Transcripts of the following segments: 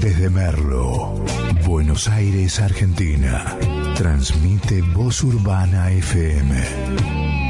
Desde Merlo, Buenos Aires, Argentina. Transmite Voz Urbana FM.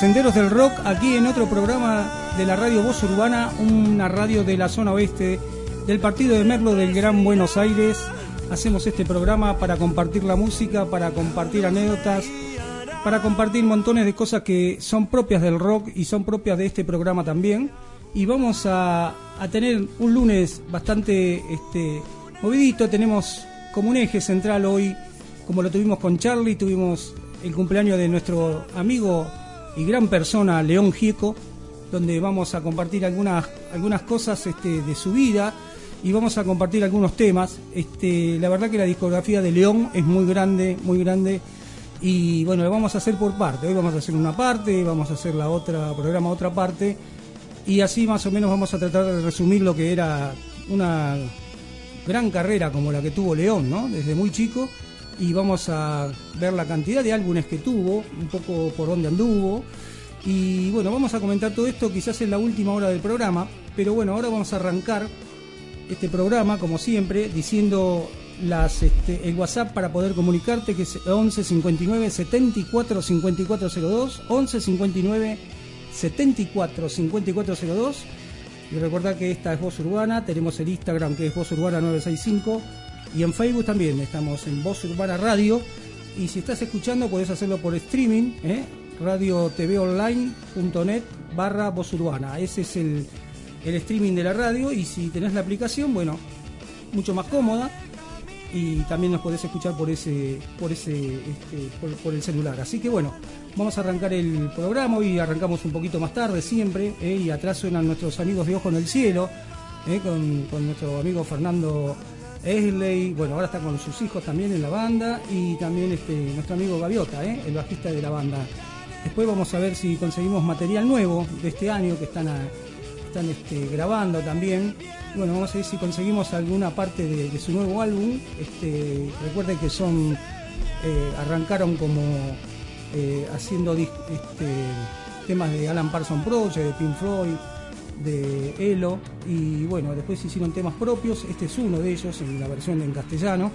Senderos del Rock, aquí en otro programa de la radio Voz Urbana, una radio de la zona oeste del partido de Merlo del Gran Buenos Aires. Hacemos este programa para compartir la música, para compartir anécdotas, para compartir montones de cosas que son propias del rock y son propias de este programa también. Y vamos a, tener un lunes bastante este, movidito, tenemos como un eje central hoy, como lo tuvimos con Charlie, tuvimos el cumpleaños de nuestro amigo y gran persona León Gieco, donde vamos a compartir algunas, algunas cosas este, de su vida y vamos a compartir algunos temas. Este, la verdad que la discografía de León es muy grande, muy grande. Y bueno, lo vamos a hacer por parte. Hoy vamos a hacer una parte, vamos a hacer la otra programa otra parte. Y así más o menos vamos a tratar de resumir lo que era una gran carrera como la que tuvo León, ¿no? Desde muy chico y vamos a ver la cantidad de álbumes que tuvo, un poco por dónde anduvo. Y bueno, vamos a comentar todo esto quizás en la última hora del programa, pero bueno, ahora vamos a arrancar este programa, como siempre, diciendo las, este, el WhatsApp para poder comunicarte, que es 11 59 74 5402, 11 59 74 5402. Y recuerda que esta es Voz Urbana, tenemos el Instagram que es Voz Urbana 965 y en Facebook también estamos en Voz Urbana Radio. Y si estás escuchando, puedes hacerlo por streaming, ¿eh? radiotvonline.net barra Voz Urbana. Ese es el, streaming de la radio. Y si tenés la aplicación, bueno, mucho más cómoda. Y también nos podés escuchar por ese, por ese, este, por, el celular. Así que bueno, vamos a arrancar el programa. Hoy arrancamos un poquito más tarde siempre. ¿eh? Y atrás suenan nuestros amigos de Ojo en el Cielo. ¿eh? Con, con nuestro amigo Fernando Esley, bueno, ahora está con sus hijos también en la banda y también este, nuestro amigo Gaviota, ¿eh? el bajista de la banda. Después vamos a ver si conseguimos material nuevo de este año que están, están este, grabando también. Bueno, vamos a ver si conseguimos alguna parte de, su nuevo álbum. Este, recuerden que son eh, arrancaron como eh, haciendo este, temas de Alan Parsons Project, de Pink Floyd de Elo y bueno, después hicieron temas propios, este es uno de ellos en la versión en castellano.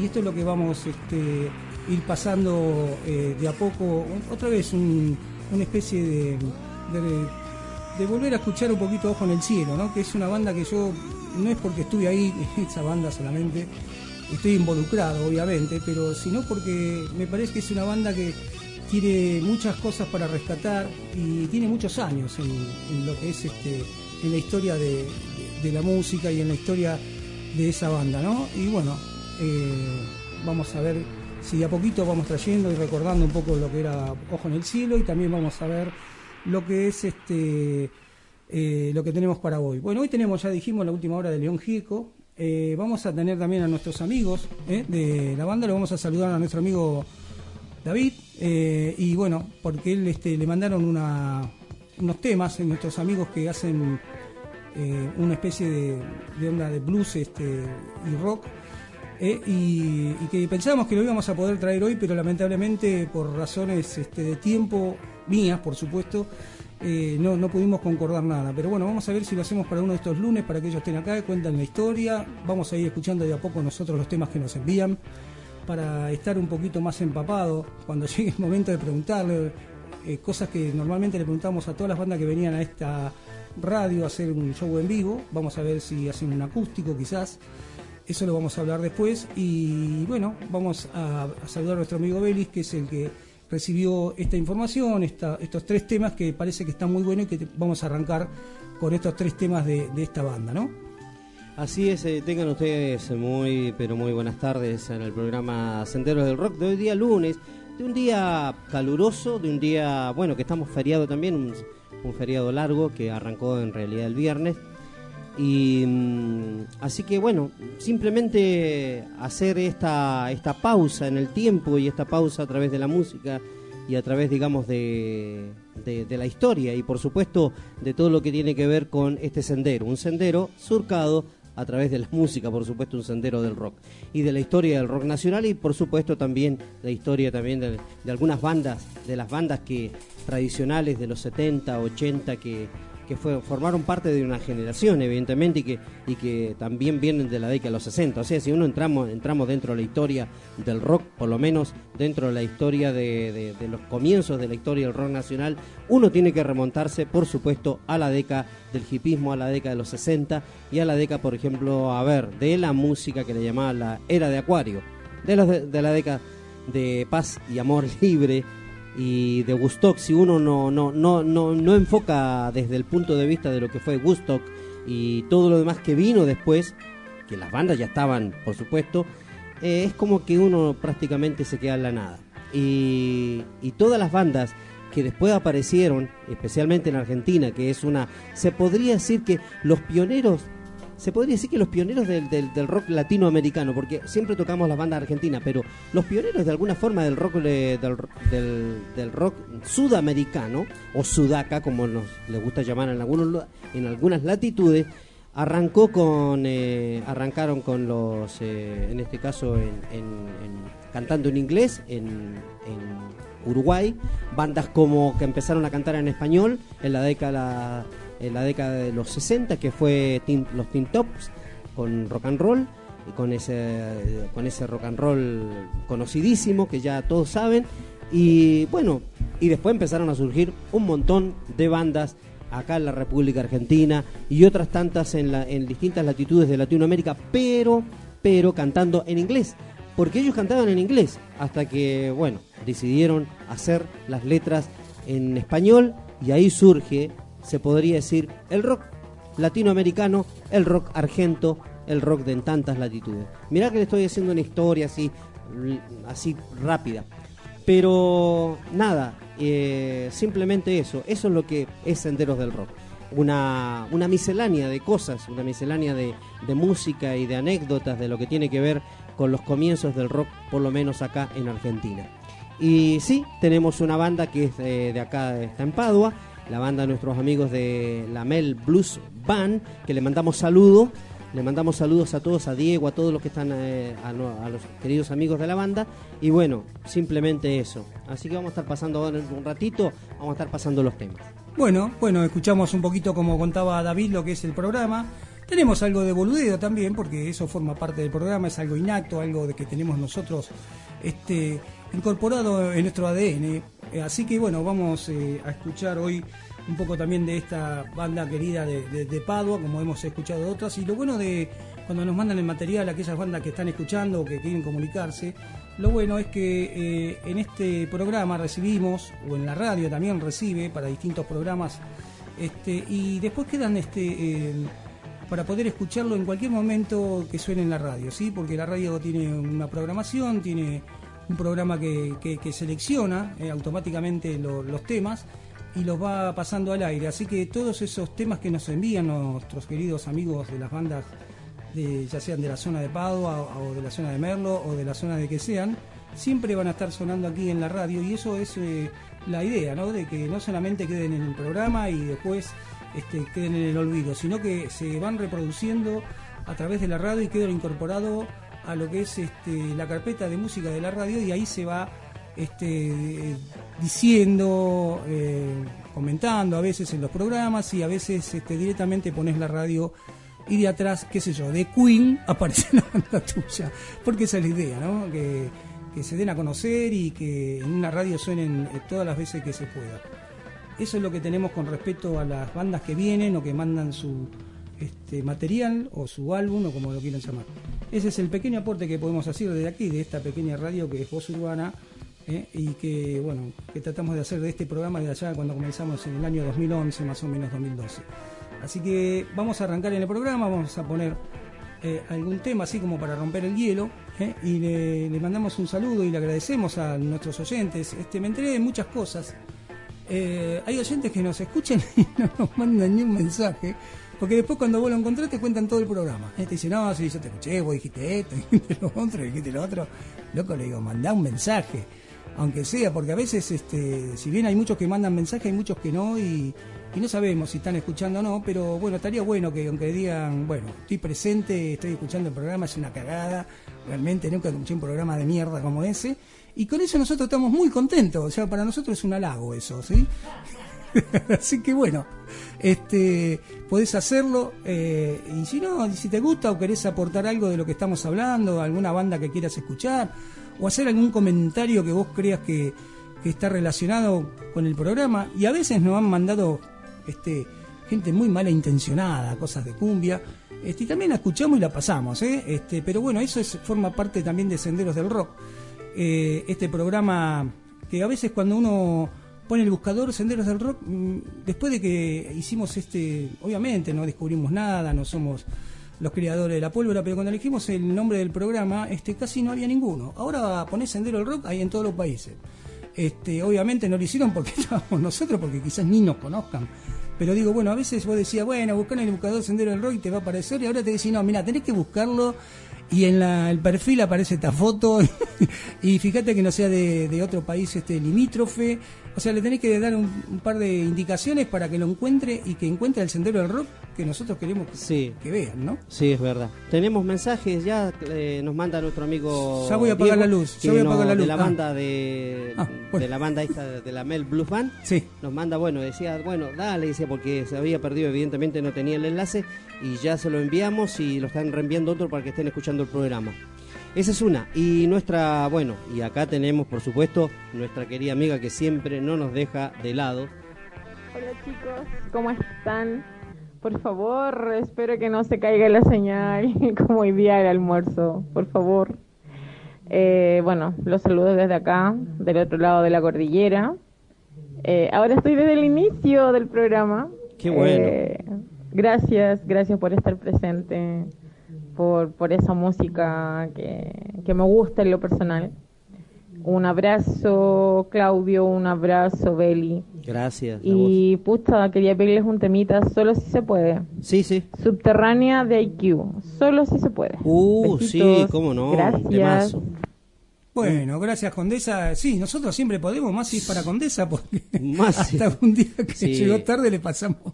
Y esto es lo que vamos este, ir pasando eh, de a poco, otra vez una especie de, de, volver a escuchar un poquito Ojo en el Cielo, ¿no? que es una banda que yo, no es porque estuve ahí, esa banda solamente, estoy involucrado obviamente, pero sino porque me parece que es una banda que tiene muchas cosas para rescatar y tiene muchos años en, lo que es este, en la historia de, la música y en la historia de esa banda, ¿no? Y bueno, eh, vamos a ver si de a poquito vamos trayendo y recordando un poco lo que era Ojo en el Cielo y también vamos a ver lo que es este eh, lo que tenemos para hoy. Bueno, hoy tenemos, ya dijimos, la última hora de León Gieco. Eh, vamos a tener también a nuestros amigos de la banda, lo vamos a saludar a nuestro amigo David, eh, y bueno, porque él este, le mandaron unos temas, en nuestros amigos que hacen eh, una especie de, onda de blues este, y rock. Eh, y, que pensábamos que lo íbamos a poder traer hoy, pero lamentablemente por razones este, de tiempo mías, por supuesto, eh, no, no pudimos concordar nada. Pero bueno, vamos a ver si lo hacemos para uno de estos lunes, para que ellos estén acá, cuentan la historia. Vamos a ir escuchando de a poco nosotros los temas que nos envían, para estar un poquito más empapado cuando llegue el momento de preguntarle eh, cosas que normalmente le preguntamos a todas las bandas que venían a esta radio a hacer un show en vivo. Vamos a ver si hacen un acústico quizás. Eso lo vamos a hablar después. Y bueno, vamos a, saludar a nuestro amigo Belis, que es el que recibió esta información, estos tres temas que parece que están muy buenos y que vamos a arrancar con estos tres temas de, esta banda, ¿no? Así es, eh, tengan ustedes muy, pero muy buenas tardes en el programa Senderos del Rock de hoy día lunes, de un día caluroso, de un día, bueno, que estamos feriado también, un, un feriado largo que arrancó en realidad el viernes y mm, así que bueno, simplemente hacer esta, esta pausa en el tiempo y esta pausa a través de la música y a través, digamos, de, de, la historia y por supuesto de todo lo que tiene que ver con este sendero. Un sendero surcado a través de la música, por supuesto, un sendero del rock. Y de la historia del rock nacional y por supuesto también la historia también de, de algunas bandas, de las bandas que tradicionales de los 70, 80 que que formaron parte de una generación, evidentemente, y que, y que también vienen de la década de los 60. O sea, si uno entramos, entramos dentro de la historia del rock, por lo menos dentro de la historia de, los comienzos de la historia del rock nacional, uno tiene que remontarse, por supuesto, a la década del hipismo, a la década de los 60 y a la década, por ejemplo, a ver, de la música que le llamaba la era de Acuario, de la década de paz y amor libre y de Woodstock, si uno no, no, no, no, no enfoca desde el punto de vista de lo que fue Woodstock y todo lo demás que vino después, que las bandas ya estaban, por supuesto, eh, es como que uno prácticamente se queda en la nada. Y, y todas las bandas que después aparecieron, especialmente en Argentina, que es una, se podría decir que los pioneros se podría decir que los pioneros del, del, rock latinoamericano, porque siempre tocamos las bandas argentinas, pero los pioneros de alguna forma del rock del, del, rock sudamericano, o sudaca, como nos les gusta llamar en, algunos, en algunas latitudes, arrancó con eh, arrancaron con los eh, en este caso en, cantando en inglés en, en, Uruguay bandas como que empezaron a cantar en español en la década en la década de los 60, que fue los Teen Tops con rock and roll, y con ese, con ese rock and roll conocidísimo que ya todos saben. Y bueno, y después empezaron a surgir un montón de bandas acá en la República Argentina y otras tantas en, la, en distintas latitudes de Latinoamérica, pero, pero cantando en inglés. Porque ellos cantaban en inglés hasta que, bueno, decidieron hacer las letras en español y ahí surge se podría decir, el rock latinoamericano, el rock argento, el rock de en tantas latitudes. Mirá que le estoy haciendo una historia así, así rápida. Pero nada, eh, simplemente eso, eso es lo que es Senderos del Rock. Una, una miscelánea de cosas, una miscelánea de, de, música y de anécdotas de lo que tiene que ver con los comienzos del rock, por lo menos acá en Argentina. Y sí, tenemos una banda que es de, de acá, está en Padua, la banda de nuestros amigos de la Mel Blues Band, que le mandamos saludos. Le mandamos saludos a todos, a Diego, a todos los que están, eh, a, los queridos amigos de la banda. Y bueno, simplemente eso. Así que vamos a estar pasando ahora un ratito, vamos a estar pasando los temas. Bueno, bueno, escuchamos un poquito como contaba David lo que es el programa. Tenemos algo de boludeo también, porque eso forma parte del programa, es algo inacto, algo de que tenemos nosotros este, incorporado en nuestro ADN. Eh, así que bueno, vamos eh, a escuchar hoy un poco también de esta banda querida de, Padua, como hemos escuchado otras. Y lo bueno de cuando nos mandan el material a aquellas bandas que están escuchando o que quieren comunicarse, lo bueno es que eh, en este programa recibimos, o en la radio también recibe para distintos programas, este, y después quedan este para poder escucharlo en cualquier momento que suene en la radio, ¿sí? Porque la radio tiene una programación, tiene un programa que, selecciona eh, automáticamente los temas y los va pasando al aire. Así que todos esos temas que nos envían nuestros queridos amigos de las bandas, ya sean de la zona de Padua o de la zona de Merlo o de la zona de que sean, siempre van a estar sonando aquí en la radio y eso es eh, la idea, ¿no? De que no solamente queden en el programa y después este, queden en el olvido, sino que se van reproduciendo a través de la radio y quedan incorporados a lo que es este, la carpeta de música de la radio y ahí se va este, diciendo, eh, comentando a veces en los programas y a veces este, directamente pones la radio y de atrás, qué sé yo, de Queen aparece la banda tuya. Porque esa es la idea, ¿no? Que, que se den a conocer y que en una radio suenen eh, todas las veces que se pueda. Eso es lo que tenemos con respecto a las bandas que vienen o que mandan su este, material o su álbum o como lo quieran llamar. Ese es el pequeño aporte que podemos hacer desde aquí, de esta pequeña radio que es Voz Urbana ¿eh? y que bueno que tratamos de hacer de este programa de allá cuando comenzamos en el año 2011 más o menos 2012 así que vamos a arrancar en el programa vamos a poner eh, algún tema así como para romper el hielo ¿eh? y le, le, mandamos un saludo y le agradecemos a nuestros oyentes este me enteré de muchas cosas hay oyentes que nos escuchan y no nos mandan ni un mensaje porque después cuando vos lo encontrás te cuentan todo el programa. Te dicen, no, si yo te escuché, vos dijiste esto, dijiste lo otro, dijiste lo otro. Loco, le digo, mandá un mensaje aunque sea, porque a veces, este, si bien hay muchos que mandan mensajes, hay muchos que no, y, no sabemos si están escuchando o no, pero bueno, estaría bueno que aunque digan, bueno, estoy presente, estoy escuchando el programa, es una cagada, realmente nunca escuché un programa de mierda como ese, y con eso nosotros estamos muy contentos, o sea, para nosotros es un halago eso, ¿sí? Así que bueno, este, podés hacerlo eh, y si no, si te gusta o querés aportar algo de lo que estamos hablando, alguna banda que quieras escuchar, o hacer algún comentario que vos creas que, está relacionado con el programa. Y a veces nos han mandado este, gente muy mala intencionada, cosas de cumbia. Este, y también la escuchamos y la pasamos, ¿eh? este, pero bueno, eso es, forma parte también de Senderos del Rock. Eh, este programa que a veces cuando uno pone el buscador Senderos del Rock, mm, después de que hicimos este, obviamente no descubrimos nada, no somos los creadores de la pólvora, pero cuando elegimos el nombre del programa, este casi no había ninguno. Ahora ponés Sendero el Rock ahí en todos los países. Este, obviamente no lo hicieron porque estábamos nosotros, porque quizás ni nos conozcan. Pero digo, bueno, a veces vos decías, bueno, buscar el buscador Sendero del Rock y te va a aparecer, y ahora te decís, no, mira, tenés que buscarlo y en la, el perfil aparece esta foto. Y fíjate que no sea de, de, otro país este limítrofe. O sea le tenés que dar un, par de indicaciones para que lo encuentre y que encuentre el sendero del rock que nosotros queremos que, que vean ¿no? sí es verdad. Tenemos mensajes ya eh, nos manda nuestro amigo ya voy a apagar la luz ya voy a apagar la luz de la ah. banda de, ah, de la banda esta de la Mel Blues Band sí. nos manda bueno decía bueno dale decía porque se había perdido evidentemente no tenía el enlace y ya se lo enviamos y lo están reenviando otro para que estén escuchando el programa. Esa es una. Y nuestra, bueno, y acá tenemos, por supuesto, nuestra querida amiga que siempre no nos deja de lado. Hola chicos, ¿cómo están? Por favor, espero que no se caiga la señal como hoy día el almuerzo, por favor. Eh, bueno, los saludo desde acá, del otro lado de la cordillera. Eh, ahora estoy desde el inicio del programa. Qué bueno. Eh, gracias, gracias por estar presente por, por esa música que, que me gusta en lo personal. Un abrazo, Claudio, un abrazo, Beli. Gracias. Y puta, quería pedirles un temita, solo si se puede. Sí, sí. Subterránea de IQ, solo si se puede. Uh, sí, cómo no. Gracias. Bueno, gracias Condesa. Sí, nosotros siempre podemos, más si es para Condesa, porque más hasta un día que llegó tarde le pasamos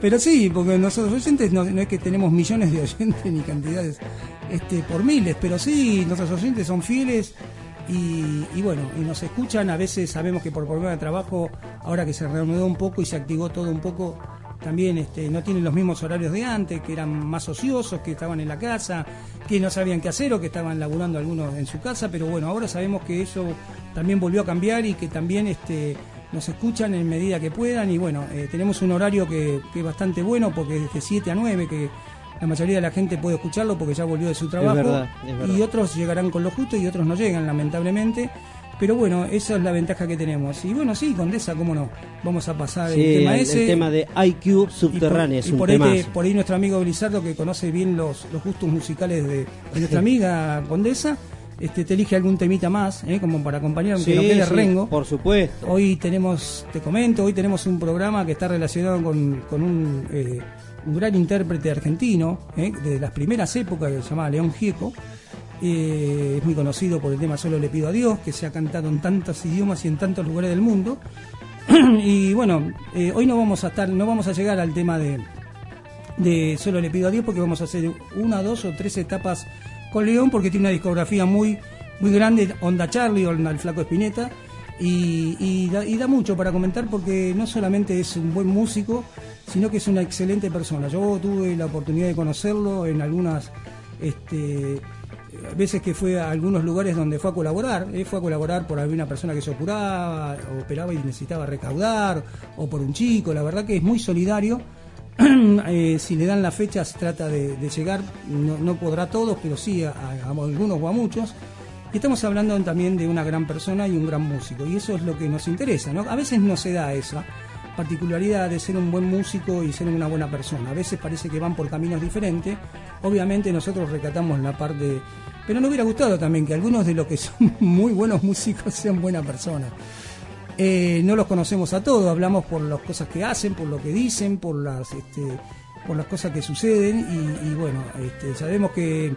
pero sí, porque nosotros oyentes no, es que tenemos millones de oyentes ni cantidades este, por miles, pero sí, nuestros oyentes son fieles y, bueno, y nos escuchan. A veces sabemos que por problema de trabajo, ahora que se reanudó un poco y se activó todo un poco, también este, no tienen los mismos horarios de antes, que eran más ociosos, que estaban en la casa, que no sabían qué hacer o que estaban laburando algunos en su casa, pero bueno, ahora sabemos que eso también volvió a cambiar y que también este, nos escuchan en medida que puedan y bueno, eh, tenemos un horario que, es bastante bueno porque es de 7 a 9 que la mayoría de la gente puede escucharlo porque ya volvió de su trabajo y otros llegarán con lo justo y otros no llegan lamentablemente. Pero bueno, esa es la ventaja que tenemos. Y bueno, sí, Condesa, cómo no. Vamos a pasar el tema ese. El tema de IQ subterráneo. Y por, ahí, por ahí nuestro amigo Blizzardo, que conoce bien los, los gustos musicales de nuestra amiga Condesa, este, te elige algún temita más, ¿eh? como para acompañar, aunque no quede rengo. Por supuesto. Hoy tenemos, te comento, hoy tenemos un programa que está relacionado con, un, eh, un, gran intérprete argentino, ¿eh? de las primeras épocas, que se llama León Gieco. es muy conocido por el tema Solo le pido a Dios, que se ha cantado en tantos idiomas y en tantos lugares del mundo. y bueno, hoy no vamos a estar, no vamos a llegar al tema de, de Solo le pido a Dios porque vamos a hacer una, dos o tres etapas con León porque tiene una discografía muy, muy grande, Onda Charlie, Onda el Flaco Espineta, y, da, mucho para comentar porque no solamente es un buen músico, sino que es una excelente persona. Yo tuve la oportunidad de conocerlo en algunas este, veces que fue a algunos lugares donde fue a colaborar, fue a colaborar por alguna persona que se operaba, operaba y necesitaba recaudar, o por un chico, la verdad que es muy solidario. Eh, si le dan las fechas trata de, llegar, no, podrá a todos, pero sí a, algunos o a muchos. Y estamos hablando también de una gran persona y un gran músico, y eso es lo que nos interesa, ¿no? A veces no se da esa particularidad de ser un buen músico y ser una buena persona. A veces parece que van por caminos diferentes. Obviamente nosotros recatamos la parte... Pero nos hubiera gustado también que algunos de los que son muy buenos músicos sean buenas personas. Eh, no los conocemos a todos, hablamos por las cosas que hacen, por lo que dicen, por las, este, por las cosas que suceden y, bueno, este, sabemos que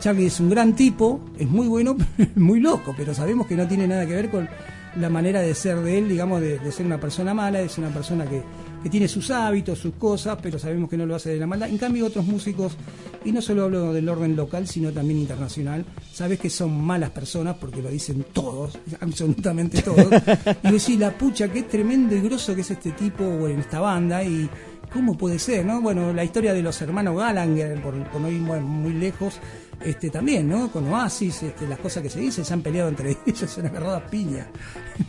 Charlie es un gran tipo, es muy bueno, muy loco, pero sabemos que no tiene nada que ver con la manera de ser de él, digamos, de, ser una persona mala, ser una persona que, tiene sus hábitos, sus cosas, pero sabemos que no lo hace de la maldad. En cambio, otros músicos, y no solo hablo del orden local, sino también internacional, sabes que son malas personas, porque lo dicen todos, absolutamente todos. y decís, la pucha, qué tremendo y grosso que es este tipo en esta banda, y cómo puede ser, ¿no? Bueno, la historia de los hermanos Gallagher, por, por no ir muy lejos, este también, ¿no? Con Oasis, este, las cosas que se dicen, se han peleado entre ellos, se han agarrado a piña.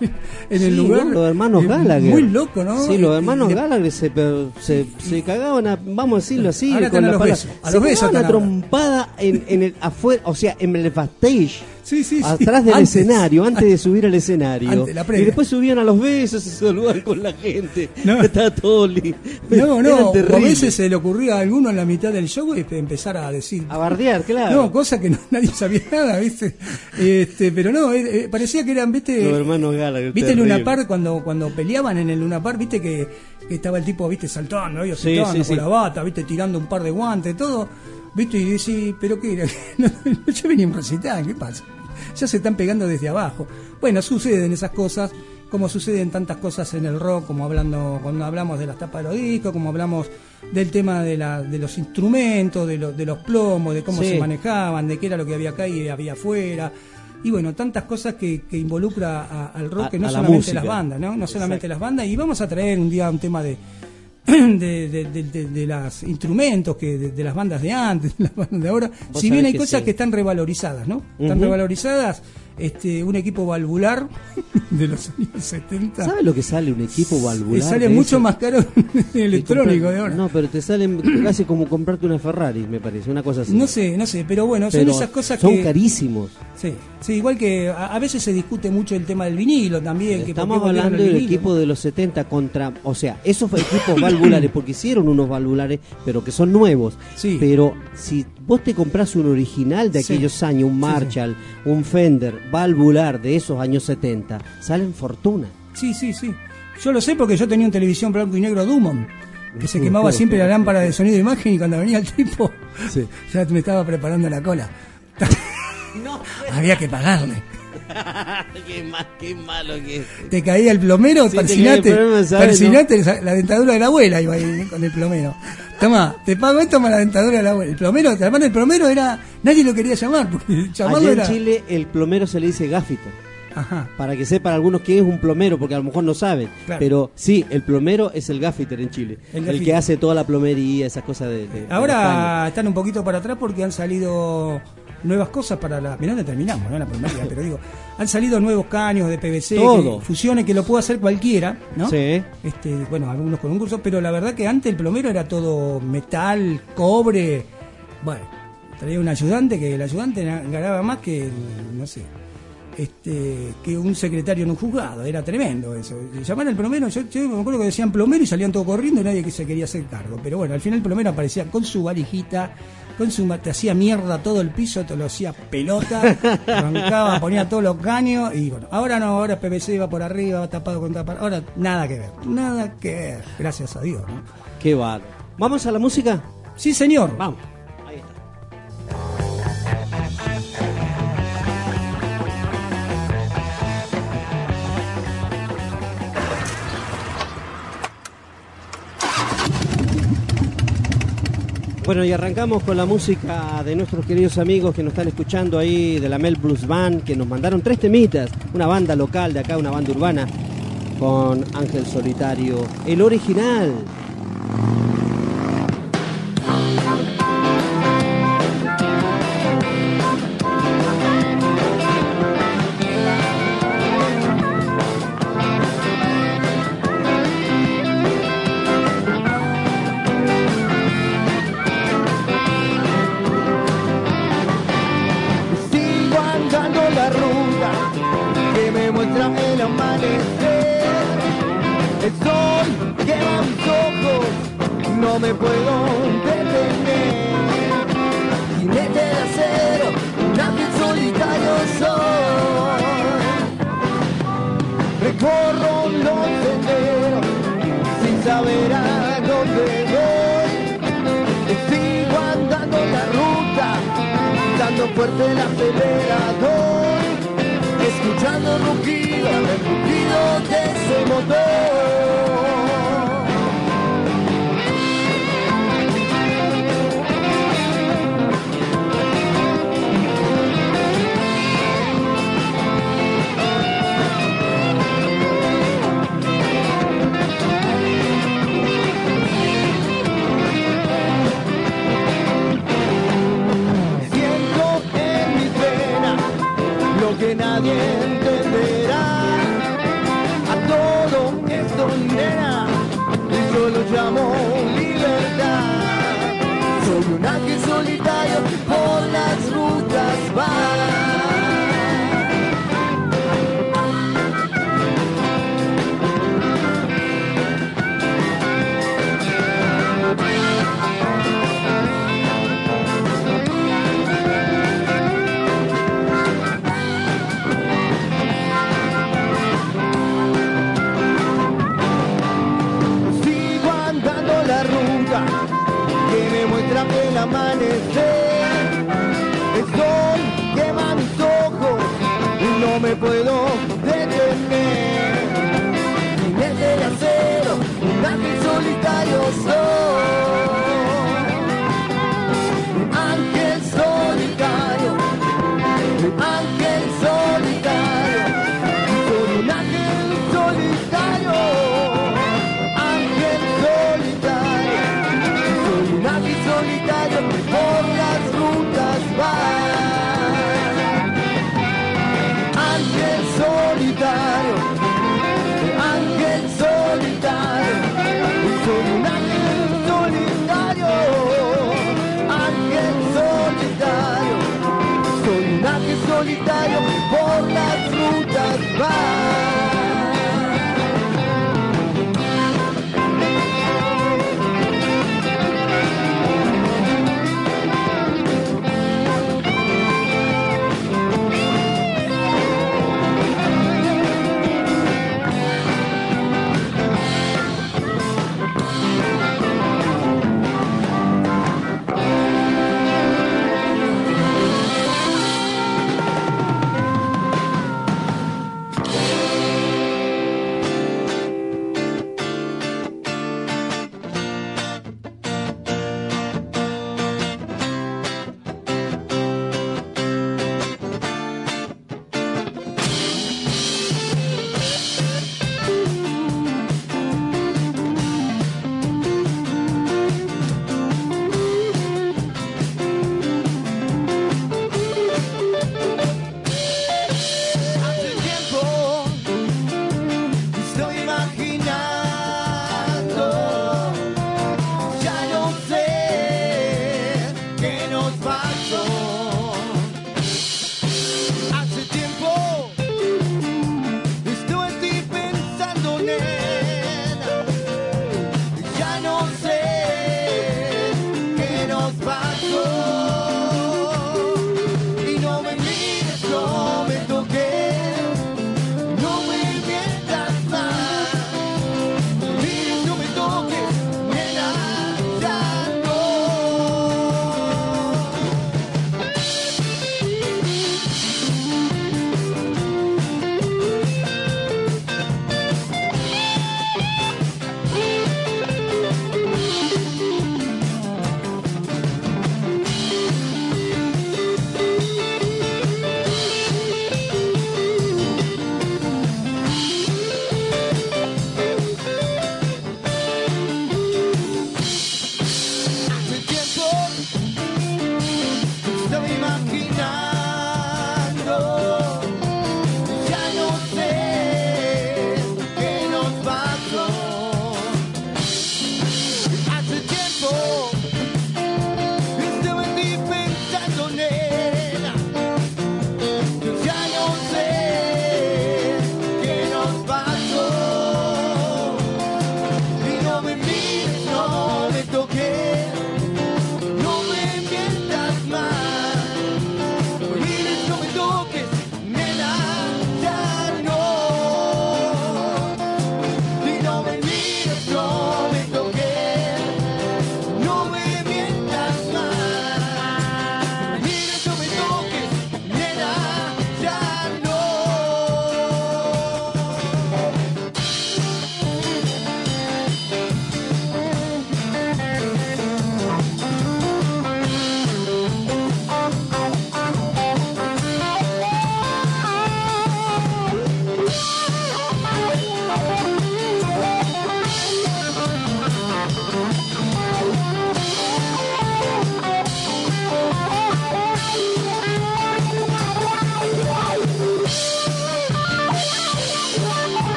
en el lugar. los hermanos Gallagher. Muy loco, ¿no? Sí, los este, hermanos Gallagher se, se, se, cagaban, a, vamos a decirlo así, con a los besos. A los besos. una trompada en, en el afuera, o sea, en el backstage Sí, sí, atrás del escenario, antes de subir al escenario. y después subían a los besos y saludaban con la gente. No. Estaba todo lindo. No, no, a veces se le ocurría a alguno en la mitad del show y empezar a decir. A bardear, claro. No, cosa que nadie sabía nada, ¿viste? Este, pero no, eh, eh, parecía que eran, ¿viste? Los hermanos Gala. ¿Viste el Luna Park cuando, cuando peleaban en el Luna Park? ¿Viste que, estaba el tipo, ¿viste? Saltando, ellos sí, saltando con la bata, ¿viste? Tirando un par de guantes, todo. ¿Viste? Y decís, ¿pero qué? no, yo venía en recital, ¿qué pasa? ya se están pegando desde abajo. Bueno, suceden esas cosas, como suceden tantas cosas en el rock, como hablando cuando hablamos de las tapas de los discos, como hablamos del tema de, la, de los instrumentos, de, de los plomos, de cómo se manejaban, de qué era lo que había acá y había afuera. Y bueno, tantas cosas que, que involucra al rock, que no solamente las bandas, ¿no? No solamente las bandas. Y vamos a traer un día un tema de, de, de, de, los instrumentos que de, las bandas de antes, de las bandas de ahora. Si bien hay cosas que están revalorizadas, ¿no? Están revalorizadas este, un equipo valvular de los años 70. ¿Sabes lo que sale un equipo valvular? sale mucho más caro el electrónico de ahora. No, pero te sale casi como comprarte una Ferrari, me parece, una cosa así. No sé, no sé, pero bueno, son esas cosas que. Son carísimos. Sí, sí, igual que a, veces se discute mucho el tema del vinilo también. Estamos hablando del equipo de los 70 contra. O sea, esos equipos valvulares, porque hicieron unos valvulares, pero que son nuevos. Sí. Pero si vos te compras un original de aquellos años, un Marshall, un Fender, valvular de esos años 70, salen fortuna. Sí, sí, sí. Yo lo sé porque yo tenía un televisión blanco y negro Dumont, que se quemaba siempre la lámpara de sonido de imagen y cuando venía el tipo, ya me estaba preparando la cola. Había que pagarle. qué, malo que Te caía el plomero, sí, persinate, la dentadura de la abuela iba ahí con el plomero. Toma, te pago esto, toma la dentadura de la abuela. El plomero, además el plomero era, nadie lo quería llamar, porque llamarlo en Chile el plomero se le dice gafito. Ajá. Para que sepan algunos que es un plomero, porque a lo mejor no saben. Pero sí, el plomero es el gaffiter en Chile. El, que hace toda la plomería, esas cosas de. Ahora están un poquito para atrás porque han salido nuevas cosas para la. Mirá, no terminamos, ¿no? La plomería, pero digo, han salido nuevos caños de PVC, fusiones que lo puede hacer cualquiera, ¿no? Sí. Este, bueno, algunos con un curso, pero la verdad que antes el plomero era todo metal, cobre. Bueno, traía un ayudante que el ayudante ganaba más que, no sé, este, que un secretario en un juzgado. Era tremendo eso. Llamaban al plomero, yo, me acuerdo que decían plomero y salían todos corriendo y nadie que se quería hacer cargo. Pero bueno, al final el plomero aparecía con su valijita, con su te hacía mierda todo el piso, te lo hacía pelota, arrancaba, ponía todos los caños y bueno, ahora no, ahora PVC va por arriba, va tapado con tapar. Ahora nada que ver, nada que ver, gracias a Dios. ¿no? Qué va. ¿Vamos a la música? Sí, señor. Vamos. Bueno, y arrancamos con la música de nuestros queridos amigos que nos están escuchando ahí de la Mel Blues Band, que nos mandaron tres temitas, una banda local de acá, una banda urbana, con Ángel Solitario, el original. Rodolfo. goodbye.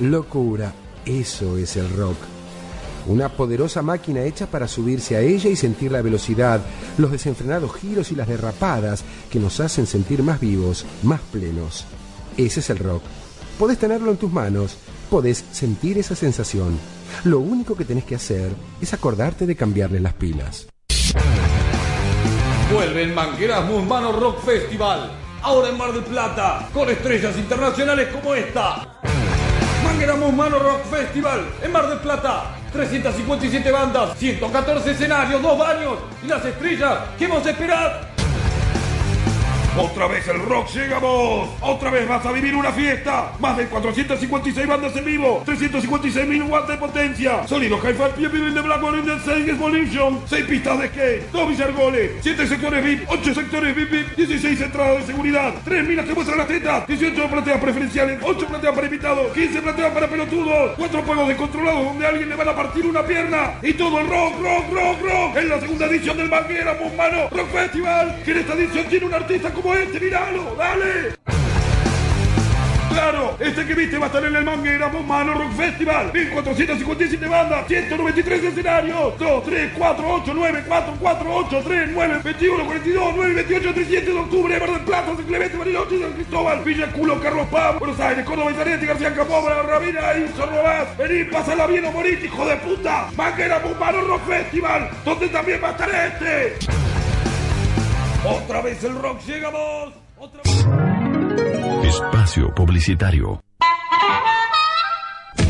Locura. Eso es el rock. Una poderosa máquina hecha para subirse a ella y sentir la velocidad, los desenfrenados giros y las derrapadas que nos hacen sentir más vivos, más plenos. Ese es el rock. Podés tenerlo en tus manos, podés sentir esa sensación. Lo único que tenés que hacer es acordarte de cambiarle las pilas. Vuelve el Mangueras Mano Rock Festival. Ahora en Mar del Plata, con estrellas internacionales como esta. Mangueras Mano Rock Festival en Mar del Plata. 357 bandas, 114 escenarios, dos baños y las estrellas que hemos esperado. Otra vez el rock llega a vos. Otra vez vas a vivir una fiesta. Más de 456 bandas en vivo. 356.000 watts de potencia. Sonido hi-fi, pie de Black the Stage Explosion. 6 pistas de skate. 2 billargoles. 7 sectores VIP. 8 sectores VIP. 16 entradas de seguridad. 3 minas que muestran las tetas. 18 plateas preferenciales. 8 plateas para invitados. 15 plateas para pelotudos. 4 juegos descontrolados donde alguien le van a partir una pierna. Y todo el rock, rock, rock, rock. En la segunda edición del Banguera Mano Rock Festival. Que en esta edición tiene un artista como este, míralo, dale. Claro, este que viste va a estar en el Manguera Mano Rock Festival. 1457 bandas, 193 escenarios. 2, 3, 4, 8, 9, 4, 4, 8, 3, 9, 21, 42, 9, 28, 37 de octubre. Mar del Plata, San Clemente, Bariloche, San Cristóbal, Villa Culo, Carlos Paz, Buenos Aires, Córdoba, Zanetti, García Capobra, Ravina y Sorrobás. Vení, pásala bien o morite, hijo de puta. Manguera Mano Rock Festival, donde también va a estar este. Otra vez el rock llega a vos. Otra Espacio Publicitario.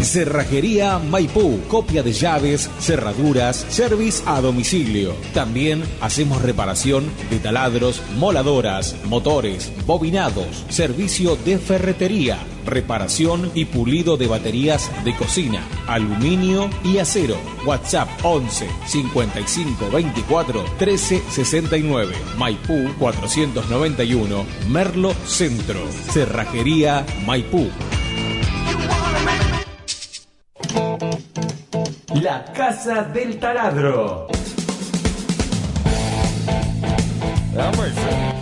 Cerrajería Maipú, copia de llaves, cerraduras, service a domicilio. También hacemos reparación de taladros, moladoras, motores, bobinados, servicio de ferretería, reparación y pulido de baterías de cocina, aluminio y acero. WhatsApp 11 55 24 13 69. Maipú 491, Merlo Centro. Cerrajería Maipú. La Casa del Taladro.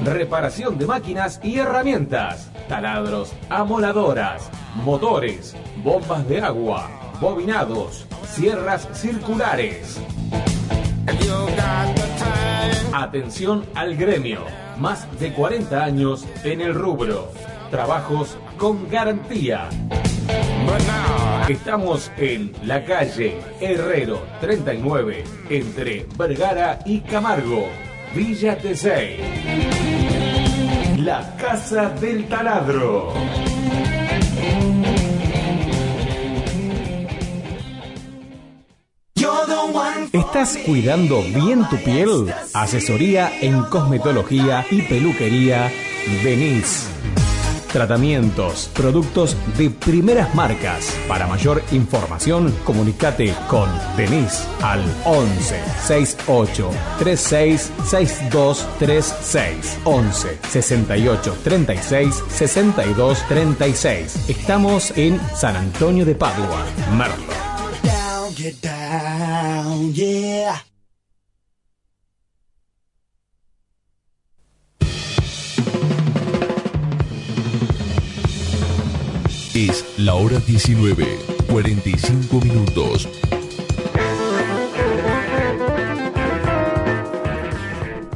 Reparación de máquinas y herramientas. Taladros, amoladoras, motores, bombas de agua, bobinados, sierras circulares. Atención al gremio. Más de 40 años en el rubro. Trabajos con garantía. Estamos en la calle Herrero 39, entre Vergara y Camargo, Villa Tesey. La Casa del Taladro. ¿Estás cuidando bien tu piel? Asesoría en cosmetología y peluquería Denise. Tratamientos, productos de primeras marcas. Para mayor información, comunícate con Denise al 11 68 36 62 36 11 68 36 62 36. Estamos en San Antonio de Padua, Merlo. Get down, yeah. Es la hora 19, 45 minutos.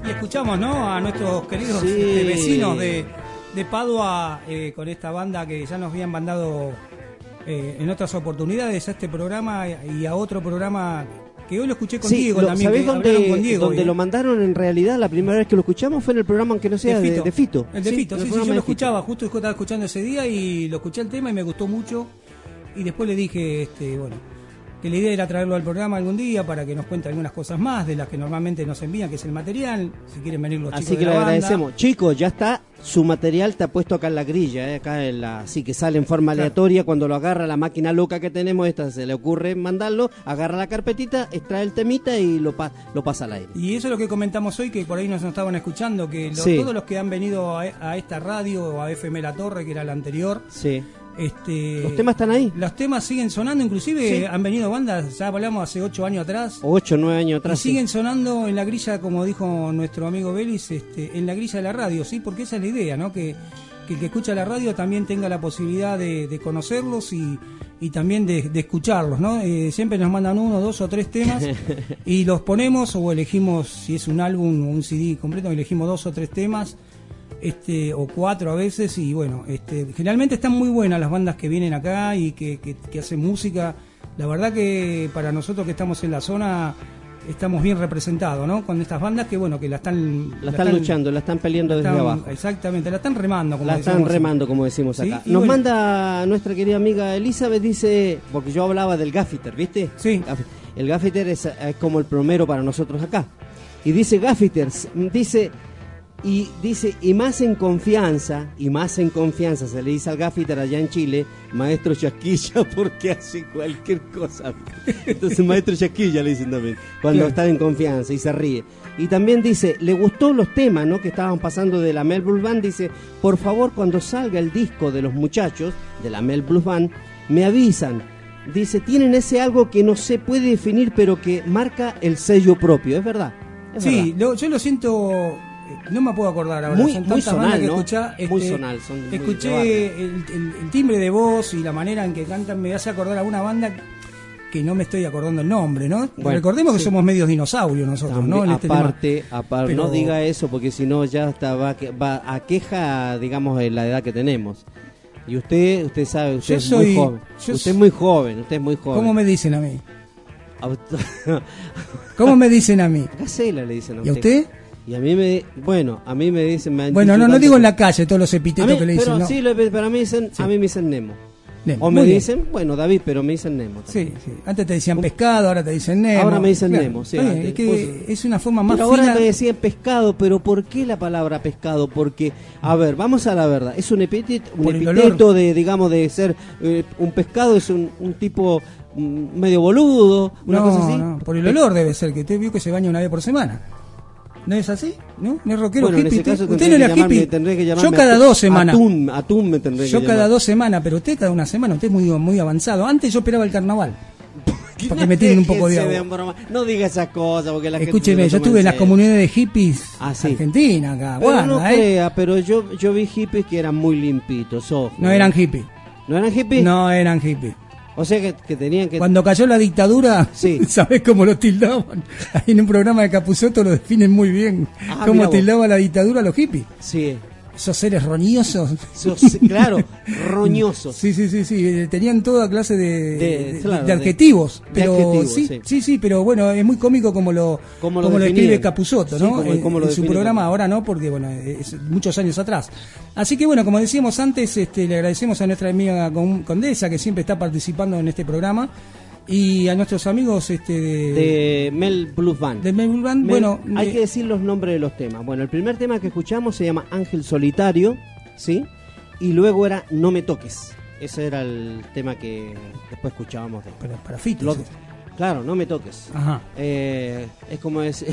Y escuchamos, ¿no? A nuestros queridos Sí. este, vecinos de, de Padua eh, con esta banda que ya nos habían mandado eh, en otras oportunidades a este programa y a otro programa que hoy lo escuché con Sí, Diego lo- también. ¿sabés dónde, con Diego, lo mandaron en realidad? La primera vez que lo escuchamos fue en el programa, aunque no sea de, de Fito. El de Sí, Fito, sí, sí, yo lo Fito. escuchaba, justo estaba escuchando ese día y lo escuché el tema y me gustó mucho. Y después le dije, este, bueno, que la idea era traerlo al programa algún día para que nos cuente algunas cosas más de las que normalmente nos envían, que es el material, si quieren venir los Así chicos que de le banda. agradecemos. Chicos, ya está. Su material está puesto acá en la grilla, eh, acá en la, así que sale en forma aleatoria. Cuando lo agarra la máquina loca que tenemos, esta se le ocurre mandarlo, agarra la carpetita, extrae el temita y lo, pa- lo pasa al aire. Y eso es lo que comentamos hoy, que por ahí nos estaban escuchando, que lo- Sí. todos los que han venido a, a esta radio o a FM La Torre, que era la anterior, Sí. Este, ¿Los temas están ahí? los temas siguen sonando, inclusive Sí. han venido bandas, ya hablamos hace ocho años atrás, Ocho, nueve años y atrás. sí. siguen sonando en la grilla, como dijo nuestro amigo Vélez, este, en la grilla de la radio, ¿sí? Porque esa es la idea, ¿no? Que, que el que escucha la radio también tenga la posibilidad de, de conocerlos y, y también de, de escucharlos, ¿no? Eh, siempre nos mandan uno, dos o tres temas y los ponemos o elegimos, si es un álbum o un CD completo, elegimos dos o tres temas este o cuatro a veces y bueno este generalmente están muy buenas las bandas que vienen acá y que, que, que hacen música la verdad que para nosotros que estamos en la zona estamos bien representados no con estas bandas que bueno que la están La están luchando, la están peleando la desde están- abajo. exactamente la están remando como La están decimos. remando, como decimos acá. Nos bueno. manda nuestra querida amiga Elizabeth, dice, porque yo hablaba del gaffiter, ¿viste? Sí. El gaffiter es, es como el plomero para nosotros acá. Y dice gaffiters, dice, y dice, y más en confianza, y más en confianza, se le dice al gaffiter allá en Chile, maestro Chasquilla, porque hace cualquier cosa. Entonces, maestro Chasquilla le dicen también, cuando Claro. está en confianza y se ríe. Y también dice, le gustó los temas ¿no? que estaban pasando de la Mel Blues Band. Dice, por favor, cuando salga el disco de los muchachos de la Mel Blues Band, me avisan. Dice, tienen ese algo que no se puede definir, pero que marca el sello propio. Es verdad. Es sí verdad. lo- yo lo siento no me puedo acordar ahora Muy- son muy zonal, que ¿no? escuchá, Muy este, son muy escuché el, el- el timbre de voz y la manera en que cantan me hace acordar a una banda que no me estoy acordando el nombre, ¿no? Bueno, Recordemos que somos medios dinosaurios nosotros, También, ¿no? En este aparte, aparte Pero- no diga eso porque si no ya está, va, va a queja, digamos, de la edad que tenemos. Y usted, usted sabe, usted Yo es soy- muy joven. yo Usted es muy joven, usted es muy joven. ¿Cómo me dicen a mí? ¿Cómo me dicen a mí? Gacela le dicen a ¿Y a usted. Y a mí me, bueno, a mí me dicen, me Bueno, no, no digo en la calle todos los epítetos mí- que le dicen, pero ¿no? sí, lo- pero a mí, dicen, Sí. a mí me dicen Nemo. Nemo, O me muy bien. dicen, bueno, David, pero me dicen Nemo. Sí, sí. Antes te decían pescado, ahora te dicen Nemo. Ahora me dicen Claro, Nemo, sí, está bien, antes, es que pues, es una forma más Pero ahora fina. me decían pescado, pero ¿por qué la palabra pescado? Porque, a ver, vamos a la verdad, es un epíteto, un epíteto de, digamos, de ser eh, un pescado, es un, un tipo mm, medio boludo, una no, cosa así. no, por el olor debe ser, que usted vio que se baña una vez por semana. ¿No es así? ¿No? ¿No es rockero Bueno, hippie? usted no era llamarme- hippie. Yo cada dos semanas. Atún, atún me tendré que Yo cada dos semanas, pero usted cada una semana, usted es muy, muy avanzado. Antes yo esperaba el carnaval. Que para que me tiren un poco de agua. No diga esas cosas porque la gente Escúcheme, yo estuve en las comunidades de hippies Ah, sí. Argentina, acá, Pero guarda, no ¿eh? crea, pero yo, yo vi hippies que eran muy limpitos, ojo. No eran hippies. ¿No eran hippies? No eran hippies. O sea que, que tenían que... Cuando cayó la dictadura, Sí. ¿sabés cómo lo tildaban? Ahí en un programa de Capuzoto lo definen muy bien. Ah, cómo tildaba la dictadura a los hippies. Sí, Esos seres roñosos. sos- claro, roñosos. Sí, sí, sí, sí, eh, tenían toda clase de, De- de- claro, de de- adjetivos, pero adjetivos, sí, sí. sí, sí, pero bueno, es muy cómico como lo, Cómo como lo escribe Capusotto, Sí, ¿no? como- Eh, lo en su programa, como- ahora no, porque bueno, es muchos años atrás. Así que bueno, como decíamos antes, este, le agradecemos a nuestra amiga Con- Condesa que siempre está participando en este programa y a nuestros amigos este, de, De Mel Blues Band. de Melbourne Band. Mel- bueno, hay que decir los nombres de los temas. Bueno, el primer tema que escuchamos se llama Ángel Solitario, ¿sí? Y luego era No me toques. Ese era el tema que después escuchábamos de para, para Fito, Lo- sí. Claro, no me toques. Ajá. Eh, es como es,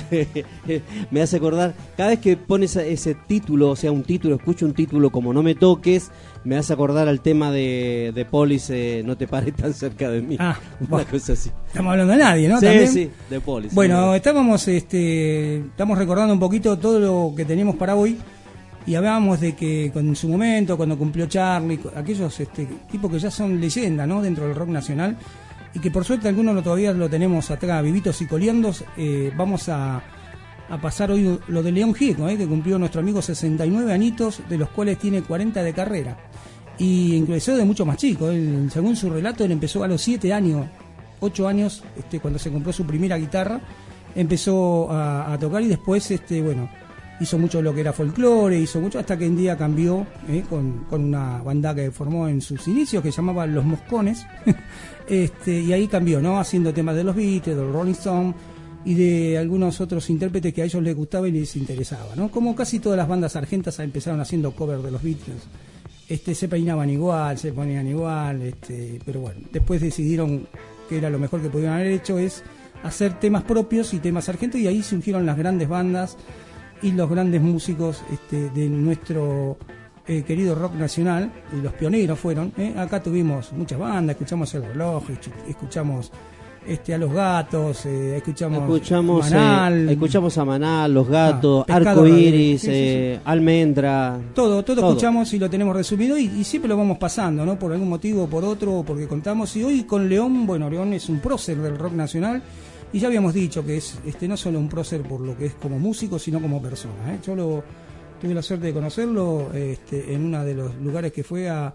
me hace acordar, cada vez que pones ese título, o sea, un título, escucho un título como No me toques, me hace acordar al tema de, de Polis, eh, No te pares tan cerca de mí. Ah, Una bueno. cosa así. Estamos hablando de nadie, ¿no? sí, También. sí, de Polis. Bueno, estábamos, este, estamos recordando un poquito todo lo que teníamos para hoy y hablábamos de que con su momento, cuando cumplió Charlie, aquellos este, tipos que ya son leyenda, ¿no? Dentro del rock nacional y que por suerte algunos todavía lo tenemos acá vivitos y coleandos. eh, vamos a, a pasar hoy lo de León Gieco, ¿eh? que cumplió nuestro amigo 69 añitos, de los cuales tiene 40 de carrera. Y ingresó de mucho más chico. Según su relato, él empezó a los 7 años, 8 años, este, cuando se compró su primera guitarra, empezó a, a tocar y después, este, bueno, hizo mucho lo que era folclore, hizo mucho hasta que un día cambió eh, con, con una banda que formó en sus inicios que se llamaba Los Moscones. este, y ahí cambió, ¿no? Haciendo temas de los Beatles, de los Rolling Stones y de algunos otros intérpretes que a ellos les gustaba y les interesaba, ¿no? Como casi todas las bandas argentas empezaron haciendo cover de los Beatles. Este, se peinaban igual, se ponían igual, este, pero bueno, después decidieron que era lo mejor que podían haber hecho es hacer temas propios y temas argentos y ahí surgieron las grandes bandas y los grandes músicos este, de nuestro eh, querido rock nacional y los pioneros fueron. ¿eh? Acá tuvimos muchas bandas, escuchamos el reloj, escu- escuchamos este, a los gatos, eh, escuchamos, Escuchamos, Manal, escuchamos a Manal, Los Gatos, Ah, Pescado Arco Iris, sí, sí, Almendra. todo, todo, todo. escuchamos y lo tenemos resumido y, y siempre lo vamos pasando, ¿no? Por algún motivo o por otro, porque contamos. Y hoy con León, bueno, León es un prócer del rock nacional y ya habíamos dicho que es este no solo un prócer por lo que es como músico, sino como persona. Yo lo, tuve la suerte de conocerlo este, en uno de los lugares que fue a,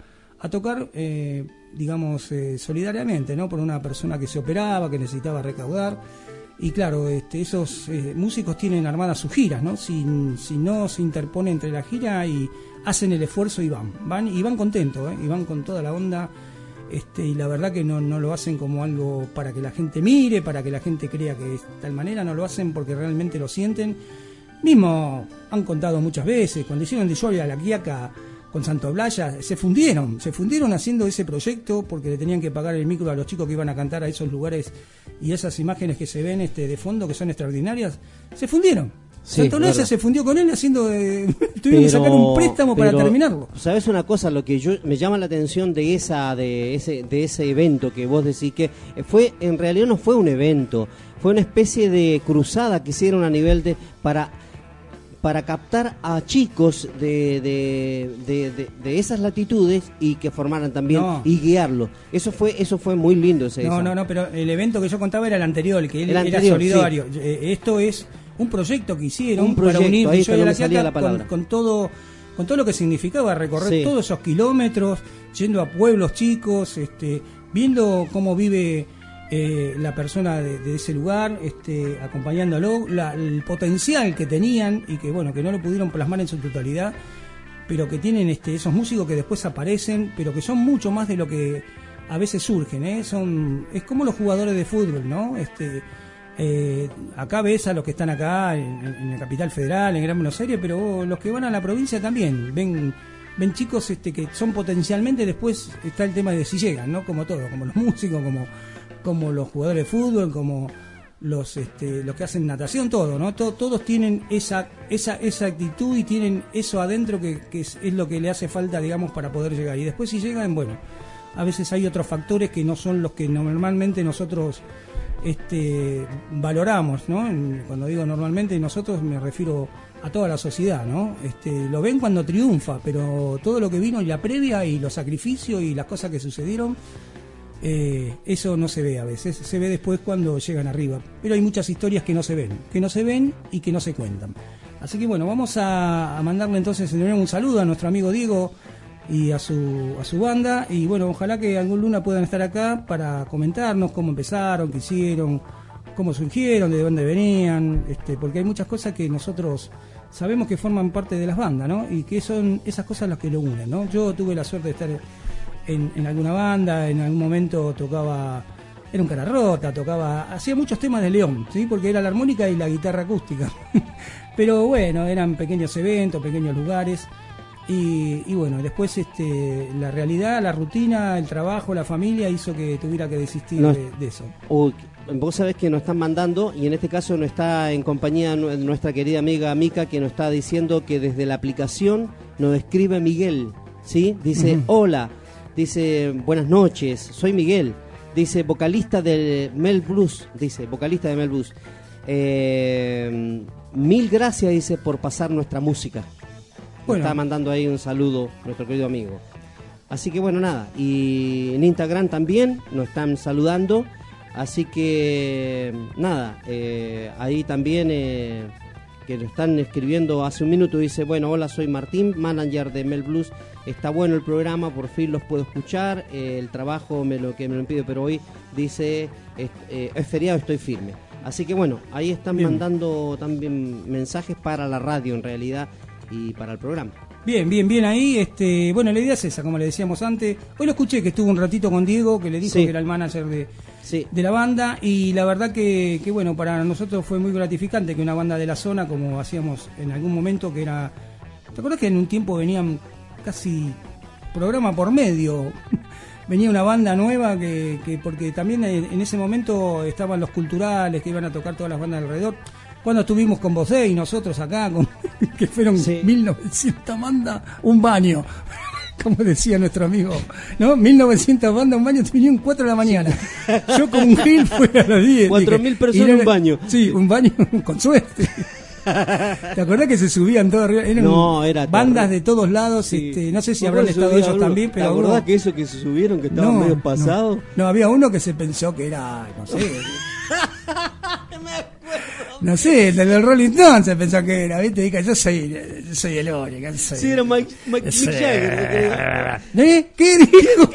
tocar, eh, digamos, eh, solidariamente, ¿no? Por una persona que se operaba, que necesitaba recaudar. Y claro, este, esos eh, músicos tienen armadas sus giras, ¿no? Si, si no se interpone entre la gira y hacen el esfuerzo y van, van y van contentos, ¿eh? y van con toda la onda. Este, y la verdad que no, no lo hacen como algo para que la gente mire, para que la gente crea que es tal manera, no lo hacen porque realmente lo sienten. Mismo han contado muchas veces, cuando hicieron de Lluvia a la Quiaca con Santo Blaya, se fundieron, se fundieron haciendo ese proyecto porque le tenían que pagar el micro a los chicos que iban a cantar a esos lugares y esas imágenes que se ven este de fondo que son extraordinarias, se fundieron. Sí, Santo Blaya se fundió con él haciendo de, tuvieron que sacar un préstamo para terminarlo. ¿Sabes una cosa? Lo que yo me llama la atención de esa de ese de ese evento que vos decís que fue en realidad no fue un evento, fue una especie de cruzada que hicieron a nivel de para para captar a chicos de, de, de, de- de esas latitudes y que formaran también No. y guiarlos. Eso fue eso fue muy lindo ese No, esa. no, no, pero el evento que yo contaba era el anterior, el que él El era anterior, solidario. Eh, Esto es un proyecto que hicieron Un para proyecto, unir ahí está, a la Quiaca la con, con todo con todo lo que significaba recorrer Sí. todos esos kilómetros, yendo a pueblos chicos, este, viendo cómo vive eh, la persona de, ese lugar, este, acompañándolo, la- el potencial que tenían y que bueno que no lo pudieron plasmar en su totalidad, pero que tienen este, esos músicos que después aparecen, pero que son mucho más de lo que a veces surgen, ¿eh? Son, es como los jugadores de fútbol, ¿no? Este, eh, acá ves a los que están acá en, en la capital federal, en Gran Buenos Aires, pero los que van a la provincia también ven ven chicos este que son potencialmente después está el tema de si llegan, ¿no? Como todo, como los músicos, como como los jugadores de fútbol, como los este, los que hacen natación, todo, ¿no? To- todos tienen esa esa esa actitud y tienen eso adentro que, que es, es lo que le hace falta, digamos, para poder llegar. Y después si llegan, bueno, a veces hay otros factores que no son los que normalmente nosotros este, valoramos, ¿no? Cuando digo normalmente nosotros me refiero a toda la sociedad, ¿no? Este, lo ven cuando triunfa, pero todo lo que vino y la previa y los sacrificios y las cosas que sucedieron, eh, eso no se ve a veces, se ve después cuando llegan arriba. Pero hay muchas historias que no se ven, que no se ven y que no se cuentan. Así que bueno, vamos a, mandarle entonces un saludo a nuestro amigo Diego y a su, a su banda. Y bueno, ojalá que algún luna puedan estar acá para comentarnos cómo empezaron, qué hicieron, cómo surgieron, de dónde venían, este, porque hay muchas cosas que nosotros sabemos que forman parte de las bandas, ¿no? Y que son esas cosas las que lo unen, ¿no? Yo tuve la suerte de estar en, en alguna banda, en algún momento tocaba, era un cara rota, tocaba, hacía muchos temas de León, ¿sí? Porque era la armónica y la guitarra acústica. Pero bueno, eran pequeños eventos, pequeños lugares. Y, y bueno, después este, la realidad, la rutina, el trabajo, la familia hizo que tuviera que desistir No. de, de eso. Uy, vos sabés que nos están mandando, y en este caso nos está en compañía nu- nuestra querida amiga Mica, que nos está diciendo que desde la aplicación nos escribe Miguel, ¿sí? Dice, hola, dice, buenas noches, soy Miguel, dice, vocalista de Mel Blues, dice, vocalista de Mel Blues. Eh, mil gracias, dice, por pasar nuestra música. Nos Bueno. está mandando ahí un saludo nuestro querido amigo. Así que bueno, nada. Y en Instagram también nos están saludando. Así que nada, eh, ahí también eh, que lo están escribiendo hace un minuto. Dice, bueno, hola, soy Martín, manager de Mel Blues. Está bueno el programa, por fin los puedo escuchar. eh, el trabajo me lo que me lo impide, pero hoy dice, es, eh, es feriado, estoy firme. Así que bueno, ahí están Bien. mandando también mensajes para la radio en realidad y para el programa. Bien, bien, bien ahí. Este, bueno, la idea es esa, como le decíamos antes. Hoy lo escuché que estuvo un ratito con Diego, que le dijo Sí. que era el manager de, Sí. de la banda. Y la verdad que, que, bueno, para nosotros fue muy gratificante que una banda de la zona, como hacíamos en algún momento, que era. ¿Te acuerdas que en un tiempo venían casi programa por medio? Venía una banda nueva que, que porque también en, ese momento estaban los culturales que iban a tocar todas las bandas alrededor. Cuando estuvimos con vos y nosotros acá, con, que fueron Sí. 1900 bandas, un baño. como decía nuestro amigo, ¿no? 1900 bandas, un baño, vinieron 4 de la mañana. Yo con un gil fui a las 10. 4.000 dije, personas y un baño. Sí, un baño con suerte. ¿Te acordás que se subían todos arriba? Eran No, era bandas terrible. de todos lados, Sí. este, no sé si ¿Vos habrán estado ellos también, ¿Te pero acordás uno- que eso que se subieron, que estaban medio pasados? No, había uno que se pensó que era, no sé. No sé, el del Rolling Stones se pensó que era, ¿viste? Dijo, yo soy, yo soy el soy- Sí, era Mike, Mike. Mick Jagger. ¿Eh? ¿Qué dijo?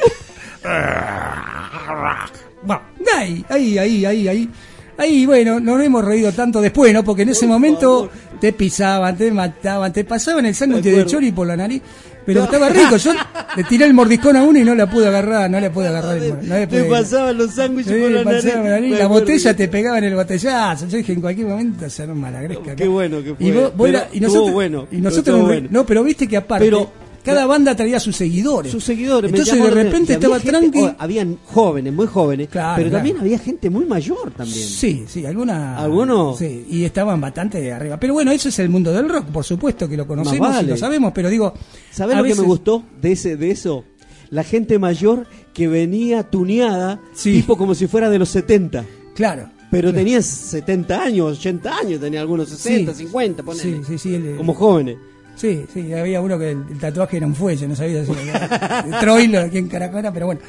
Bueno, ahí, ahí, ahí, ahí, ahí. Bueno, nos hemos reído tanto después, ¿no? Porque en ese momento te pisaban, te mataban, te pasaban el sándwich De chori por la nariz. Pero estaba rico, yo le tiré el mordiscón a uno y no la pude agarrar, no le pude agarrar. no le Te pasaban los sándwiches Sí, por la nariz. la nariz, La botella te pegaba en el botellazo. Yo dije, en cualquier momento se arma la gresca. Qué acá. bueno que fue. Y, vos- vos Pero era- y estuvo nosotros, bueno, y nosotros re- bueno. no, pero viste que aparte, Pero- cada banda traía sus seguidores. Sus seguidores. Entonces de repente estaba Había gente- tranqui. oh, habían jóvenes, muy jóvenes, Claro, pero claro. también había gente muy mayor también. Sí, sí, alguna. ¿Algunos? Sí, y estaban bastante arriba. Pero bueno, eso es el mundo del rock, por supuesto que lo conocemos vale. y lo sabemos, pero digo. ¿Sabés a lo que me gustó de ese de eso? La gente mayor que venía tuneada, Sí. tipo como si fuera de los 70. Claro. Pero tenían 70 años, 80 años, tenía algunos 60, Sí. 50, ponele. Sí, sí, sí. el- Como jóvenes. Sí, sí, había uno que el, el tatuaje era un fuelle, no sabía si era Troilo, aquí en Caracara, pero bueno.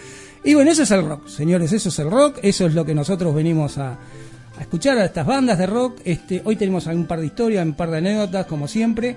Y bueno, eso es el rock, señores, eso es el rock, eso es lo que nosotros venimos a, a escuchar a estas bandas de rock. Este, hoy tenemos un par de historias, un par de anécdotas, como siempre.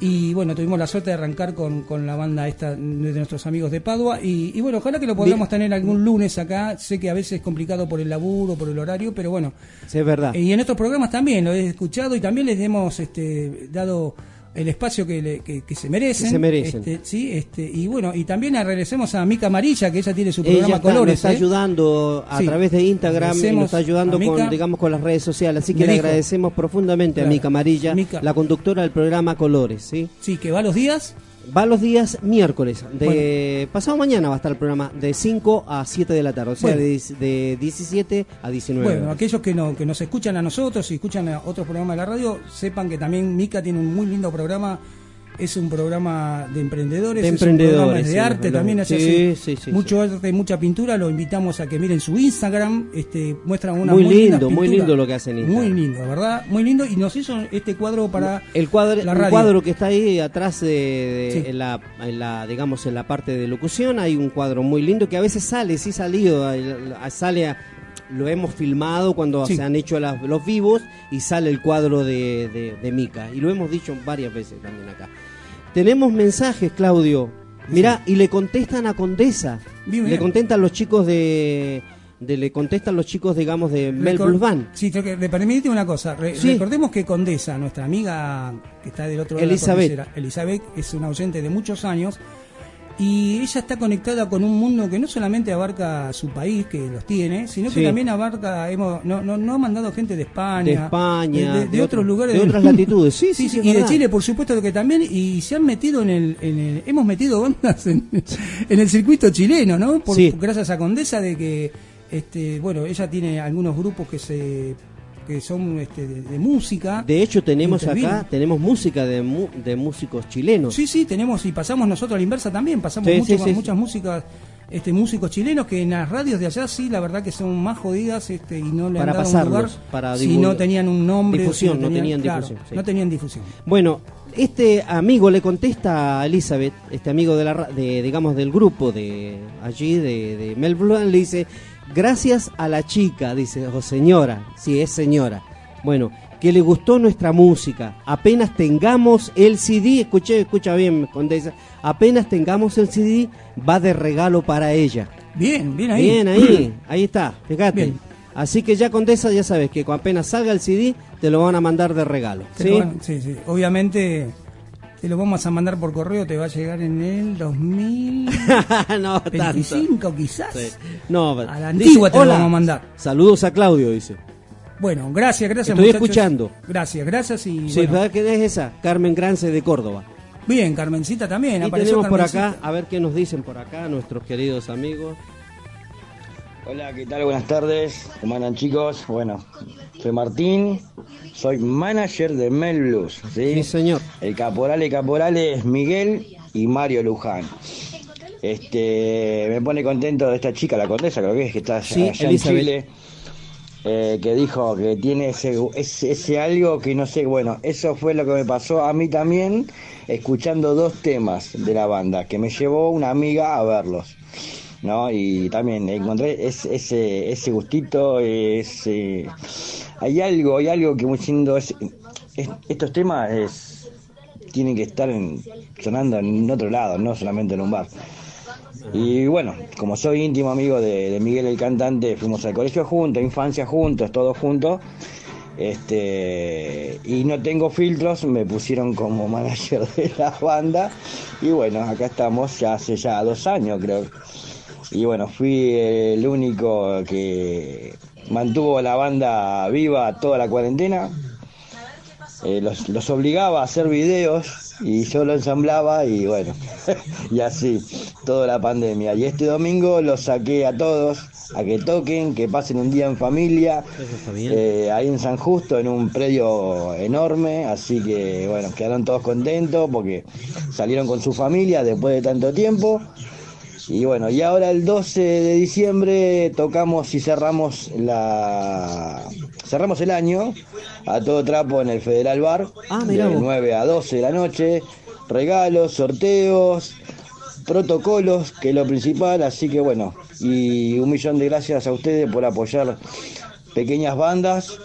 Y bueno, tuvimos la suerte de arrancar con, con la banda esta de nuestros amigos de Padua. Y, y bueno, ojalá que lo podamos tener algún lunes acá. Sé que a veces es complicado por el laburo, por el horario, pero bueno, Sí, es verdad. y en estos programas también lo he escuchado y también les hemos este, dado el espacio que, le- que, que se merecen. Que se merecen. Este, sí, este, y bueno, y también agradecemos a Mica Amarilla, que ella tiene su Ella programa está, nos Colores. está ¿eh? ayudando a Sí. través de Instagram y nos está ayudando Mica. con, digamos, con las redes sociales. Así que le dijo. agradecemos profundamente a. Mica Amarilla, Mica. la conductora del programa Colores. ¿sí? Sí, que va los días. Va los días miércoles. De pasado mañana va a estar el programa de 5 a 7 de la tarde. O sea, Bueno. de, de 17 a 19. Bueno, horas. aquellos que, no, que nos escuchan a nosotros y escuchan a otros programas de la radio, sepan que también Mica tiene un muy lindo programa. Es un programa de emprendedores, De es un programa emprendedores, de sí, arte, también hace Sí, sí, mucho arte, mucha pintura. Lo invitamos a que miren su Instagram, este, muestran una Muy lindo, muy lindo lo que hacen en Muy lindo, ¿verdad? Muy lindo y nos hizo este cuadro para el cuadro, la el cuadro que está ahí atrás de, en, la, en la, digamos, en la parte de locución hay un cuadro muy lindo que a veces sale, sí salido, sale a- lo hemos filmado cuando Sí. se han hecho las- los vivos y sale el cuadro de, de, de Mica y lo hemos dicho varias veces también acá. Tenemos mensajes, Claudio. Mirá, y le contestan a Condesa. Bien, le contestan los chicos de, de- le contestan los chicos, digamos, de Mel Recor- Blues Band. Sí, que- permite una cosa. Re- Sí. Recordemos que Condesa, nuestra amiga que está del otro lado Elizabeth. de la Elizabeth, es una oyente de muchos años y ella está conectada con un mundo que no solamente abarca su país, que los tiene, sino que Sí. también abarca, hemos, no, no, no ha mandado gente de España, De España, de, de- de otros otro- lugares, de otras latitudes. Sí, sí, sí, y de. Chile, por supuesto que también, y se han metido en el, en el- hemos metido bandas en, en el circuito chileno, ¿no? Por-. Gracias a Condesa de que, este, bueno, ella tiene algunos grupos que se que son este, de, de música. De hecho, tenemos acá, tenemos música de, mu- de músicos chilenos. Sí, sí, tenemos y pasamos nosotros a la inversa también, pasamos Sí, mucho- sí, sí, muchas músicas este músicos chilenos que en las radios de allá sí, la verdad que son más jodidas este y no le Para han dado pasarlos, un lugar para si no tenían un nombre, Difusión, si no tenían claro, difusión, sí. No tenían difusión. Bueno, este amigo le contesta a Elizabeth, este amigo de la, de, digamos, del grupo de allí, de, de Mel Blanc, le dice, gracias a la chica, dice, o señora, sí, es señora. Bueno, que le gustó nuestra música. Apenas tengamos el CD, escuché, escucha bien, Condesa, apenas tengamos el CD, va de regalo para ella. Bien, bien ahí. Bien ahí, ahí está, fíjate. Bien. Así que ya Condesa ya sabes que apenas salga el CD te lo van a mandar de regalo. ¿sí? van- sí, sí. Obviamente te lo vamos a mandar por correo, te va a llegar en el 2025 no, quizás. Sí. No, A la antigua te lo vamos a mandar. Saludos a Claudio, dice. Bueno, gracias, gracias. Estoy muchachos. escuchando. Gracias, gracias y Sí, bueno. ¿verdad que es esa? Carmen Grance de Córdoba. bien, Carmencita también. Y apareció tenemos por Carmencita. acá, a ver qué nos dicen por acá nuestros queridos amigos. Hola, ¿qué tal? Buenas tardes. ¿Cómo andan chicos? Bueno, soy Martín, soy manager de Mel Blues, ¿sí? Sí, señor. El caporal y caporal es Miguel y Mario Luján. Este, me pone contento esta chica, la condesa, creo que es que está Sí, allá en. Chile, eh, que dijo que tiene ese, ese, ese algo que no sé, bueno, eso fue lo que me pasó a mí también, escuchando dos temas de la banda, que me llevó una amiga a verlos. ¿No? Y también encontré ese, ese, ese gustito, ese... hay algo, hay algo que siendo es, es- estos temas es, tienen que estar en- sonando en otro lado, no solamente en un bar. Y bueno, como soy íntimo amigo de, de Miguel el cantante, fuimos al colegio juntos, infancia juntos, todos juntos. Este, y no tengo filtros, me pusieron como manager de la banda. Y bueno, acá estamos ya hace ya dos años, creo. Y bueno, fui el único que mantuvo la banda viva toda la cuarentena. Eh, los, los obligaba a hacer videos y yo lo ensamblaba y bueno, y así, toda la pandemia. Y este domingo los saqué a todos a que toquen, que pasen un día en familia, eh, ahí en San Justo, en un predio enorme, así que bueno, quedaron todos contentos porque salieron con su familia después de tanto tiempo. Y bueno, y ahora el 12 de diciembre tocamos y cerramos la cerramos el año a todo trapo en el Federal Bar Ah, de vos. 9 a 12 de la noche, regalos, sorteos, protocolos, que es lo principal, así que bueno, y un millón de gracias a ustedes por apoyar pequeñas bandas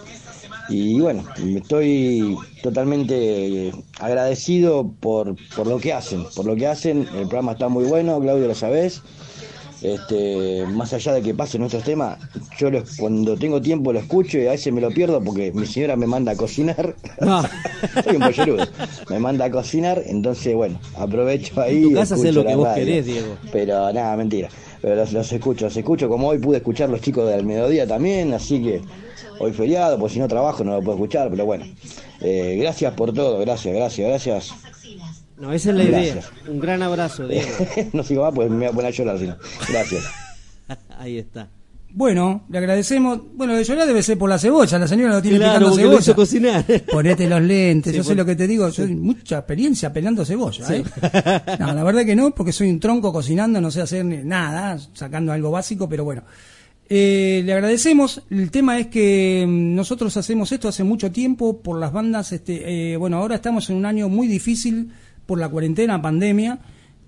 y bueno, estoy totalmente eh, agradecido por, por lo que hacen, por lo que hacen, el programa está muy bueno, Claudio lo sabés. Este, más allá de que pasen nuestros temas, yo los- cuando tengo tiempo lo escucho y a veces me lo pierdo porque mi señora me manda a cocinar. Ah. Soy un pollerudo. Me manda a cocinar, entonces bueno, aprovecho ahí. En tu casa escucho lo que vos radio. querés, Diego. Pero nada, mentira. Pero los, los escucho, los escucho como hoy pude escuchar los chicos del mediodía también, así que hoy feriado, pues si no trabajo no lo puedo escuchar, pero bueno. Eh, gracias por todo, gracias, gracias, gracias. No, esa es la idea. Un gran abrazo, Diego. no sigo más, pues me voy a poner a llorar, si no. Gracias. Ahí está. Bueno, le agradecemos. Bueno, de llorar debe ser por la cebolla. La señora lo tiene Claro, picando lo cebolla. cocinar. Ponete los lentes. Sí, yo sé lo que te digo. Yo mucha experiencia pelando cebolla. ¿eh? No, la verdad que no, porque soy un tronco cocinando. No sé hacer nada, sacando algo básico, pero bueno. Eh, le agradecemos. El tema es que mm, nosotros hacemos esto hace mucho tiempo por las bandas. Este, eh, bueno, ahora estamos en un año muy difícil por la cuarentena, pandemia,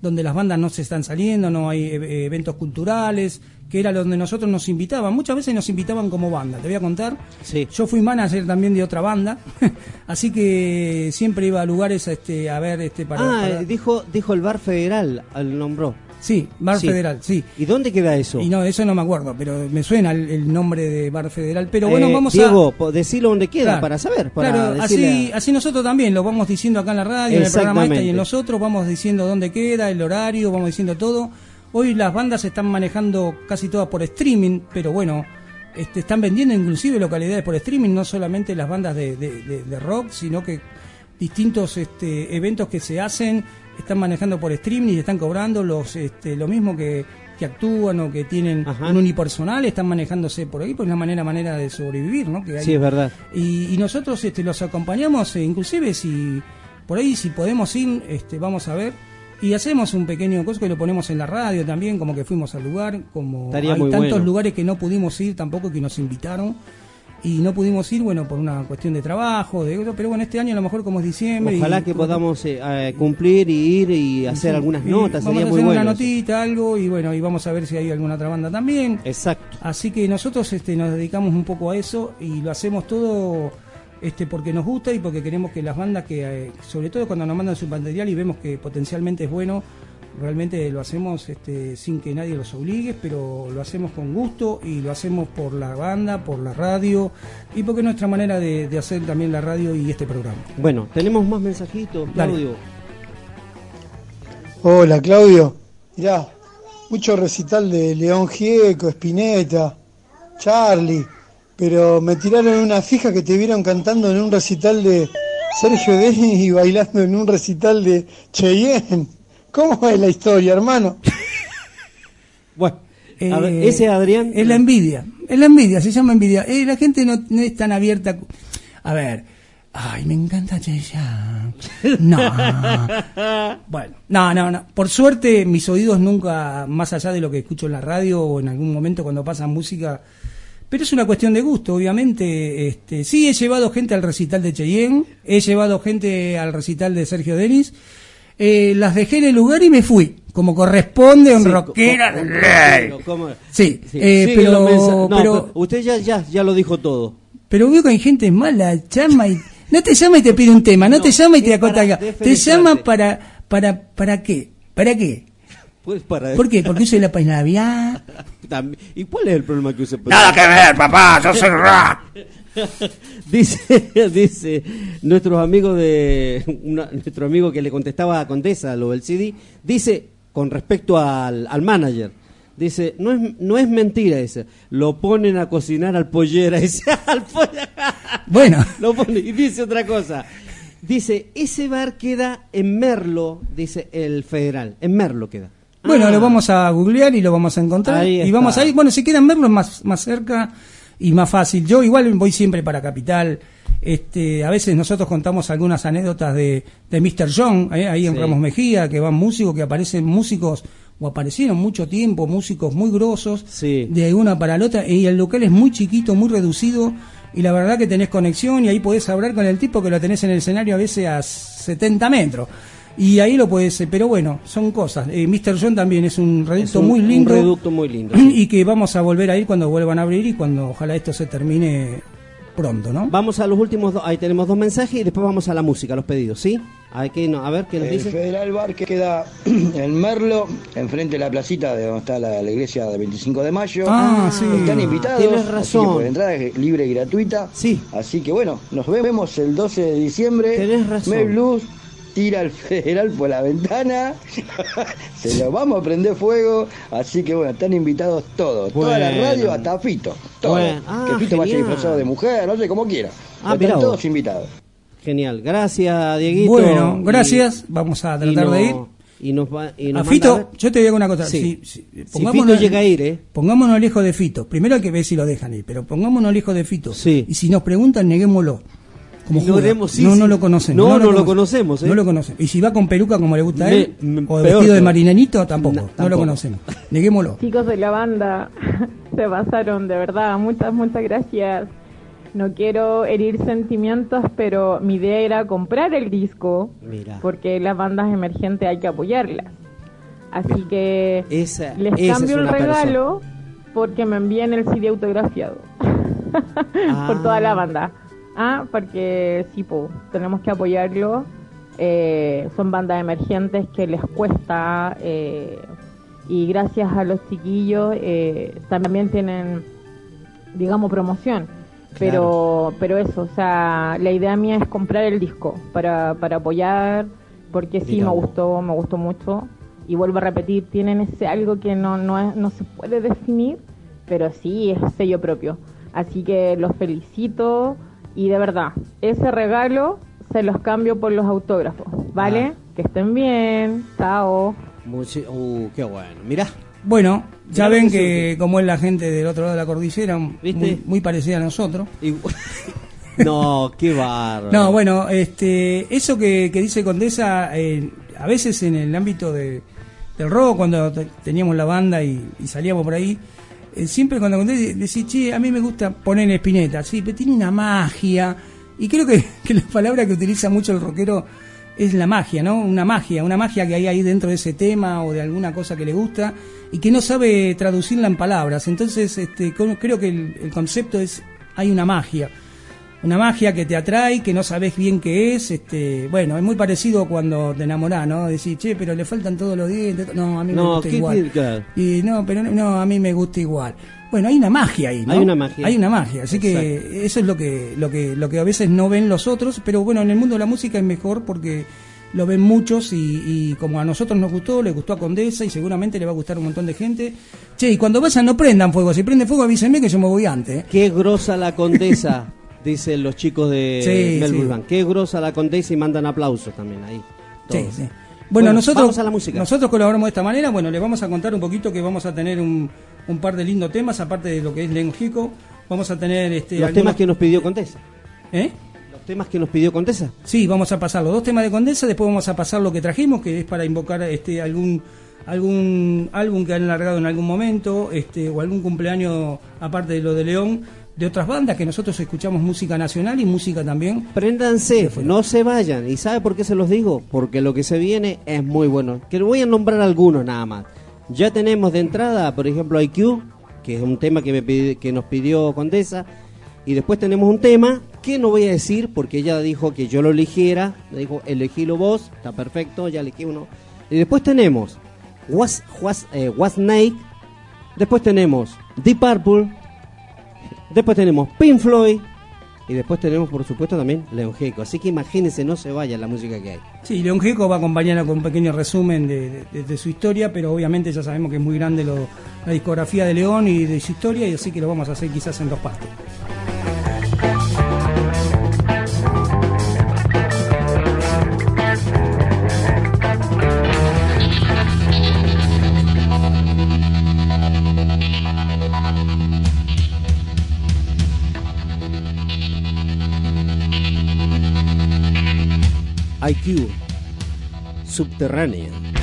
donde las bandas no se están saliendo, no hay eh, eventos culturales, que era donde nosotros nos invitaban. Muchas veces nos invitaban como banda. Te voy a contar. Sí. Yo fui manager también de otra banda, así que siempre iba a lugares este, a ver este para. ah, para- dijo, dijo el bar federal, al nombró. Sí, Bar Sí. Federal, sí. ¿Y dónde queda eso? Y no, eso no me acuerdo, pero me suena el, el nombre de Bar Federal. Pero bueno, Eh, vamos Diego, a. decilo dónde queda Claro. para saber. Para claro, así, a- así nosotros también lo vamos diciendo acá en la radio, en el programa este y en Exactamente. los otros, vamos diciendo dónde queda, el horario, vamos diciendo todo. Hoy las bandas se están manejando casi todas por streaming, pero bueno, este, están vendiendo inclusive localidades por streaming, no solamente las bandas de, de- de- de rock, sino que distintos este, eventos que se hacen están manejando por streaming y están cobrando los este, lo mismo que, que actúan o que tienen Ajá. un unipersonal, están manejándose por ahí, pues es una manera, manera de sobrevivir, ¿no? Que hay- Sí, es verdad. y, y nosotros este, los acompañamos, eh, inclusive si por ahí si podemos ir, este, vamos a ver. Y hacemos un pequeño coso que lo ponemos en la radio también, como que fuimos al lugar, como Estaría hay tantos bueno. lugares que no pudimos ir tampoco que nos invitaron. Y no pudimos ir, bueno, por una cuestión de trabajo, de pero bueno, este año a lo mejor como es diciembre. Ojalá y- que podamos eh, eh, cumplir y ir y hacer Sí, algunas notas. Vamos Sería a muy hacer bueno. una eso. notita, algo, y bueno, y vamos a ver si hay alguna otra banda también. Exacto. Así que nosotros este, nos dedicamos un poco a eso y lo hacemos todo este, porque nos gusta y porque queremos que las bandas que, eh, sobre todo cuando nos mandan su material y vemos que potencialmente es bueno, realmente lo hacemos este, sin que nadie los obligue, pero lo hacemos con gusto y lo hacemos por la banda, por la radio y porque es nuestra manera de, de hacer también la radio y este programa. Bueno, tenemos más mensajitos, Dale. Claudio. Hola Claudio, mirá, mucho recital de León Gieco, Spinetta, Charlie, pero me tiraron una fija que te vieron cantando en un recital de Sergio Denis y bailando en un recital de Cheyenne. ¿Cómo es la historia, hermano? Bueno, ver, Eh, ese Adrián. Es la envidia. Es la envidia, se llama envidia. Eh, la gente no, no es tan abierta. A ver, Ay, me encanta Cheyenne. No. Bueno, no, no, no. Por suerte, mis oídos nunca, más allá de lo que escucho en la radio o en algún momento cuando pasan música, pero es una cuestión de gusto, obviamente. Este, sí, he llevado gente al recital de Cheyenne, he llevado gente al recital de Sergio Denis. Eh, las dejé en el lugar y me fui, como corresponde a un Sí. Sí, Sí, eh, pero. No, pero, usted ya, ya, ya lo dijo todo. pero veo que hay gente mala, llama y no te llama y te pide un tema, no, No, te llama y te acota acá. Te llama para, para, para qué, para qué. Pues para ¿Por qué? Porque uso la. También- ¿Y cuál es el problema que usted Nada que ver, papá, yo soy rock. dice, dice nuestros amigos de una- nuestro amigo que le contestaba a Condesa lo del CD, dice con respecto al, al manager, dice, no es, no es mentira, dice, lo ponen a cocinar al pollera, dice, al pollera. Bueno, Lo pone, y dice otra cosa. Dice, ese bar queda en Merlo, dice el federal, en Merlo queda. Bueno, Ah, lo vamos a googlear y lo vamos a encontrar. Ahí y vamos a ir, bueno, si quieren verlo es más, más cerca y más fácil. Yo igual voy siempre para Capital. Este, a veces nosotros contamos algunas anécdotas de, de Mr. John, eh, ahí en Sí. Ramos Mejía, que van músicos, que aparecen músicos, o aparecieron mucho tiempo, músicos muy grosos, Sí. de una para la otra, y el local es muy chiquito, muy reducido, y la verdad que tenés conexión y ahí podés hablar con el tipo que lo tenés en el escenario a veces a 70 metros. Y ahí lo puedes, pero bueno, son cosas. Eh, Mr. John también es un reducto es un- muy un lindo. reducto muy lindo. sí. Y que vamos a volver a ir cuando vuelvan a abrir y cuando ojalá esto se termine pronto, ¿no? Vamos a los últimos dos, ahí tenemos dos mensajes y después vamos a la música, los pedidos, ¿sí? Hay que, no, a ver qué nos El dice. Federal Bar que queda en Merlo, enfrente de la placita de donde está la, la iglesia del 25 de mayo. Ah, sí. Están invitados. Tienes así que razón. por entrada es libre y gratuita. Sí. Así que bueno, nos vemos el 12 de diciembre. Tenés razón. Mel Blues tira al Federal por la ventana. Se lo vamos a prender fuego. Así que bueno, están invitados todos. Toda la radio hasta Fito. Todo. Bueno. Ah, que Fito vaya genial. disfrazado de mujer, no sé, como quiera. Ah, Están vos. todos invitados. Genial, gracias Dieguito. Bueno, Y- gracias. Vamos a tratar de ir. Y nos va, y A nos Fito, manda- yo te digo una cosa. Sí. Si, si- Si pongámonos- Fito llega a ir, ¿eh? Pongámonos lejos de Fito. Primero hay que ver si lo dejan ir, pero pongámonos lejos de Fito. Sí. Y si nos preguntan, neguémoslo. Como Lo Judas. haremos, sí, no, sí. no lo conocemos. No, no lo conoce- conocemos, ¿eh? No lo conocemos. Y si va con peluca como le gusta a él, me- o peor vestido de marinanito, tampoco. No, No, lo tampoco. conocemos. Neguémoslo. Chicos de la banda, se pasaron, de verdad. Muchas, muchas gracias. No quiero herir sentimientos, pero mi idea era comprar el disco, Mira. porque las bandas emergentes hay que apoyarlas. Así que Esa, les esa cambio el regalo porque me envían el CD autografiado por toda la banda. Ah, porque sí, po, tenemos que apoyarlo. Eh, son bandas emergentes que les cuesta eh, y gracias a los chiquillos eh, también tienen, digamos, promoción. Pero, pero eso, o sea, la idea mía es comprar el disco para, para apoyar, porque sí me gustó, me gustó mucho. Y vuelvo a repetir, tienen ese algo que no, no, es- no se puede definir, pero sí es sello propio. Así que los felicito y de verdad, ese regalo se los cambio por los autógrafos, ¿vale? Ah. Que estén bien, chao. Muchi- uh, qué bueno. Mirá, Bueno, ya Mirá ven que que como es la gente del otro lado de la cordillera, ¿Viste? muy, muy parecida a nosotros. y- no, qué bárbaro. No, bueno, este, eso que, que dice Condesa, eh, a veces en el ámbito de, del rock, cuando te- teníamos la banda y, y salíamos por ahí, siempre cuando Condesa decía, che, a mí me gusta poner Espineta, sí, pero tiene una magia. Y creo que, que la palabra que utiliza mucho el rockero es la magia, ¿no? Una magia, una magia que hay ahí dentro de ese tema o de alguna cosa que le gusta y que no sabe traducirla en palabras. Entonces, este, creo que el concepto es, hay una magia una magia que te atrae, que no sabes bien qué es, este, bueno, es muy parecido cuando te enamorás, ¿no? Decís, che, pero le faltan todos los dientes, no, a mí me gusta ¿qué igual. Y no, pero no, no, a mí me gusta igual. Bueno, hay una magia ahí, ¿no? Hay una magia. Hay una magia, así que eso es lo que, lo que, lo que a veces no ven los otros, pero bueno, en el mundo de la música es mejor porque lo ven muchos y, y como a nosotros nos gustó, le gustó a Condesa y seguramente le va a gustar a un montón de gente. Che, y cuando vayan no prendan fuego, si prende fuego avísenme que yo me voy antes. ¿eh? Qué grosa la condesa, dicen los chicos de Sí, Melbourne sí. Band. Qué grosa la condesa y mandan aplausos también ahí. Sí, todos. sí. Bueno, nosotros, vamos a la música. nosotros colaboramos de esta manera. Bueno, les vamos a contar un poquito que vamos a tener un, un par de lindos temas, aparte de lo que es Lenjico. Vamos a tener este, los algunos- temas que nos pidió Condesa. ¿Eh? Los temas que nos pidió Condesa. Sí, vamos a pasar los dos temas de Condesa, después vamos a pasar lo que trajimos, que es para invocar este algún algún álbum que han largado en algún momento, este o algún cumpleaños aparte de lo de León de otras bandas que nosotros escuchamos música nacional y música también. Préndanse, no se vayan. ¿Y sabe por qué se los digo? Porque lo que se viene es muy bueno. Que voy a nombrar algunos nada más. Ya tenemos de entrada, por ejemplo, IQ, que es un tema que, me pidi- que nos pidió Condesa. Y después tenemos un tema que no voy a decir porque ella dijo que yo lo eligiera. Me dijo, elegílo vos, está perfecto, ya elegí uno. Y después tenemos Was, Was, eh, Snake. Después tenemos Deep Purple. Después tenemos Pink Floyd. Y después tenemos, por supuesto, también León Gieco. Así que imagínense, no se vaya la música que hay. Sí, León Gieco va a acompañarla con un pequeño resumen de, su historia, pero obviamente ya sabemos que es muy grande la discografía de León y de su historia, y así que lo vamos a hacer quizás en dos partes. IQ Subterránea.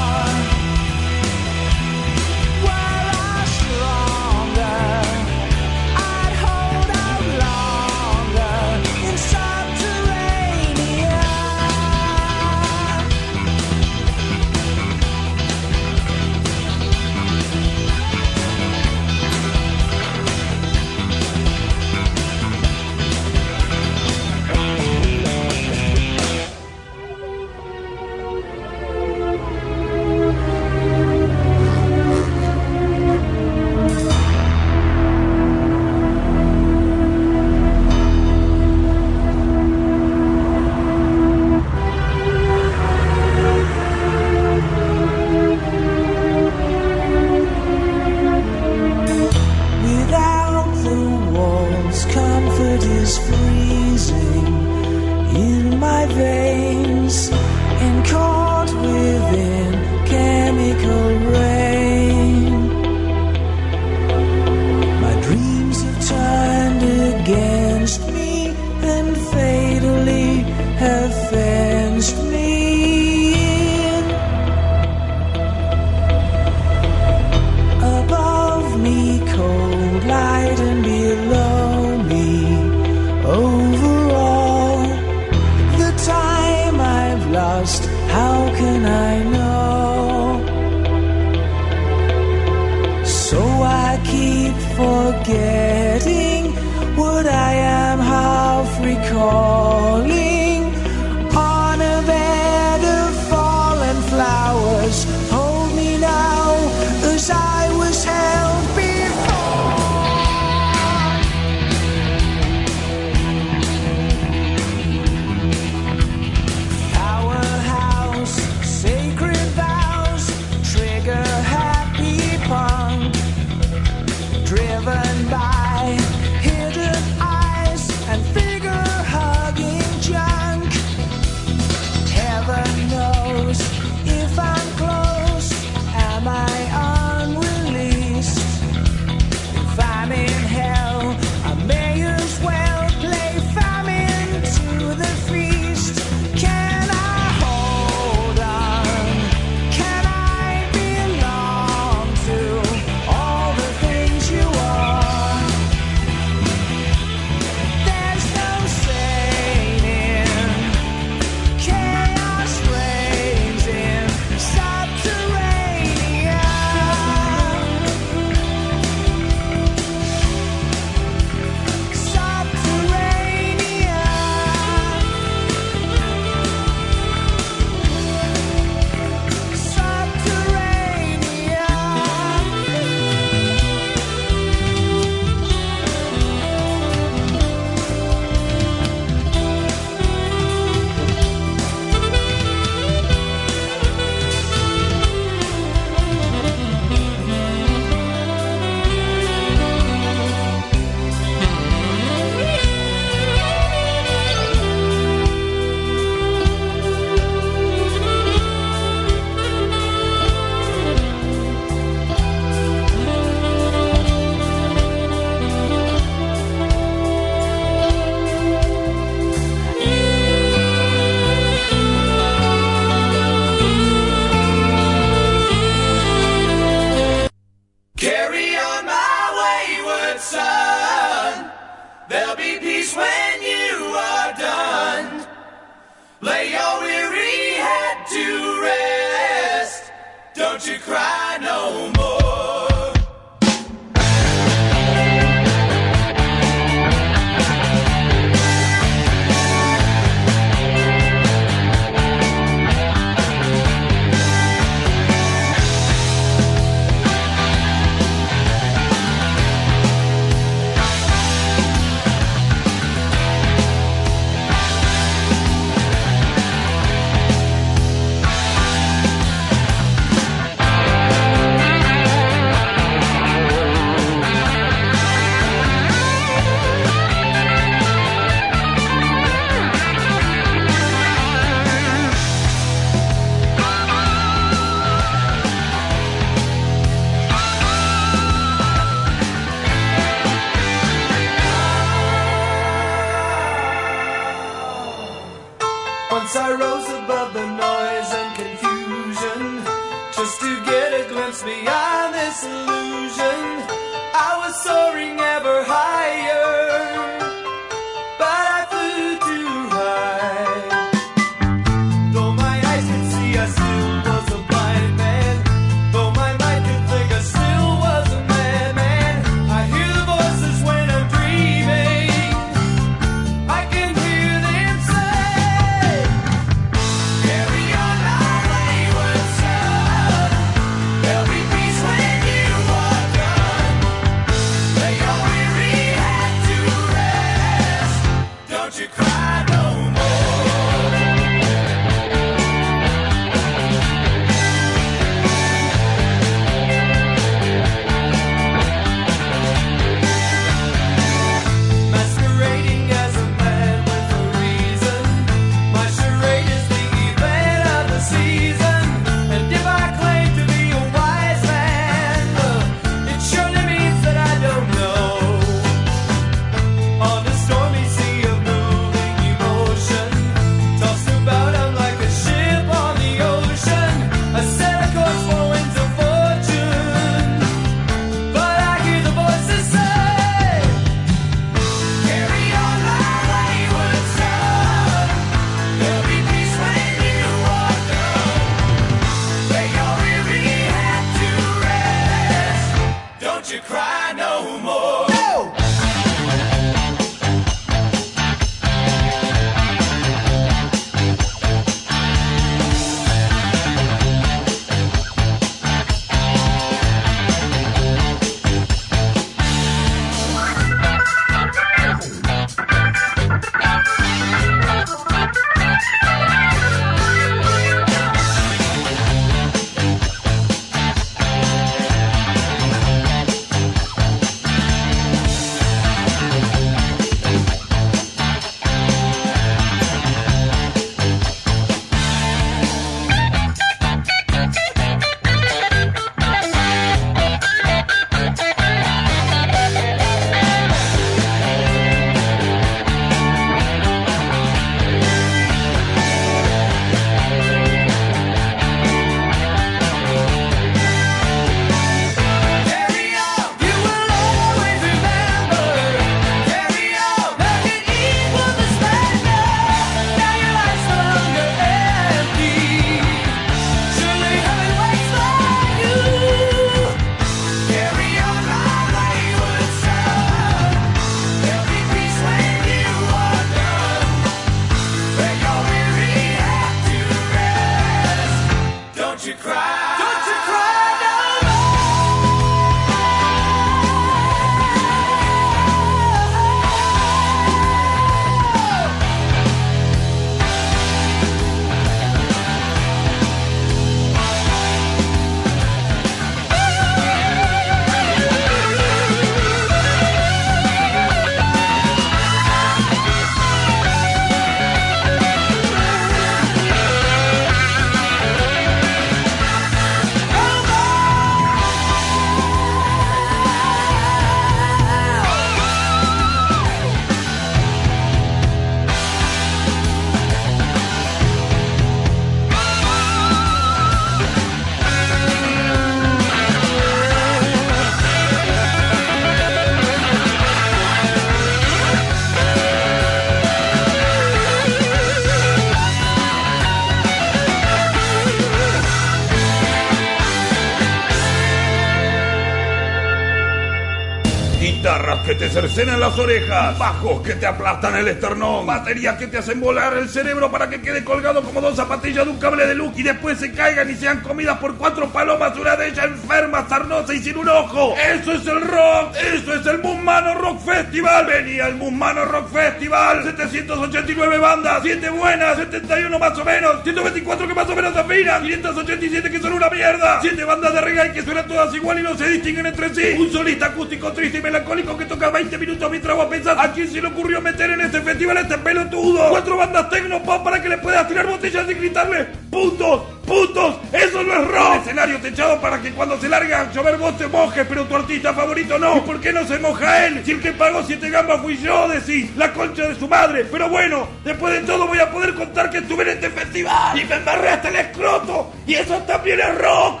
Te cercenan las orejas, bajos que te aplastan el esternón, baterías que te hacen volar el cerebro para que quede colgado como dos zapatillas de un cable de luz y después se caigan y sean comidas por cuatro palomas, una de ellas enferma, sarnosa y sin un ojo. Eso es el rock, eso es el Musmano Rock Festival. Venía el Musmano Rock Festival, 789 bandas, 7 buenas, 71 más o menos, 124 que más o menos afinan, 587 que son una mierda, 7 bandas de reggae que suenan todas igual y no se distinguen entre sí, un solista acústico triste y melancólico que toca 20 minutos mientras vos pensás a quién se le ocurrió meter en este festival a este pelotudo. Cuatro bandas tecno pop para que le puedas tirar botellas y gritarle puntos, puntos, eso no es rock. Escenario techado para que cuando se larga a llover vos te mojes, pero tu artista favorito no. ¿Y por qué no se moja él? Si el que pagó siete gambas fui yo, decís, la concha de su madre. Pero bueno, después de todo voy a poder contar que estuve en este festival y me embarré hasta el escroto. Y eso también es rock,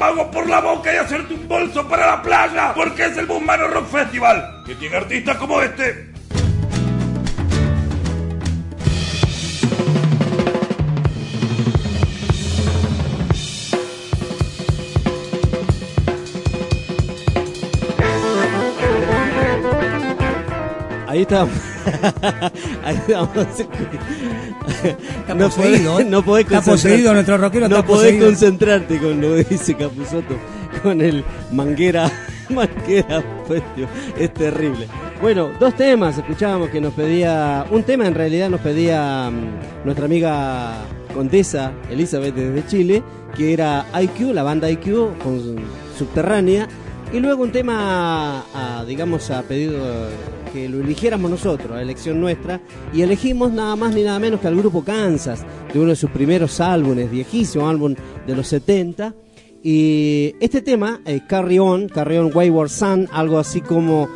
estómago por la boca y hacerte un bolso para la playa. Porque es el Bumbano Rock Festival, que tiene artistas como este. Estamos. Ahí estamos. Está No podés- ¿eh? no podés Está concentrarte. poseído, nuestro rockero No podés poseído. concentrarte con lo que dice Capuzoto, con el manguera, manguera puesto. Es terrible. Bueno, dos temas escuchábamos que nos pedía, un tema en realidad nos pedía mm, nuestra amiga condesa Elizabeth desde Chile, que era IQ, la banda IQ con Subterránea, y luego un tema, a, digamos, a pedido que lo eligiéramos nosotros, a elección nuestra, y elegimos nada más ni nada menos que al grupo Kansas, de uno de sus primeros álbumes, viejísimo álbum de los 70. Y este tema, eh, Carry On, Carry On Wayward Son, algo así como...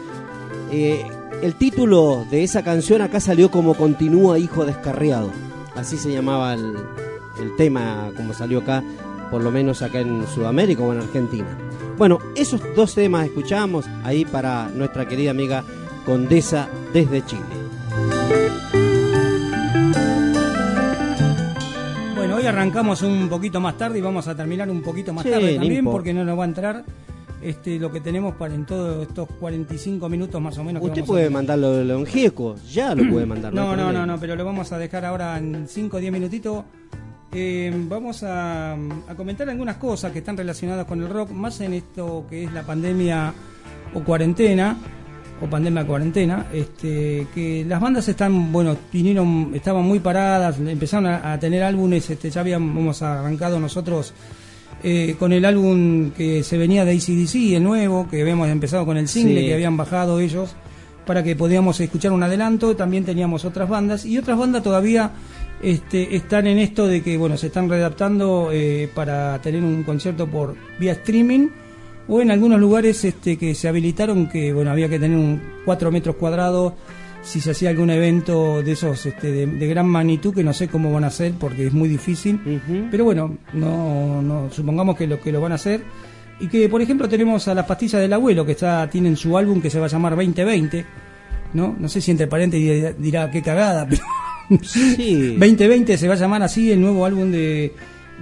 eh, el título de esa canción acá salió como Continúa Hijo Descarriado. Así se llamaba el, el tema, como salió acá, por lo menos acá en Sudamérica o en Argentina. Bueno, esos dos temas escuchamos ahí para nuestra querida amiga Condesa desde Chile. Bueno, hoy arrancamos un poquito más tarde y vamos a terminar un poquito más Sí, tarde también porque no nos va a entrar este, lo que tenemos para en todos estos 45 minutos más o menos. que Usted vamos puede mandarlo de Longieco, ya lo puede mandar. No, no, no, no, pero lo vamos a dejar ahora en 5 o 10 minutitos. Eh, vamos a, a comentar algunas cosas que están relacionadas con el rock, más en esto que es la pandemia o cuarentena, o pandemia cuarentena, este, que las bandas están, bueno, vinieron, estaban muy paradas, empezaron a, a tener álbumes, este, ya habíamos arrancado nosotros eh, con el álbum que se venía de ACDC, el nuevo, que habíamos empezado con el single Sí. que habían bajado ellos para que podíamos escuchar un adelanto. También teníamos otras bandas y otras bandas todavía este, están en esto de que bueno se están readaptando eh, para tener un concierto por vía streaming o en algunos lugares este, que se habilitaron que bueno había que tener un 4 metros cuadrados si se hacía algún evento de esos este, de, de gran magnitud que no sé cómo van a hacer porque es muy difícil. Pero bueno no, no supongamos que lo que lo van a hacer. Y que por ejemplo tenemos a las pastillas del abuelo que está tienen su álbum que se va a llamar 2020 no no sé si entre paréntesis dirá, dirá qué cagada pero Sí. 2020 se va a llamar así el nuevo álbum de,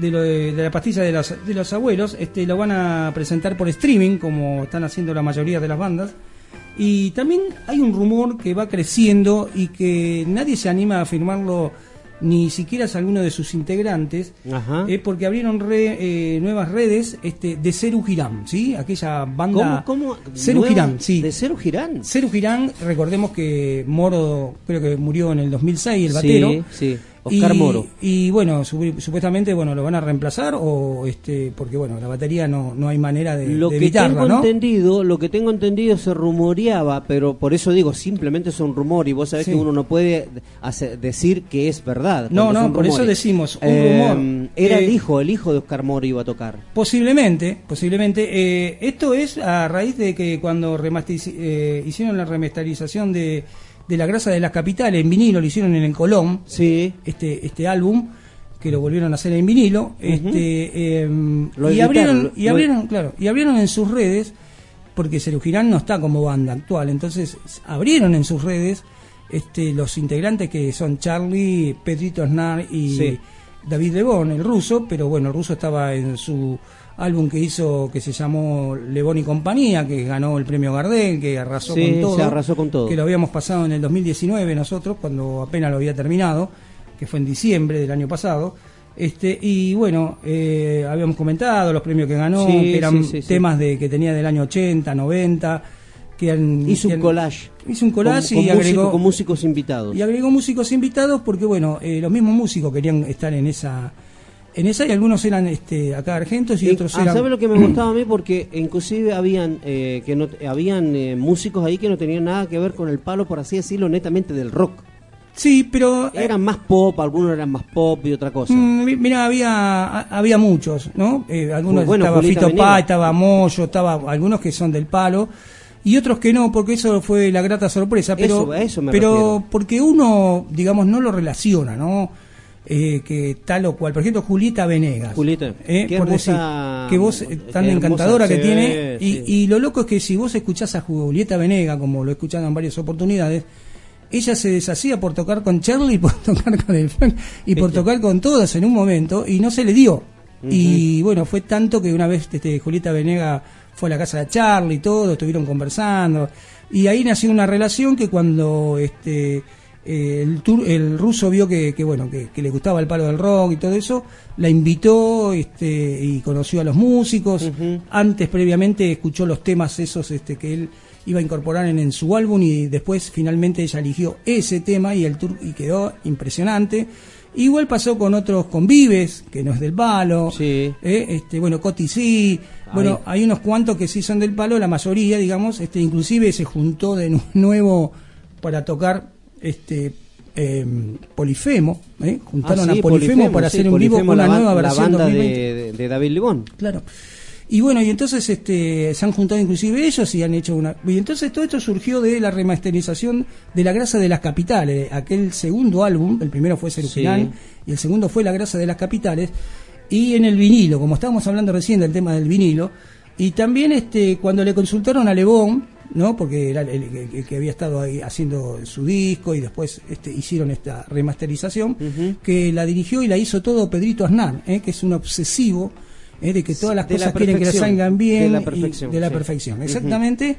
de, lo de, de la pastilla de los, de los abuelos. Este lo van a presentar por streaming, como están haciendo la mayoría de las bandas. Y también hay un rumor que va creciendo y que nadie se anima a afirmarlo, ni siquiera es alguno de sus integrantes, Ajá. es porque abrieron re- eh, nuevas redes este, de Ceru Girán, ¿sí? Aquella banda. ¿Cómo? ¿Cómo? Ceru Girán, sí. ¿De Cero Girán? Ceru Girán, recordemos que Moro creo que murió en el 2006, el Sí, batero. sí. Oscar y, Moro. Y bueno, su- supuestamente bueno lo van a reemplazar o este porque bueno, la batería no, no hay manera de, Lo de que evitarla, tengo ¿no? entendido, lo que tengo entendido se rumoreaba, pero por eso digo, simplemente es un rumor y vos sabés Sí. que uno no puede decir que es verdad. No, no, por eso decimos, un Eh, rumor. Era Eh, el hijo, el hijo de Oscar Moro iba a tocar. Posiblemente, posiblemente. Eh, esto es a raíz de que cuando eh, hicieron la remasterización de, de la grasa de las capitales en vinilo, lo hicieron en el Colón, Sí. este, este álbum, que lo volvieron a hacer en vinilo, este, eh, Lo y editaron, abrieron, y lo- abrieron, claro, y abrieron en sus redes, porque Sergio Girán no está como banda actual, entonces abrieron en sus redes este, los integrantes que son Charlie, Pedrito Snar y, Sí. David Lebón, el ruso, pero bueno, el ruso estaba en su álbum que hizo que se llamó Lebón y compañía, que ganó el premio Gardel, que arrasó Sí, con todo. se arrasó con todo. Que lo habíamos pasado en el 2019 nosotros, cuando apenas lo había terminado, que fue en diciembre del año pasado. Este, y bueno, eh, habíamos comentado los premios que ganó, Sí, que eran sí, temas de que tenía del año 80, 90, que han- Hizo que un collage. Hizo un collage con, y con agregó músico- con músicos invitados. y agregó músicos invitados porque bueno, eh, los mismos músicos querían estar en esa en esa y algunos eran este acá argentos y otros ah, eran ¿sabe lo que me gustaba a mí? Porque inclusive habían eh, que no habían eh, músicos ahí que no tenían nada que ver con el palo, por así decirlo, netamente del rock. Sí, pero eh, Eran más pop, algunos eran más pop y otra cosa. Mm, mi- Mira, había ha- había muchos, ¿no? Eh, algunos Bueno, estaba Fito. Pá, estaba Moyo, estaba algunos que son del palo y otros que no, porque eso fue la grata sorpresa. Pero, Eso- eso me pero refiero. porque uno, digamos, no lo relaciona, ¿no? Eh, que tal o cual. Por ejemplo, Julieta Venegas. Julieta, Eh, qué por hermosa- decir, que eh, tan qué encantadora que tiene. Y, sí. y lo loco es que si vos escuchás a Julieta Venega, como lo he escuchado en varias oportunidades, ella se deshacía por tocar con Charlie, por tocar con el Frank y por tocar con todas en un momento y no se le dio. Y bueno, fue tanto que una vez este, Julieta Venega fue a la casa de Charlie y todo, estuvieron conversando y ahí nació una relación que cuando este eh, el, tur- el ruso vio que, que, bueno que, que le gustaba el palo del rock y todo eso, la invitó este, y conoció a los músicos. Antes, previamente, escuchó los temas esos este, que él iba a incorporar en, en su álbum y después finalmente ella eligió ese tema y el tour y quedó impresionante. Igual pasó con otros convives, que no es del palo. Sí. eh, este, bueno, Coti sí. Bueno, hay unos cuantos que sí son del palo, la mayoría, digamos, este, inclusive se juntó de nu- nuevo para tocar este eh, Polifemo, ¿eh? juntaron Ah, sí, a Polifemo, para sí, hacer un vivo Polifemo, con una la, nueva la versión banda 2020. de, de- de David Lebón. Claro. Y bueno, y entonces este, se han juntado inclusive ellos y han hecho una... Y entonces todo esto surgió de la remasterización de La Grasa de las Capitales, aquel segundo álbum, el primero fue Serugirán y el segundo fue La Grasa de las Capitales, y en el vinilo, como estábamos hablando recién del tema del vinilo, y también este, cuando le consultaron a Lebón, ¿no? porque era el, el- el que había estado ahí haciendo su disco y después este, hicieron esta remasterización, que la dirigió y la hizo todo Pedrito Aznar, ¿eh? que es un obsesivo ¿eh? de que todas las De la cosas quieren que le salgan bien de la y- perfección, de la sí. perfección, Ujú. exactamente.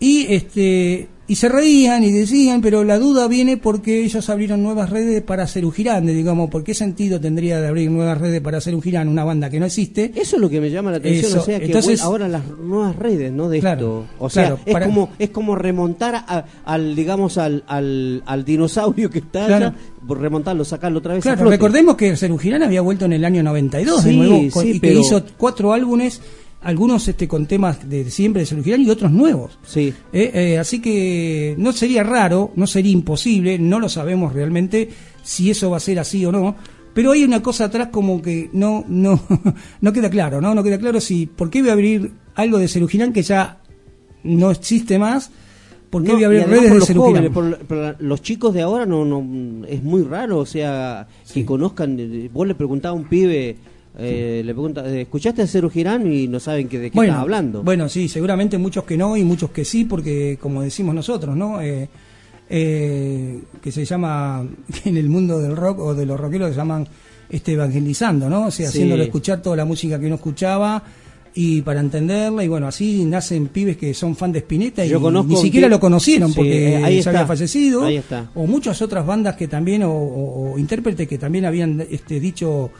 Y este y se reían y decían, pero la duda viene porque ellos abrieron nuevas redes para hacer un girande, digamos, ¿por qué sentido tendría de abrir nuevas redes para hacer un girán, una banda que no existe? Eso es lo que me llama la atención, Eso, o sea que entonces- ahora las nuevas redes, ¿no? De Claro, esto, o sea, claro, es para- como es como remontar a- al digamos al, al, al dinosaurio que está Claro. allá, remontarlo, sacarlo otra vez. Claro, recordemos que Cerugirán había vuelto en el año 92 de Sí, nuevo con- sí, y que pero- hizo cuatro álbumes, algunos este con temas de siempre de Cerugirán y otros nuevos. Sí. Eh, eh, así que no sería raro, no sería imposible, no lo sabemos realmente si eso va a ser así o no. Pero hay una cosa atrás como que no no no queda claro, ¿no? No queda claro si por qué voy a abrir algo de Cerugirán que ya no existe más, por qué No, voy a abrir redes por de los jóvenes, por, por los chicos de ahora no, no es muy raro, o sea, que conozcan, eh, vos le preguntás a un pibe, eh, le preguntas, eh, ¿escuchaste a Cero Girán? y no saben que, de qué bueno, estás hablando. Bueno, sí, seguramente muchos que no y muchos que sí, porque como decimos nosotros, ¿no? Eh, eh, que se llama en el mundo del rock o de los rockeros se llaman este evangelizando, ¿no? O sea, Sí. haciéndolo escuchar toda la música que uno escuchaba y para entenderla y bueno, así nacen pibes que son fan de Spinetta y ni siquiera lo conocieron Sí, porque eh, ahí había está. fallecido Ahí está. o muchas otras bandas que también o, o- o intérpretes que también habían este dicho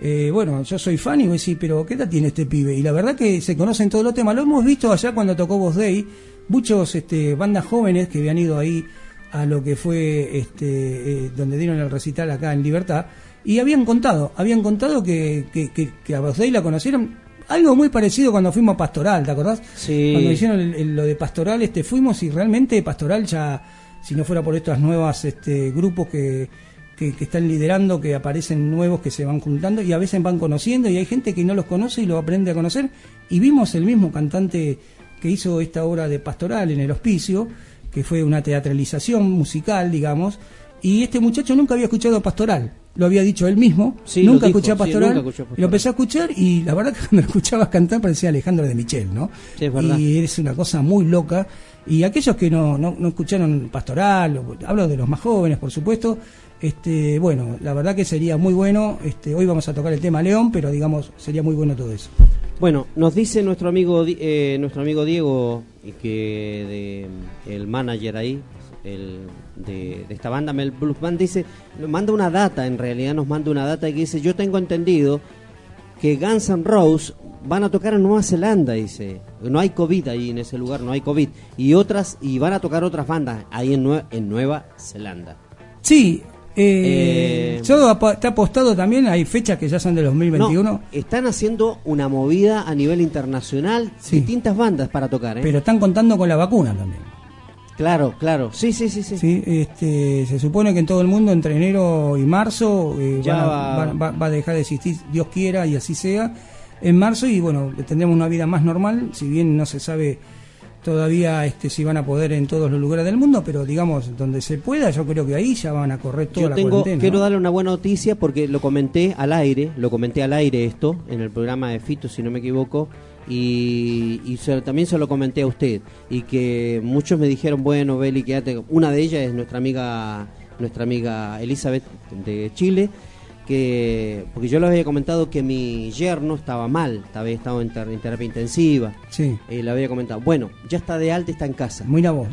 eh, bueno, yo soy fan y voy a decir, pero ¿qué edad tiene este pibe? Y la verdad que se conocen todos los temas. Lo hemos visto allá cuando tocó Voz Day, muchos este, bandas jóvenes que habían ido ahí a lo que fue este, eh, donde dieron el recital acá en Libertad y habían contado, habían contado que, que, que- que a Voz Day la conocieron. Algo muy parecido cuando fuimos a Pastoral, ¿te acordás? Sí. Cuando hicieron el- el- lo de Pastoral, este, fuimos y realmente Pastoral ya, si no fuera por estas nuevas este, grupos que, que, que están liderando, que aparecen nuevos, que se van juntando y a veces van conociendo y hay gente que no los conoce y lo aprende a conocer. Y vimos el mismo cantante que hizo esta obra de Pastoral en el hospicio, que fue una teatralización musical, digamos, y este muchacho nunca había escuchado Pastoral. Lo había dicho él mismo, Sí, nunca dijo, escuché a sí, Pastoral, nunca escuchó lo empecé a escuchar y la verdad que cuando lo escuchabas cantar parecía Alejandro de Michel, ¿no? Sí, es verdad. Y es una cosa muy loca. Y aquellos que no, no, no escucharon Pastoral, hablo de los más jóvenes, por supuesto, Este, bueno, la verdad que sería muy bueno. Este, hoy vamos a tocar el tema León, pero digamos, sería muy bueno todo eso. Bueno, nos dice nuestro amigo eh, nuestro amigo Diego que de, el manager ahí el, de, de esta banda Mel Blues Band dice manda una data en realidad nos manda una data que dice yo tengo entendido que Guns N' Roses van a tocar en Nueva Zelanda dice no hay covid ahí en ese lugar no hay covid y otras y van a tocar otras bandas ahí en, Nue- en Nueva Zelanda Sí, eh, Eh, todo apa- está apostado también, hay fechas que ya son de 2021, No, están haciendo una movida a nivel internacional Sí. distintas bandas para tocar ¿eh? pero están contando con la vacuna también. Claro, claro. Sí, sí, sí, sí. Sí, este, se supone que en todo el mundo entre enero y marzo eh, Ya van a- va- va, va- va a dejar de existir, Dios quiera y así sea, en marzo y bueno, tendremos una vida más normal, si bien no se sabe todavía este, si van a poder en todos los lugares del mundo, pero digamos, donde se pueda, yo creo que ahí ya van a correr toda Yo la tengo, cuarentena. quiero ¿no? darle una buena noticia porque lo comenté al aire, lo comenté al aire esto, en el programa de Fito, si no me equivoco, y, y se- también se lo comenté a usted, y que muchos me dijeron, bueno, Beli, quédate, una de ellas es nuestra amiga, nuestra amiga Elizabeth de Chile, que porque yo le había comentado que mi yerno estaba mal, había estado en, ter- en terapia intensiva, Sí, y le había comentado, bueno, ya está de alta, está en casa, muy la voz.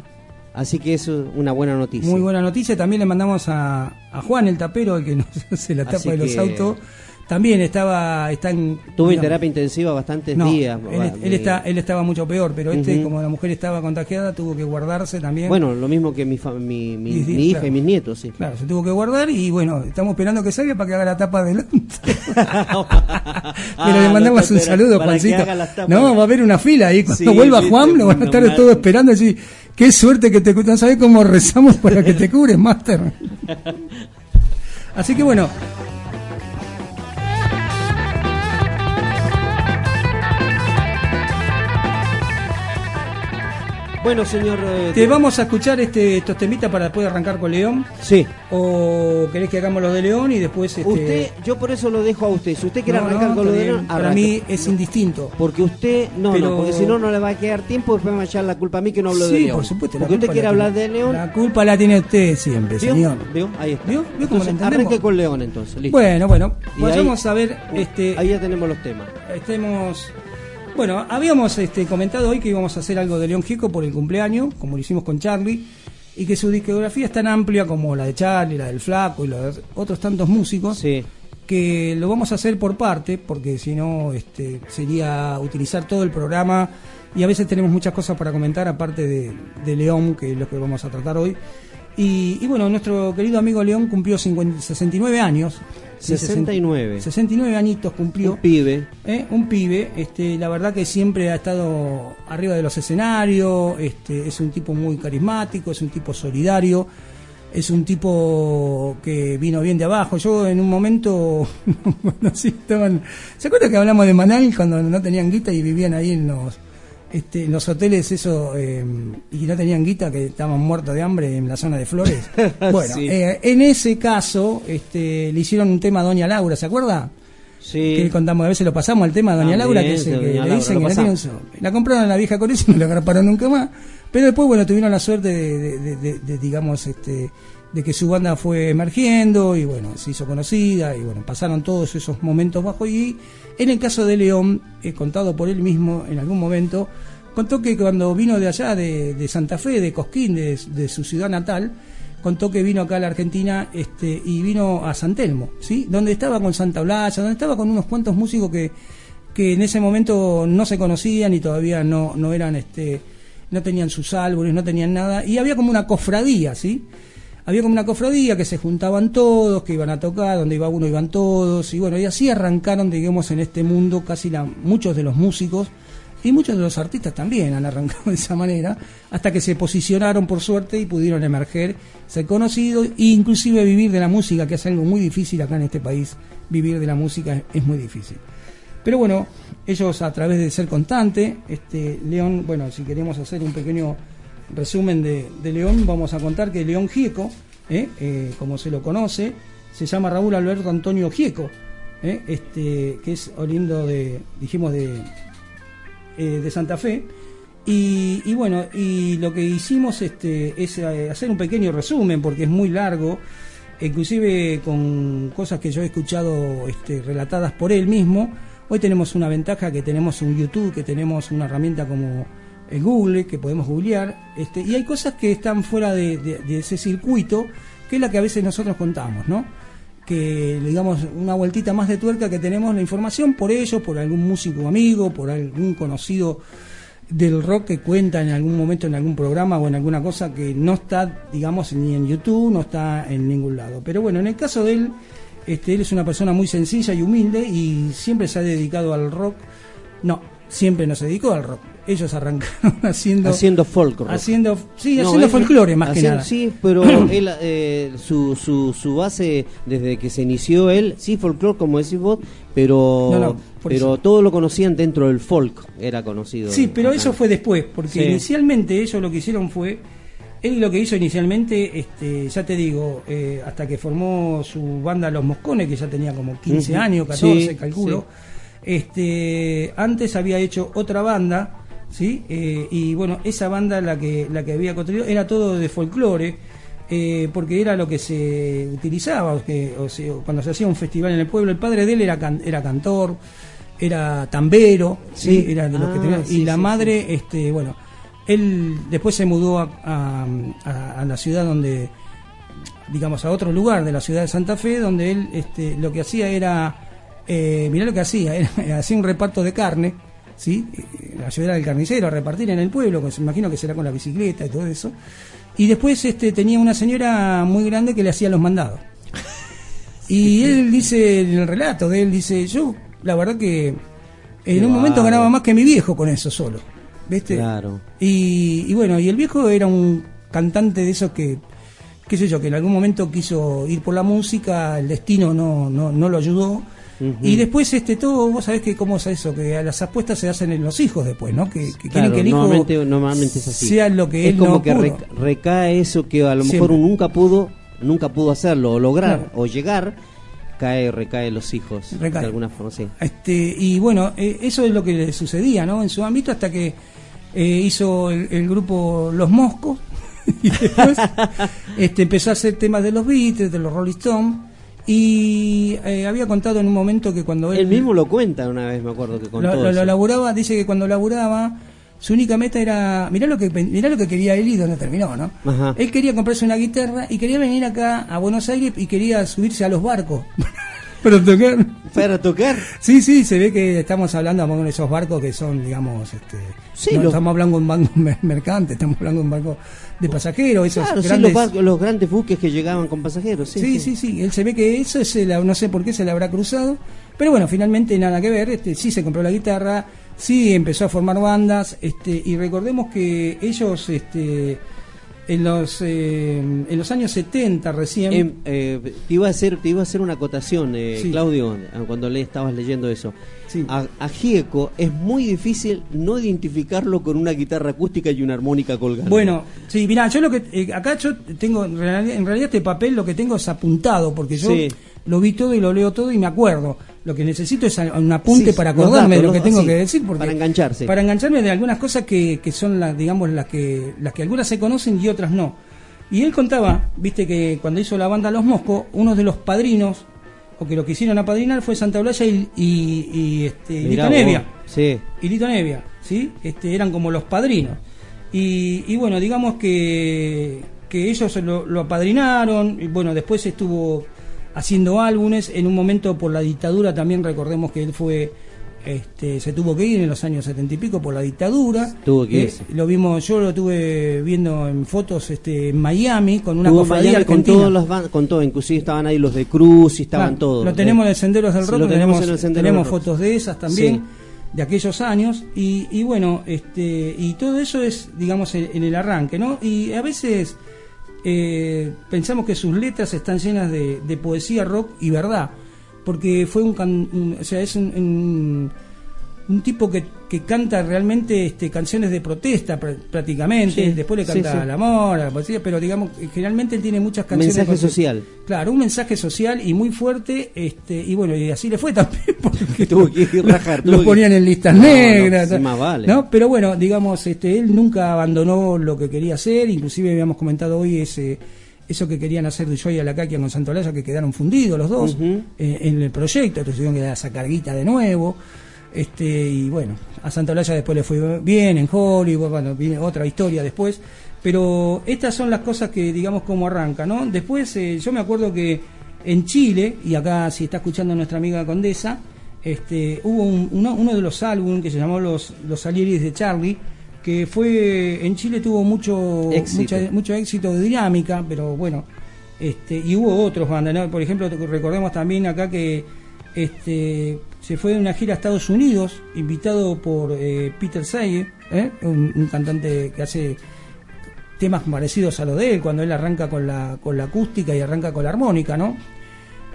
así que eso es una buena noticia. Muy buena noticia. También le mandamos a, a Juan el tapero, el que nos hace la tapa Así de los que- autos. También estaba, está en. Digamos, terapia intensiva bastantes no, días. Él, va, él me- está, él estaba mucho peor, pero este, como la mujer estaba contagiada, tuvo que guardarse también. Bueno, lo mismo que mi, fa- mi, mi, Y sí, mi hija claro. y mis nietos, sí. Claro, se tuvo que guardar y bueno, estamos esperando que salga para que haga la tapa adelante. Ah, Pero le lo mandamos un saludo, Juancito. No, va a haber una fila ahí. Cuando Sí, vuelva Juan, lo van a estar todos esperando. Así, qué suerte que te no sabés cómo rezamos para que te cures, Master. Así que bueno, Bueno, señor. eh, te vamos a escuchar este, estos temitas para después arrancar con León. Sí. ¿O querés que hagamos los de León y después... Este, Usted, yo por eso lo dejo a usted. Si usted quiere No, arrancar no, con lo está de. León, Para mí es indistinto. Porque usted, no, Pero- no, porque si no, no le va a quedar tiempo. Después me va a echar la culpa a mí que no hablo de Sí, León. por supuesto. Porque usted quiere la hablar de León. La culpa la tiene usted siempre, ¿Vio? señor. ¿Vio? Ahí está. ¿Vio? ¿Vio cómo Entonces, arranque con León entonces. Listo. Bueno, bueno, vayamos ahí- a ver, este, Ahí ya tenemos los temas. estemos, bueno, habíamos este, comentado hoy que íbamos a hacer algo de León Gieco por el cumpleaños, como lo hicimos con Charlie, y que su discografía es tan amplia como la de Charlie, la del Flaco y la de otros tantos músicos, Sí. que lo vamos a hacer por parte, porque si no este, sería utilizar todo el programa y a veces tenemos muchas cosas para comentar aparte de, de León, que es lo que vamos a tratar hoy. Y, y bueno, nuestro querido amigo León cumplió 50 69 años. Sí, 69. 69 añitos cumplió. Un pibe. ¿eh? un pibe, este, la verdad que siempre ha estado arriba de los escenarios, este, es un tipo muy carismático, es un tipo solidario, es un tipo que vino bien de abajo. Yo en un momento, bueno, sí, estaban, ¿se acuerdan que hablamos de Manal cuando no tenían guita y vivían ahí en los, este, en los hoteles eso eh, y no tenían guita que estaban muertos de hambre en la zona de Flores? Bueno, Sí. eh, en ese caso, este, le hicieron un tema a Doña Laura, ¿se acuerda? Sí. que contamos, a veces lo pasamos al tema de Doña Laura, que es el que le dicen que no tiene un pasamos. sol. La compraron a la vieja con eso y no la agarraron nunca más. Pero después, bueno, tuvieron la suerte de, de- de- de- de, digamos, este, de que su banda fue emergiendo y bueno, se hizo conocida y bueno, pasaron todos esos momentos bajos. Y en el caso de León, eh, contado por él mismo en algún momento, contó que cuando vino de allá, de, de Santa Fe, de Cosquín, de, de su ciudad natal, contó que vino acá a la Argentina este, y vino a San Telmo, ¿sí? Donde estaba con Santa Blaya, donde estaba con unos cuantos músicos que, que en ese momento no se conocían y todavía no, no eran, este, no tenían sus álbumes, no tenían nada, y había como una cofradía, ¿sí? Había como una cofradía que se juntaban todos, que iban a tocar, donde iba uno iban todos, y bueno, y así arrancaron, digamos, en este mundo casi la, muchos de los músicos y muchos de los artistas también han arrancado de esa manera, hasta que se posicionaron por suerte y pudieron emerger, ser conocidos e inclusive vivir de la música, que es algo muy difícil acá en este país, vivir de la música es, muy difícil. Pero bueno, ellos a través de ser constante, este León, bueno, si queremos hacer un pequeño resumen de, León, vamos a contar que León Gieco, ¿eh? Eh, como se lo conoce, se llama Raúl Alberto Antonio Gieco, ¿eh? este, que es oriundo de, dijimos, de, de Santa Fe. Y, bueno, y lo que hicimos este, es hacer un pequeño resumen, porque es muy largo. inclusive con cosas que yo he escuchado este, relatadas por él mismo. Hoy tenemos una ventaja que tenemos un YouTube, que tenemos una herramienta como el Google, que podemos googlear, este, y hay cosas que están fuera de, ese circuito, que es la que a veces nosotros contamos, ¿no? Que digamos una vueltita más de tuerca que tenemos la información por ellos, por algún músico amigo, por algún conocido del rock que cuenta en algún momento en algún programa o en alguna cosa que no está, digamos, ni en YouTube, no está en ningún lado. Pero bueno, en el caso de él, este, él es una persona muy sencilla y humilde y siempre se ha dedicado al rock. No, siempre no se dedicó al rock. Ellos arrancaron haciendo Haciendo folk rock. haciendo sí, No, haciendo él- folclore más que nada. Sí, pero él, eh, su, su, su base, desde que se inició él, sí, folclore, como decís vos, pero, No, no, por pero eso. todo lo conocían dentro del folk, era conocido. Sí, pero acá. eso fue después, porque Sí. inicialmente ellos lo que hicieron fue, él lo que hizo inicialmente, este, ya te digo, eh, hasta que formó su banda Los Moscones, que ya tenía como 15 Ujú. años, 14, Sí, calculo, este, antes había hecho otra banda, ¿sí? Eh, y bueno, esa banda la que, la que había construido era todo de folclore, eh, porque era lo que se utilizaba, o que, o sea, cuando se hacía un festival en el pueblo, el padre de él era, can- era cantor, era tambero, ¿sí? Sí. era de los que Ah, tenía- sí, y la sí, madre, este, bueno, él después se mudó a, a- a- a la ciudad donde, digamos, a otro lugar de la ciudad de Santa Fe, donde él este, lo que hacía era, eh, mirá lo que hacía, era, hacía un reparto de carne, ¿sí? Eh, ayudar al carnicero a repartir en el pueblo, que se imagino que será con la bicicleta y todo eso. Y después este, tenía una señora muy grande que le hacía los mandados. Y él dice, en el relato de él, dice, yo la verdad que en un momento ganaba más que mi viejo con eso solo. ¿Viste? Claro. Y, y bueno, y el viejo era un cantante de esos que, qué sé yo, que en algún momento quiso ir por la música, el destino no, no, no lo ayudó. Y después este todo, vos sabés que cómo es eso, que a las apuestas se hacen en los hijos después, ¿no? Que, que quieren que el hijo normalmente, normalmente es así. sea lo que es él como no que pudo. recae eso que a lo mejor Siempre. uno nunca pudo, nunca pudo hacerlo, o lograr, Claro. o llegar, cae, recae los hijos. Recae. De alguna forma, sí. Este, y bueno, eh, eso es lo que le sucedía, ¿no? En su ámbito hasta que eh, hizo el, el grupo Los Moscos y después este, empezó a hacer temas de los Beatles, de los Rolling Stones y eh, había contado en un momento que cuando él, Él mismo lo cuenta una vez, me acuerdo que contó lo, lo- lo laburaba, dice que cuando laburaba su única meta era, mirá lo que mirá lo que quería él y dónde terminó, ¿no? Ajá. Él quería comprarse una guitarra y quería venir acá a Buenos Aires y quería subirse a los barcos para tocar. Para tocar. Sí, sí, se ve que estamos hablando de esos barcos que son, digamos, este, Sí, no estamos hablando de un banco mer- mercante, estamos hablando de un barco de pasajeros, esos Claro, sí, grandes. los, barcos- los grandes buques que llegaban con pasajeros. Sí, Sí, sí, sí, él se ve que eso se la- no sé por qué se le habrá cruzado, pero bueno, finalmente nada que ver, este, sí se compró la guitarra, sí empezó a formar bandas, este, y recordemos que ellos, este, en los, eh, en los años 70 recién, Em, eh, te iba a hacer te iba a hacer una acotación eh, Sí. Claudio cuando le estabas leyendo eso Sí. a, a Gieco es muy difícil no identificarlo con una guitarra acústica y una armónica colgando Bueno, sí, mirá, yo lo que eh, acá yo tengo en realidad, en realidad este papel lo que tengo es apuntado porque yo Sí. lo vi todo y lo leo todo y me acuerdo. Lo que necesito es un apunte Sí, para acordarme datos, de lo que tengo sí, que decir porque para engancharse. Para engancharme de algunas cosas que, que son las digamos las que las que algunas se conocen y otras no. Y él contaba, viste que cuando hizo la banda Los Moscos, uno de los padrinos o que lo quisieron apadrinar fue Santa Blaya y, y, y, este, y Lito Nevia sí y Lito Nevia, ¿sí? Este, eran como los padrinos. Y, y bueno, digamos que, que ellos lo, lo apadrinaron, y bueno, después estuvo haciendo álbumes, en un momento por la dictadura también recordemos que él fue, este, se tuvo que ir en los años setenta y pico por la dictadura. Tuvo que Eh, lo vimos, yo lo estuve viendo en fotos este, en Miami con una cofradía Miami con argentina. todos los con todo inclusive estaban ahí los de Cruz y estaban todos Lo tenemos en el Senderos del Rock, lo lo tenemos tenemos, en tenemos fotos de esas también, Sí. de aquellos años, y, y bueno, este y todo eso es, digamos, en, en el arranque, ¿no? Y a veces eh, pensamos que sus letras están llenas de, de poesía rock y verdad, porque fue un, can- o sea, es un- un tipo que, que canta realmente este, canciones de protesta pr- prácticamente, Sí, después le canta sí. al amor, a la poesía, pero digamos, que generalmente él tiene muchas canciones. mensaje social Claro, un mensaje social y muy fuerte, este, y bueno, y así le fue también, porque Tuvo que ir rajar, lo que- ponían en listas No, no, negras, tal. más vale. ¿no? Pero bueno, digamos, este, él nunca abandonó lo que quería hacer, inclusive habíamos comentado hoy ese eso que querían hacer de Joy a la Caquia con Santolaya, que quedaron fundidos los dos eh, en el proyecto, entonces tuvieron que dar esa carguita de nuevo. Este, y bueno, a Santolaya después le fue bien en Hollywood, bueno, viene otra historia después. Pero estas son las cosas que, digamos, como arranca, ¿no? Después, eh, yo me acuerdo que en Chile, y acá si está escuchando nuestra amiga Condesa, este, hubo un- uno, uno de los álbumes que se llamó Los, los Salieris de Charlie, que fue, en Chile tuvo mucho Éxito. mucha- mucho éxito de dinámica, pero bueno, este, y hubo otros bandas, ¿no? por ejemplo, recordemos también acá que este, se fue de una gira a Estados Unidos, invitado por eh, Peter Sayer, ¿eh? un, un cantante que hace temas parecidos a lo de él, cuando él arranca con la, con la acústica y arranca con la armónica, ¿no?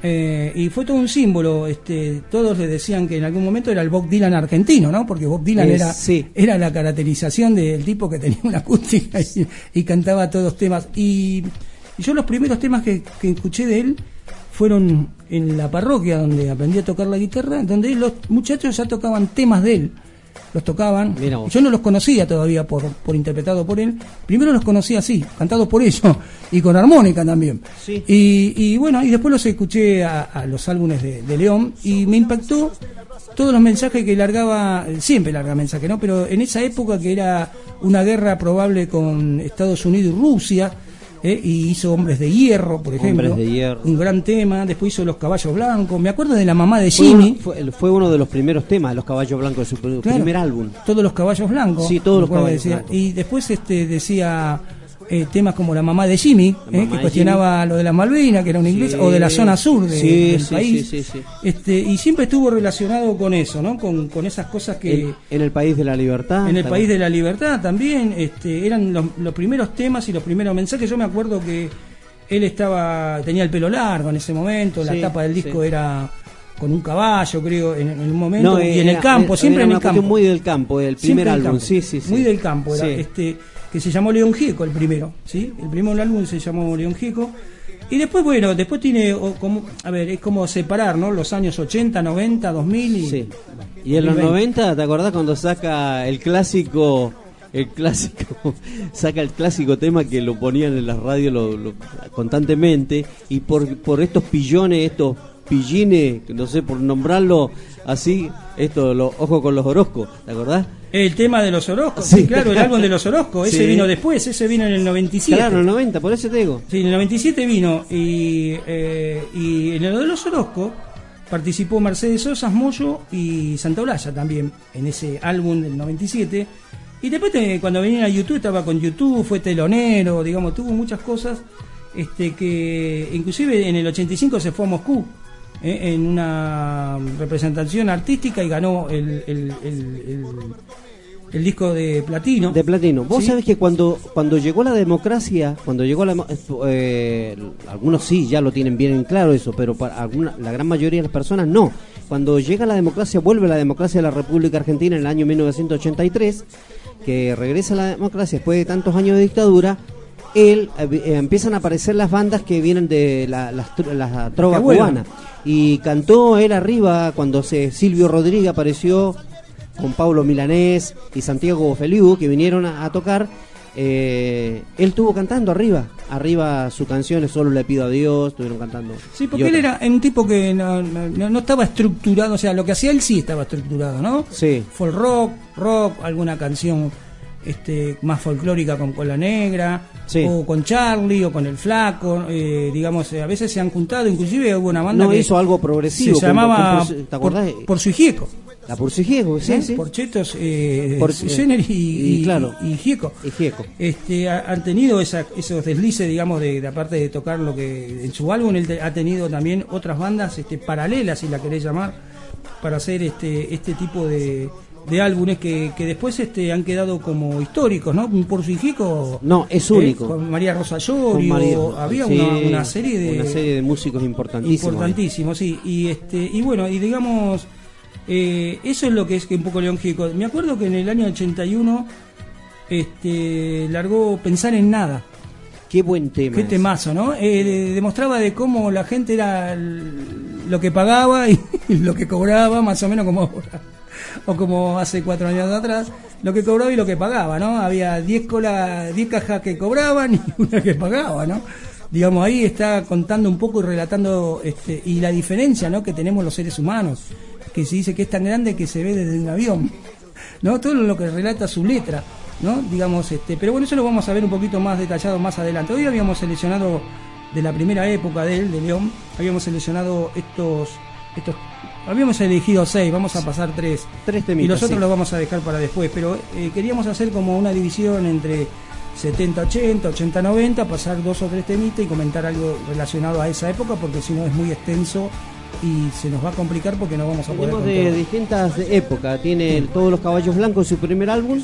Eh, y fue todo un símbolo, este, todos le decían que en algún momento era el Bob Dylan argentino, ¿no? Porque Bob Dylan Eh, era, sí. era la caracterización del tipo que tenía una acústica y, y cantaba todos los temas. Y, y yo los primeros temas que, que escuché de él fueron en la parroquia donde aprendí a tocar la guitarra, donde los muchachos ya tocaban temas de él. Los tocaban. Yo no los conocía todavía por, por interpretado por él. Primero los conocía así, cantados por ellos y con armónica también. Sí. Y, y bueno, y después los escuché a, a los álbumes de, de León y me impactó todos los mensajes que largaba, siempre larga mensajes, ¿no? Pero en esa época que era una guerra probable con Estados Unidos y Rusia, ¿eh? y hizo Hombres de Hierro, por ejemplo. Hombres de Hierro. Un gran tema. Después hizo Los Caballos Blancos. Me acuerdo de la mamá de Fue Jimmy. uno, fue, fue uno de los primeros temas de los caballos blancos de su Claro. primer álbum. Todos los caballos blancos. Sí, todos los caballos decía. blancos. Y después este decía eh, temas como la mamá de Jimmy, eh, mamá que de cuestionaba lo de la Malvina, que era un inglés, Sí. o de la zona sur de- Sí, del sí, país. Este, y siempre estuvo relacionado con eso, ¿no? Con, con esas cosas que En, en el país de la libertad. en el también. país de la libertad también este, eran los, los primeros temas y los primeros mensajes. Yo me acuerdo que él estaba tenía el pelo largo en ese momento, la tapa del disco era con un caballo, creo, en, en un momento, No, y era- en el campo, era siempre en el campo. muy del campo, el primer álbum, sí, sí, sí. Muy del campo, era, este, que se llamó León Gieco el primero, ¿sí? El primer álbum se llamó León Gieco. Y después, bueno, después tiene, o como, a ver, es como separar, ¿no? Los años 80, 90, 2000 y... Sí. Y en los 2020. 90, ¿te acordás cuando saca el clásico, el clásico, saca el clásico tema que lo ponían en las radios lo- lo- constantemente y por, por estos pillones, estos pillines, no sé, por nombrarlo así, esto, los ojos con los Orozcos, ¿te acordás? El tema de los Orozcos, Sí. claro, el álbum de los Orozcos, ese Sí. vino después, ese vino en el 97. Claro, en el 90, por eso te digo. Sí, en el 97 vino y, eh, y en lo de los Orozco participó Mercedes Sosa, Moyo y Santa Olalla también en ese álbum del 97. Y después te- cuando venía a YouTube estaba con YouTube, fue telonero, digamos, tuvo muchas cosas este que inclusive en el 85 se fue a Moscú eh, en una representación artística y ganó el, el, el- el- el disco de platino. De platino. Vos Sí. sabés que cuando, cuando llegó la democracia, cuando llegó la... demo- eh, algunos sí, ya lo tienen bien en claro eso, pero para alguna, la gran mayoría de las personas no. Cuando llega la democracia, vuelve la democracia de la República Argentina en el año 1983, que regresa la democracia después de tantos años de dictadura, él, eh, eh, empiezan a aparecer las bandas que vienen de la, la trova cubana. Y cantó él arriba cuando se, Silvio Rodríguez apareció con Pablo Milanés y Santiago Feliu que vinieron a, a tocar. eh, él estuvo cantando arriba, arriba su canción Solo le pido a Dios, estuvieron cantando. Sí, porque él era un tipo que no, no- no estaba estructurado, o sea, lo que hacía él sí estaba estructurado, ¿no? Sí. Folk rock, rock, alguna canción este, más folclórica con Cola Negra, Sí. o con Charlie, o con El Flaco, eh, digamos, eh, a veces se han juntado, inclusive hubo una banda No que hizo algo progresivo. se llamaba por, por su hijieco, la Pursigiego, sí, ¿eh? sí. por Chetos, eh, Por- Jenner y, claro. y Gieco. Y Gieco. Este, ha- han tenido esa- esos deslices, digamos, de, de aparte de tocar lo que en su álbum él te- ha tenido también otras bandas este, paralelas, si la querés llamar, para hacer este este tipo de, de álbumes que, que después este, han quedado como históricos, ¿no? Por su hijico. No, es eh, único. con María Rosa Llorio, María- había sí, una, una serie de una serie de músicos importantísimos. importantísimos, sí. Y este y bueno, y digamos eh, eso es lo que es que un poco León Gieco. Me acuerdo que en el año 81 este largó Pensar en nada. Qué buen tema. Qué temazo, ¿no? Eh, de- demostraba de cómo la gente era lo que pagaba y, lo que cobraba, más o menos como ahora. O como hace cuatro años atrás, lo que cobraba y lo que pagaba, ¿no? Había 10 cola, 10 cajas que cobraban y una que pagaba, ¿no? digamos, ahí está contando un poco y relatando este, y la diferencia ¿no? que tenemos los seres humanos, que se dice que es tan grande que se ve desde un avión, ¿no? Todo lo que relata su letra, ¿no? Digamos, este, pero bueno, eso lo vamos a ver un poquito más detallado más adelante. Hoy habíamos seleccionado de la primera época de él, de León, habíamos seleccionado estos, estos, habíamos elegido seis, vamos a pasar tres, Tres y temitas, los otros sí. los vamos a dejar para después, pero eh, queríamos hacer como una división entre 70-80, 80-90, pasar dos o tres temitas y comentar algo relacionado a esa época, porque si no es muy extenso y se nos va a complicar porque no vamos a poder Tenemos de distintas épocas. Tiene todos los caballos blancos su primer álbum.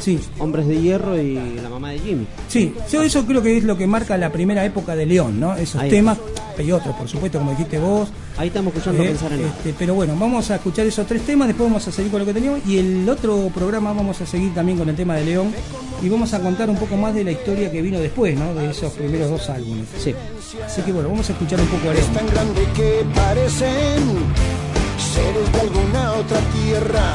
Sí. Hombres de hierro y la mamá de Jimmy. Sí, yo eso creo que es lo que marca la primera época de León, ¿no? Esos Ahí. temas, hay otros, por supuesto, como dijiste vos. Ahí estamos escuchando Eh, pensar en este, pero bueno, vamos a escuchar esos tres temas, después vamos a seguir con lo que teníamos y el otro programa vamos a seguir también con el tema de León y vamos a contar un poco más de la historia que vino después, ¿no? De esos primeros dos álbumes. Sí. Así que bueno, vamos a escuchar un poco a Es tan grande que parecen seres de alguna otra tierra.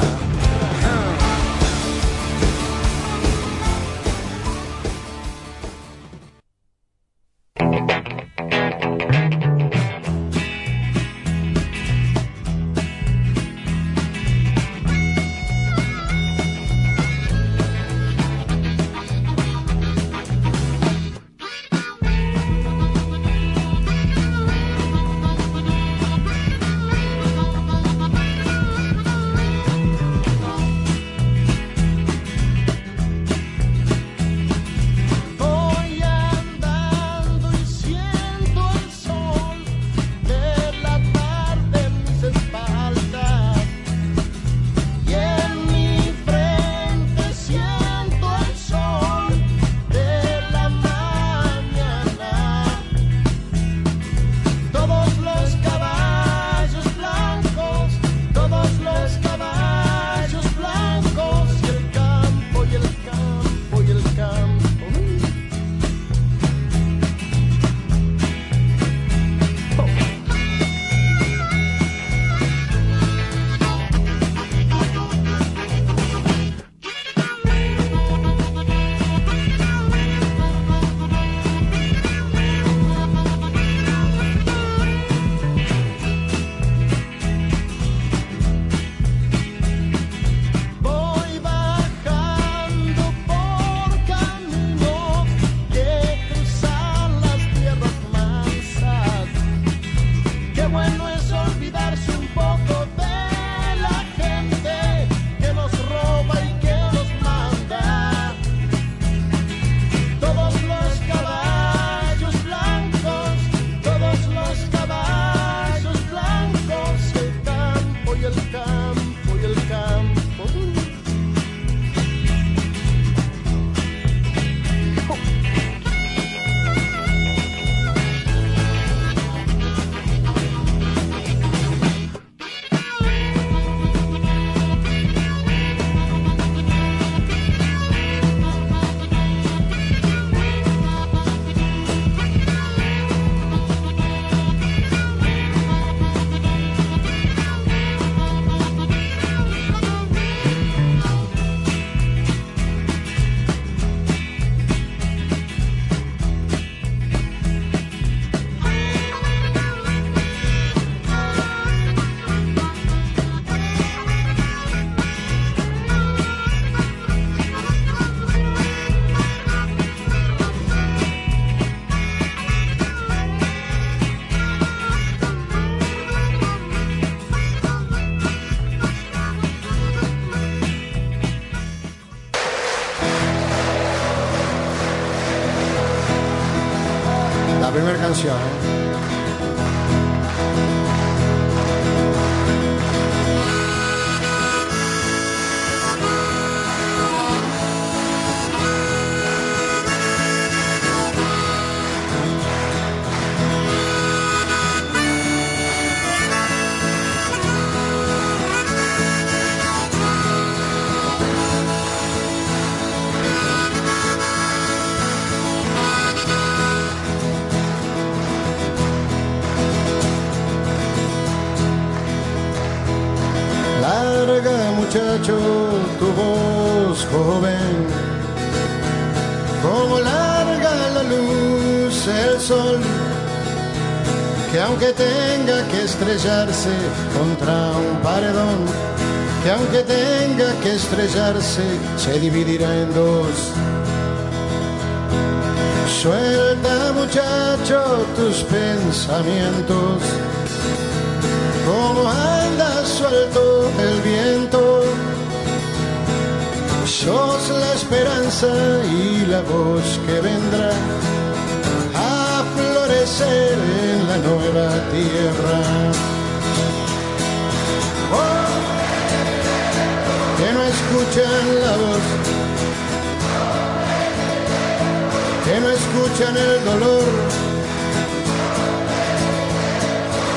Aunque tenga que estrellarse contra un paredón, que aunque tenga que estrellarse se dividirá en dos. Suelta muchacho tus pensamientos, como anda suelto el viento. Sos la esperanza y la voz que vendrá florecer en la nueva tierra. Oh, que no escuchan la voz, que no escuchan el dolor,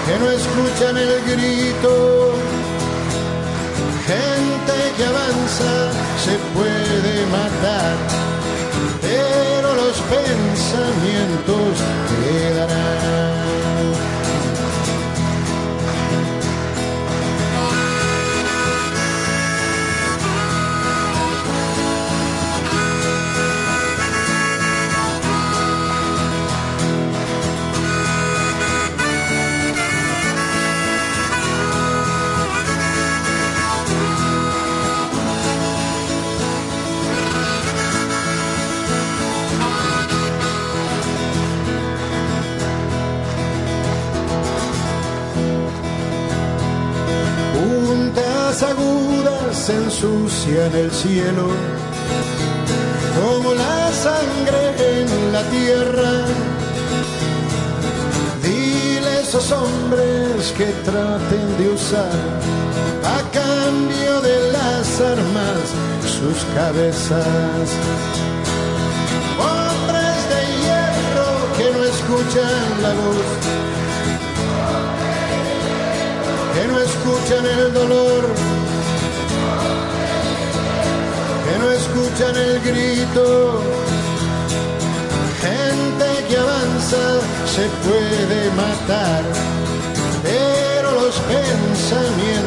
que no escuchan el grito. Gente que avanza se puede matar, pensamientos quedarán. Agudas ensucian el cielo, como la sangre en la tierra. Dile a esos hombres que traten de usar a cambio de las armas sus cabezas. Hombres de hierro que no escuchan la voz que no escuchan el dolor, escuchan el grito. Gente que avanza se puede matar, pero los pensamientos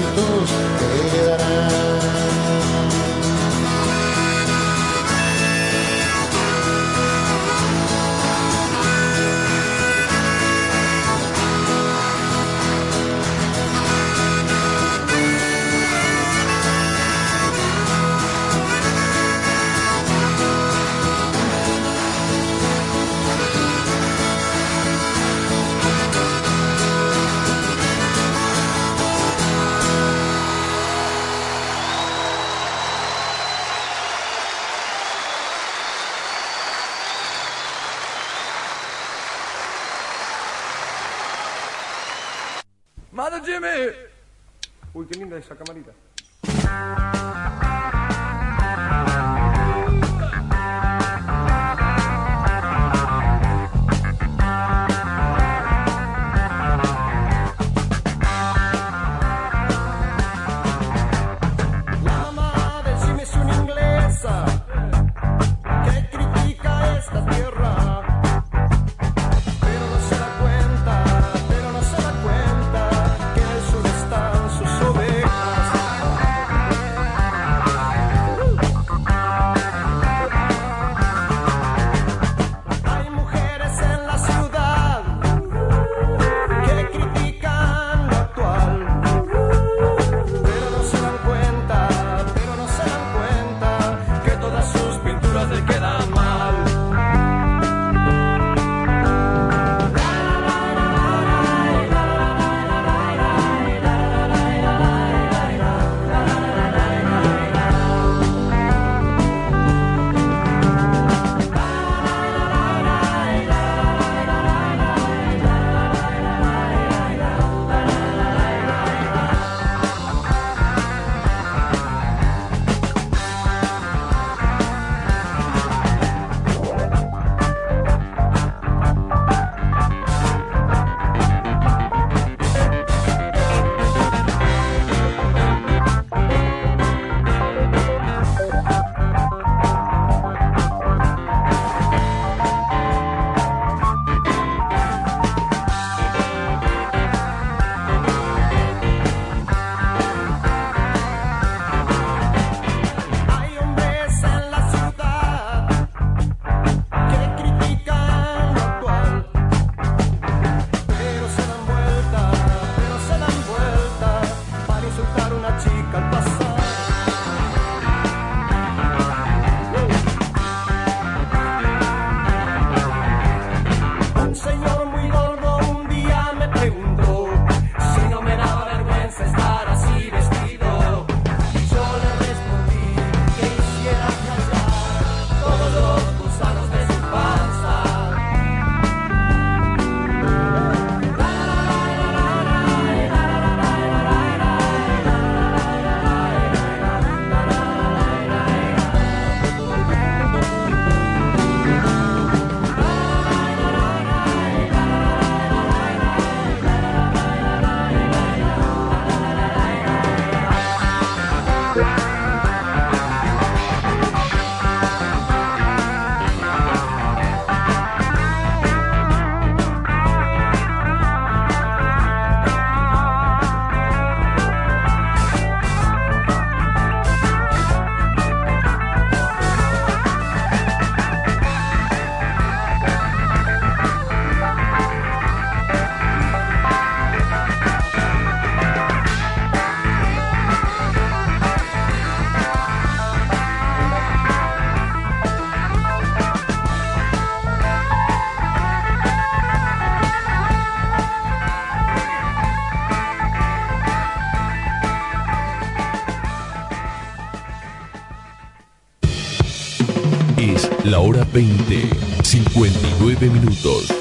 59 minutos.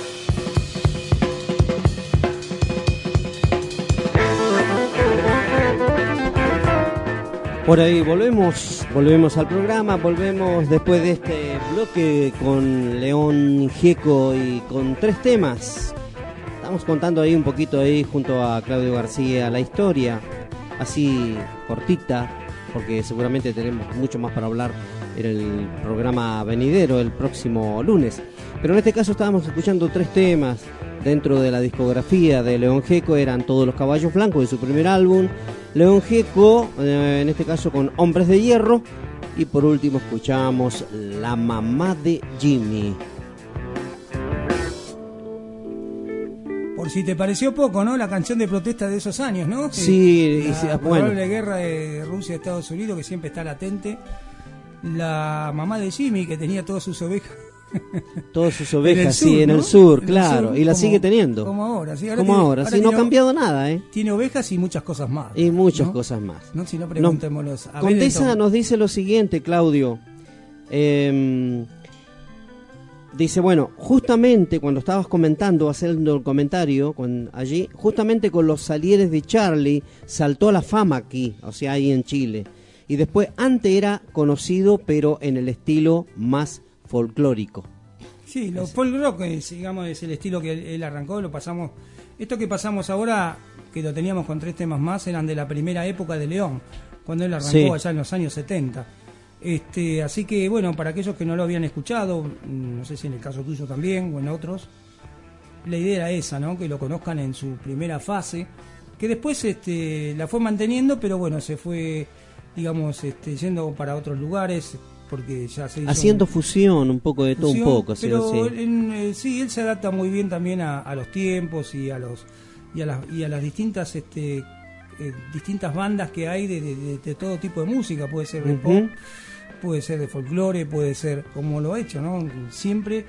Por ahí volvemos, volvemos al programa, volvemos después de este bloque con León Gieco y con tres temas. Estamos contando ahí un poquito ahí junto a Claudio García la historia, así cortita, porque seguramente tenemos mucho más para hablar en el programa venidero el próximo lunes. Pero en este caso estábamos escuchando tres temas dentro de la discografía de León Gieco, eran todos los caballos blancos de su primer álbum, León Gieco, eh, en este caso con Hombres de Hierro, y por último escuchamos La mamá de Jimmy. Por si te pareció poco, ¿no? La canción de protesta de esos años, ¿no? Sí, la ah, probable bueno. guerra de Rusia Estados Unidos, que siempre está latente. La mamá de Jimmy, que tenía todas sus ovejas. Todas sus En el ovejas, sí, sur, en ¿no? el sur, En el claro, sur, y la sigue teniendo. Como ahora, sí. Como tiene- ahora, sí, no ha cambiado nada, ¿eh? Tiene ovejas y muchas cosas más. Y muchas ¿no? cosas más. ¿no? Si no, preguntémoslos. a Condesa Benetton. nos dice lo siguiente, Claudio. Em, dice, bueno, justamente cuando estabas comentando, haciendo el comentario con, allí, justamente con los salieres de Charlie, saltó a la fama aquí, o sea, ahí en Chile. Y después, antes era conocido, pero en el estilo más folclórico. Sí, lo folk rock, es, digamos, es el estilo que él, arrancó, lo pasamos... Esto que pasamos ahora, que lo teníamos con tres temas más, eran de la primera época de León, cuando él arrancó Sí. allá en los años 70. Este, así que, bueno, para aquellos que no lo habían escuchado, mm, no sé si en el caso tuyo también o en otros, la idea era esa, ¿no? Que lo conozcan en su primera fase, que después este, la fue manteniendo, pero bueno, se fue, digamos, este, yendo para otros lugares, porque ya se hizo Haciendo un- fusión, un poco de todo, un poco. pero sí. él, en, eh, sí, él se adapta muy bien también a, a los tiempos y a los y a las, y a las distintas este eh, distintas bandas que hay de, de- de- de todo tipo de música, puede ser de Ujú. pop, puede ser de folclore, puede ser como lo ha hecho, ¿no? Siempre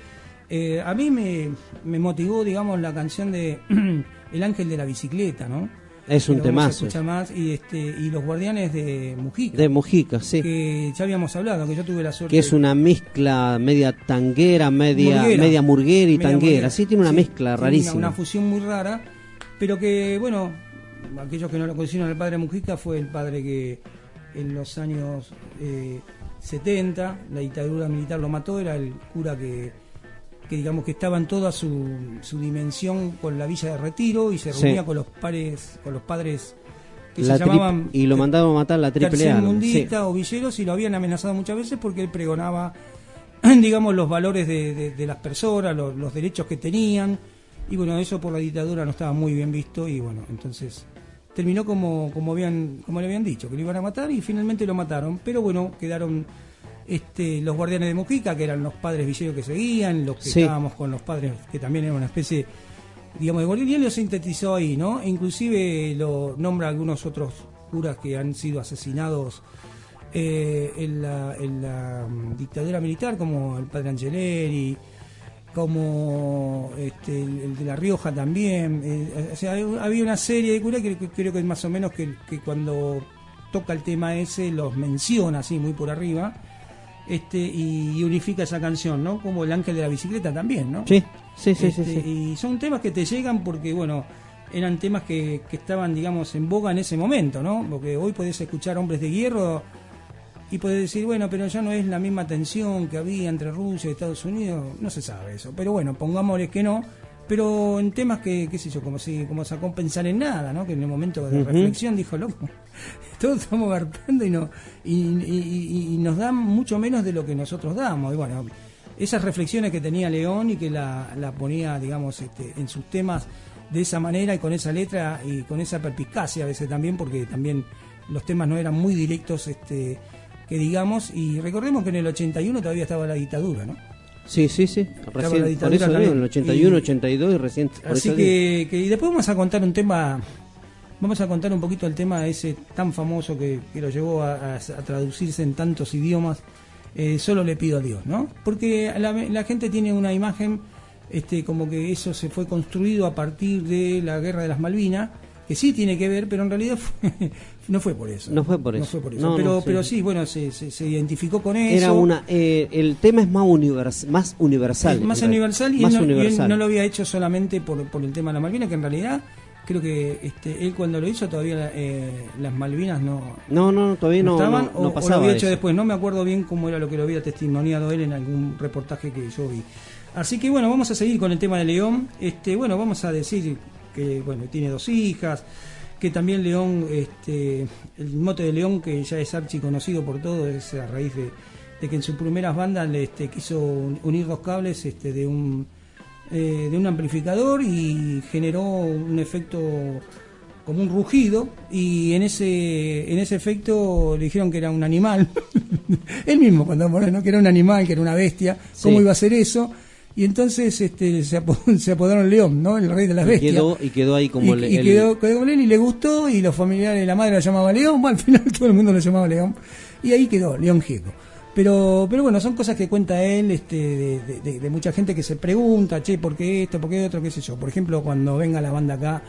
eh, a mí me, me motivó, digamos, la canción de El ángel de la bicicleta, ¿no? Es un Que lo vamos a temazo. escuchar más y este y los guardianes de Mujica. De Mujica, sí. Que ya habíamos hablado, que yo tuve la suerte que es una mezcla media tanguera, media Murguera. media murguera y Media tanguera. murguera. Sí, tiene una Sí, mezcla rarísima. Una, una fusión muy rara, pero que, bueno, aquellos que no lo conocieron al padre Mujica fue el padre que en los años eh, 70, la dictadura militar lo mató, era el cura que, que digamos que estaba en toda su, su dimensión con la villa de retiro y se Sí. reunía con los pares, con los padres que La se llamaban y lo mandaron a matar la triple A. o villeros y lo habían amenazado muchas veces porque él pregonaba digamos los valores de, de- de las personas los, los derechos que tenían y bueno eso por la dictadura no estaba muy bien visto y bueno entonces terminó como como habían como le habían dicho que lo iban a matar y finalmente lo mataron pero bueno quedaron este los guardianes de Mujica que eran los padres villeros que seguían los que Sí. estábamos con los padres que también eran una especie digamos, de Bolivia, y él lo sintetizó ahí, ¿no? E inclusive lo nombra algunos otros curas que han sido asesinados eh, en, la, en la mm, dictadura militar, como el padre Angeleri, como este, el, el de La Rioja también. eh, o sea, había una serie de curas que, que creo que es más o menos que, que cuando toca el tema ese los menciona así muy por arriba este y, unifica esa canción, ¿no? Como el ángel de la bicicleta también, ¿no? Sí, sí, sí, sí, Este, sí. Y son temas que te llegan porque, bueno, eran temas que, que estaban, digamos, en boga en ese momento, ¿no? Porque hoy podés escuchar Hombres de Hierro y podés decir, bueno, pero ya no es la misma tensión que había entre Rusia y Estados Unidos, no se sabe eso. Pero bueno, pongámosle que no. Pero en temas que, qué sé yo, como si como sacó pensar en nada, ¿no? Que en el momento de reflexión dijo, loco, todos estamos garpando y, no, y, y- y- y nos dan mucho menos de lo que nosotros damos. Y bueno, esas reflexiones que tenía León y que la, la ponía, digamos, este, en sus temas de esa manera y con esa letra y con esa perspicacia a veces también, porque también los temas no eran muy directos, este, que digamos, y recordemos que en el 81 todavía estaba la dictadura, ¿no? Sí, sí, sí. La Recién, por eso en el 81, Y- 82 y recién. por Así eso que, que- y después vamos a contar un tema, vamos a contar un poquito el tema ese tan famoso que, que lo llevó a, a- a traducirse en tantos idiomas, eh, solo le pido a Dios, ¿no? Porque la, la gente tiene una imagen este, como que eso se fue construido a partir de la guerra de las Malvinas, que sí tiene que ver, pero en realidad fue, No fue por eso. No fue por No eso. fue por eso. No, no, pero, sí. pero sí, bueno, se, se, se identificó con eso. Era una, eh, el tema es más, univers- más universal. Es más universal y, Más él no, y él universal. no lo había hecho solamente por, por el tema de la Malvinas, que en realidad creo que este, él cuando lo hizo todavía eh, las Malvinas no, No, no, todavía no, estaban no, o- no o, lo pasaba había hecho eso. después. No me acuerdo bien cómo era lo que lo había testimoniado él en algún reportaje que yo vi. Así que bueno, vamos a seguir con el tema de León. Este, bueno, vamos a decir que bueno tiene dos hijas, que también León, este, el mote de León que ya es archi conocido por todo es a raíz de, de que en sus primeras bandas este, quiso un- unir dos cables este, de un eh, de un amplificador y generó un efecto como un rugido y en ese en ese efecto le dijeron que era un animal él mismo cuando murió ¿no? que era un animal que era una bestia Sí. cómo iba a ser eso y entonces este se, apod- se apodaron León no el rey de las Y bestias. quedó, y quedó ahí como y, y el- quedó, quedó con él y le gustó y los familiares la madre la llamaba León. Bueno, al final todo el mundo lo llamaba León. Y ahí quedó León Gieco. Pero pero bueno son cosas que cuenta él este de, de- de- de mucha gente que se pregunta che por qué esto por qué otro qué sé yo por ejemplo cuando venga la banda acá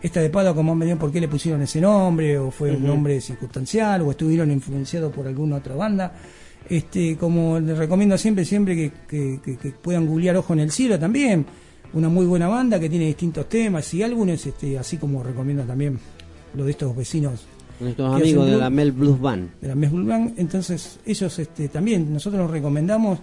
esta de Pado como me dio por qué le pusieron ese nombre o fue un nombre circunstancial o estuvieron influenciados por alguna otra banda este como les recomiendo siempre siempre que, que- que- que puedan googlear Ojo en el Cielo también. Una muy buena banda que tiene distintos temas. Y álbumes este así como recomiendo también lo de estos vecinos nuestros amigos de la Mel Blues Band. de la Mes Blue Band. entonces ellos este también nosotros los recomendamos.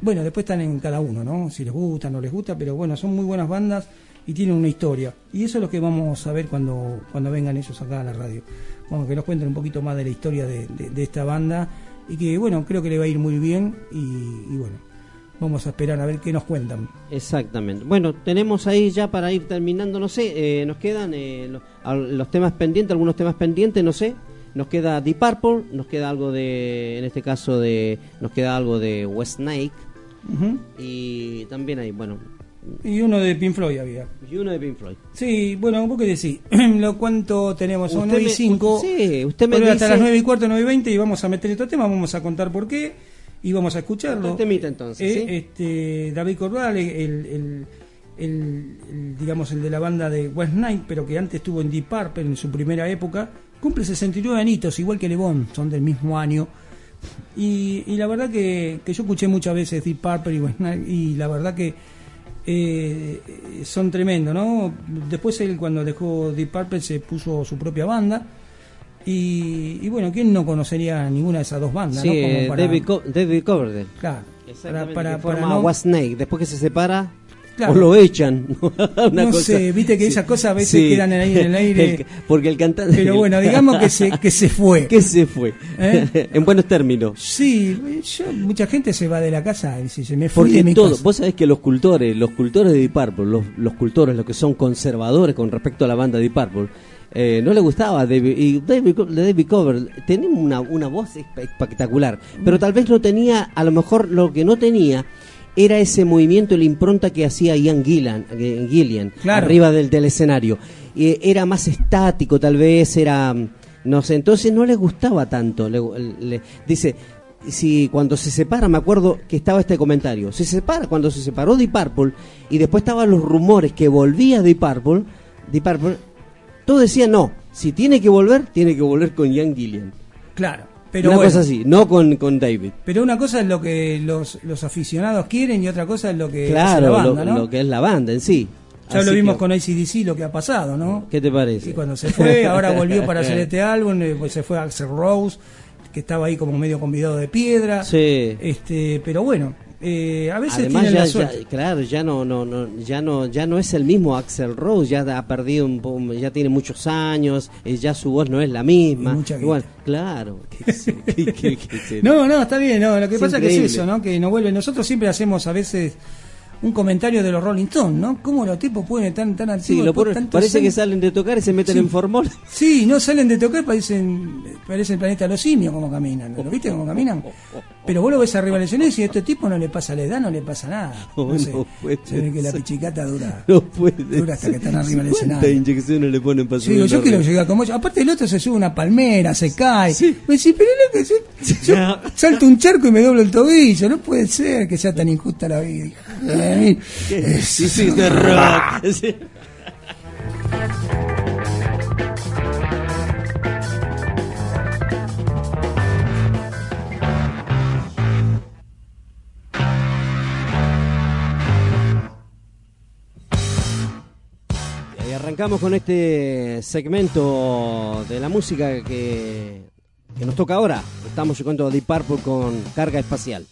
Bueno después están en cada uno no si les gusta no les gusta pero bueno son muy buenas bandas y tienen una historia. Y eso es lo que vamos a ver cuando cuando vengan ellos acá a la radio. Bueno que nos cuenten un poquito más de la historia de, de- de esta banda y que bueno creo que le va a ir muy bien y, y bueno vamos a esperar a ver qué nos cuentan Exactamente. Bueno, tenemos ahí ya para ir terminando, no sé, eh, nos quedan eh, los temas pendientes, algunos temas pendientes, no sé. Nos queda Deep Purple, nos queda algo de, en este caso de, nos queda algo de West Snake y también hay, bueno, y uno de Pink Floyd había y uno de Pink Floyd. Sí, bueno, vos qué decís. lo cuánto tenemos, son Usted 9 y me- 5. sí, usted me Pero hasta dice- las 9 y cuarto, 9 y 20 y vamos a meter estos temas, vamos a contar por qué y vamos a escucharlo. Otro temita, entonces, Eh, ¿sí? este, David Corral, el, el- el- el, digamos, el de la banda de West Night, pero que antes estuvo en Deep Purple en su primera época, cumple 69 añitos, igual que Lebón, son del mismo año. Y, y la verdad que, que yo escuché muchas veces Deep Purple y West Night, y la verdad que eh, son tremendos, ¿no? Después él cuando dejó Deep Purple se puso su propia banda y, y bueno, ¿quién no conocería ninguna de esas dos bandas? Sí, ¿no? Como eh, para- David, Co- David Coverdale. Claro, Exactamente, para- que para forma no- West Snake. Después que se separa, Claro. o lo echan. Una No cosa- sé, viste que esas cosas a veces Sí. quedan ahí en el aire. El- porque el cantante. Pero bueno, digamos que se, que se fue. que se fue. ¿Eh? en buenos términos. Sí, yo, mucha gente se va de la casa y dice, se me fui Porque de mi todo, casa. vos sabés que los cultores, los cultores de Deep Purple, los, los cultores, los que son conservadores con respecto a la banda Deep Purple, eh, no le gustaba David, y David, David Cover tenía una, una voz espe- espectacular, pero tal vez no tenía, a lo mejor lo que no tenía era ese movimiento, la impronta que hacía Ian Gillan, eh, Gillian Claro. arriba del, del escenario. Eh, era más estático, tal vez, era, mm, no sé, entonces no les gustaba tanto. Le- le- dice, si cuando se separa, me acuerdo que estaba este comentario, se separa cuando se separó Deep Purple y después estaban los rumores que volvía Deep Purple, Deep Purple, todos decían no, si tiene que volver, tiene que volver con Ian Gillian. Claro, pero Una bueno. cosa así, no con, con David. Pero una cosa es lo que los, los aficionados quieren y otra cosa es lo que Claro, la banda, lo, ¿no? lo que es la banda en sí. Ya Así lo vimos que, con ACDC lo que ha pasado, ¿no? ¿Qué te parece? Y cuando se fue, ahora volvió para hacer este álbum, eh, pues se fue Axel Rose, que estaba ahí como medio convidado de piedra. Sí. Este, pero bueno, eh, a veces Además tienen ya, la ya- claro, ya no, no, no, ya no, ya no es el mismo Axel Rose, ya ha perdido un ya tiene muchos años, eh, ya su voz no es la misma. Bueno, claro. ¿qué? No, no, está bien, no, lo que Es pasa que increíble. es eso, ¿no? Que no vuelve. Nosotros siempre hacemos a veces un comentario de los Rolling Stones, ¿no? ¿Cómo los tipos pueden estar tan Sí, activos lo ponen- de tantos parece que salen de tocar y se meten Sí. en formol. Sí, no salen de tocar, parecen, parece el planeta de los simios como caminan. ¿Lo viste cómo caminan? Pero vos lo ves arriba escenario y a este tipo no le pasa la edad, no le pasa nada. No, No sé, no puede se ve que la pichicata dura. No puede Dura hasta que están arriba del ¿Cuántas escenario. inyecciones le ponen para Sí, subir digo, yo la quiero red? llegar como ellos. Aparte el otro se sube una palmera, se cae. Me dice, pero lo que yo, yo salto un charco y me doblo el tobillo. No puede ser que sea tan injusta la vida. ¿eh? Es, es de rock. arrancamos con este segmento de la música que, nos toca ahora. Estamos tocando Deep Purple con carga espacial.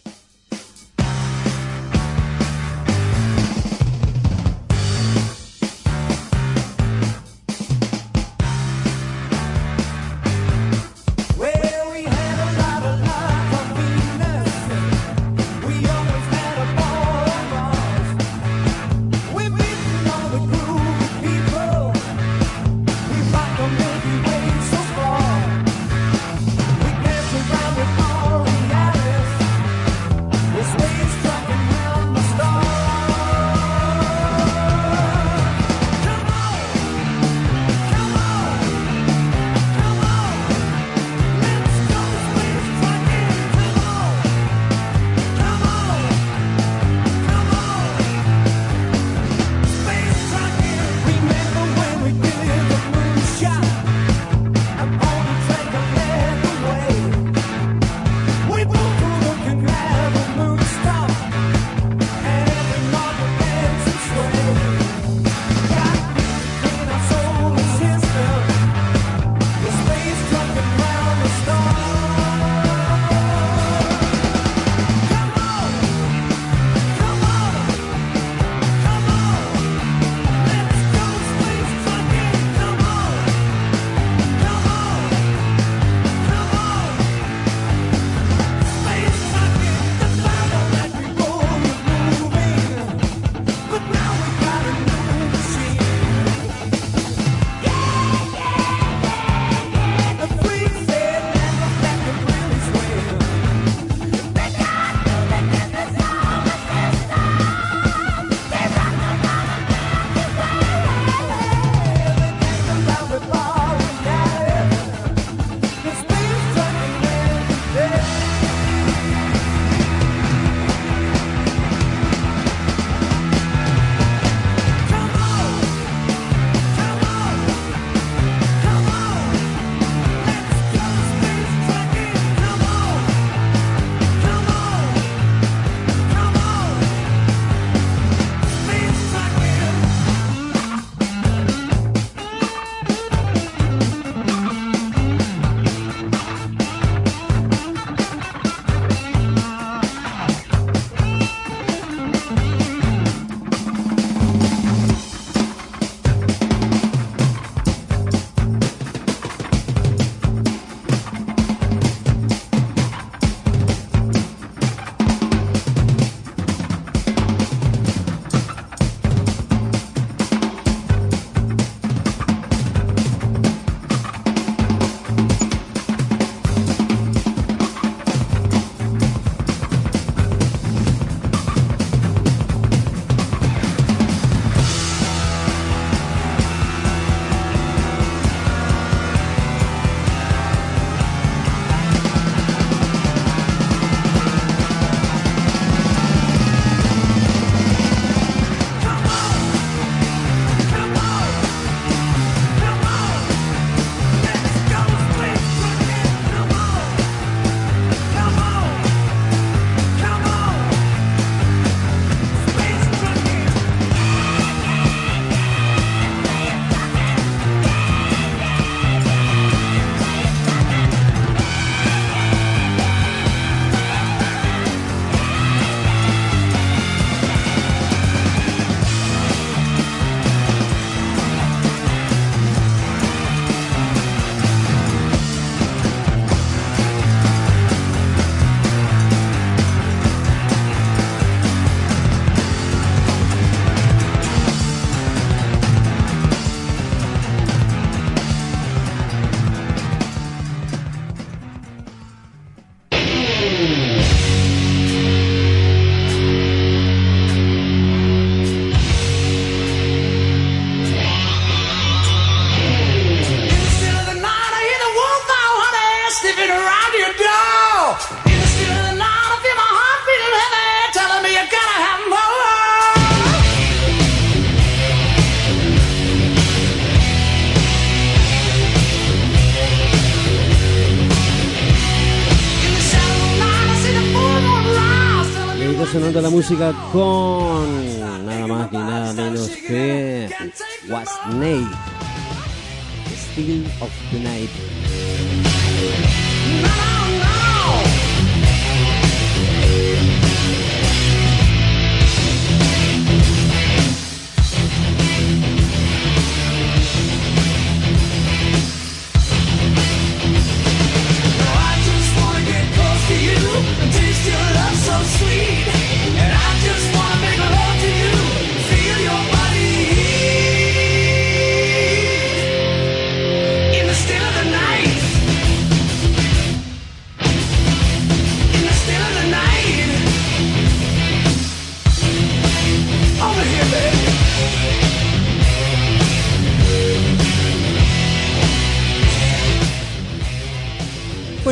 sonando la música con nada más y nada menos que Was Night, Steel of the Night. Não, não.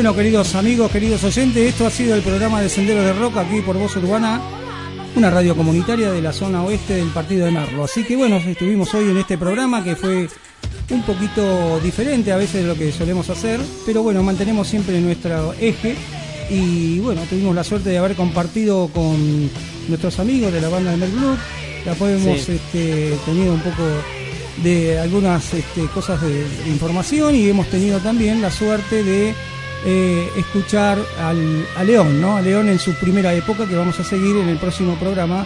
Bueno, queridos amigos, queridos oyentes, esto ha sido el programa de Senderos de Rock aquí por Voz Urbana, una radio comunitaria de la zona oeste del partido de Merlo. Así que bueno, estuvimos hoy en este programa que fue un poquito diferente a veces de lo que solemos hacer, pero bueno, mantenemos siempre nuestro eje y bueno, tuvimos la suerte de haber compartido con nuestros amigos de la banda de Merlo, ya hemos Sí. este, tenido un poco de algunas este, cosas de, de información y hemos tenido también la suerte de eh, escuchar al, a León, ¿no? A León en su primera época que vamos a seguir en el próximo programa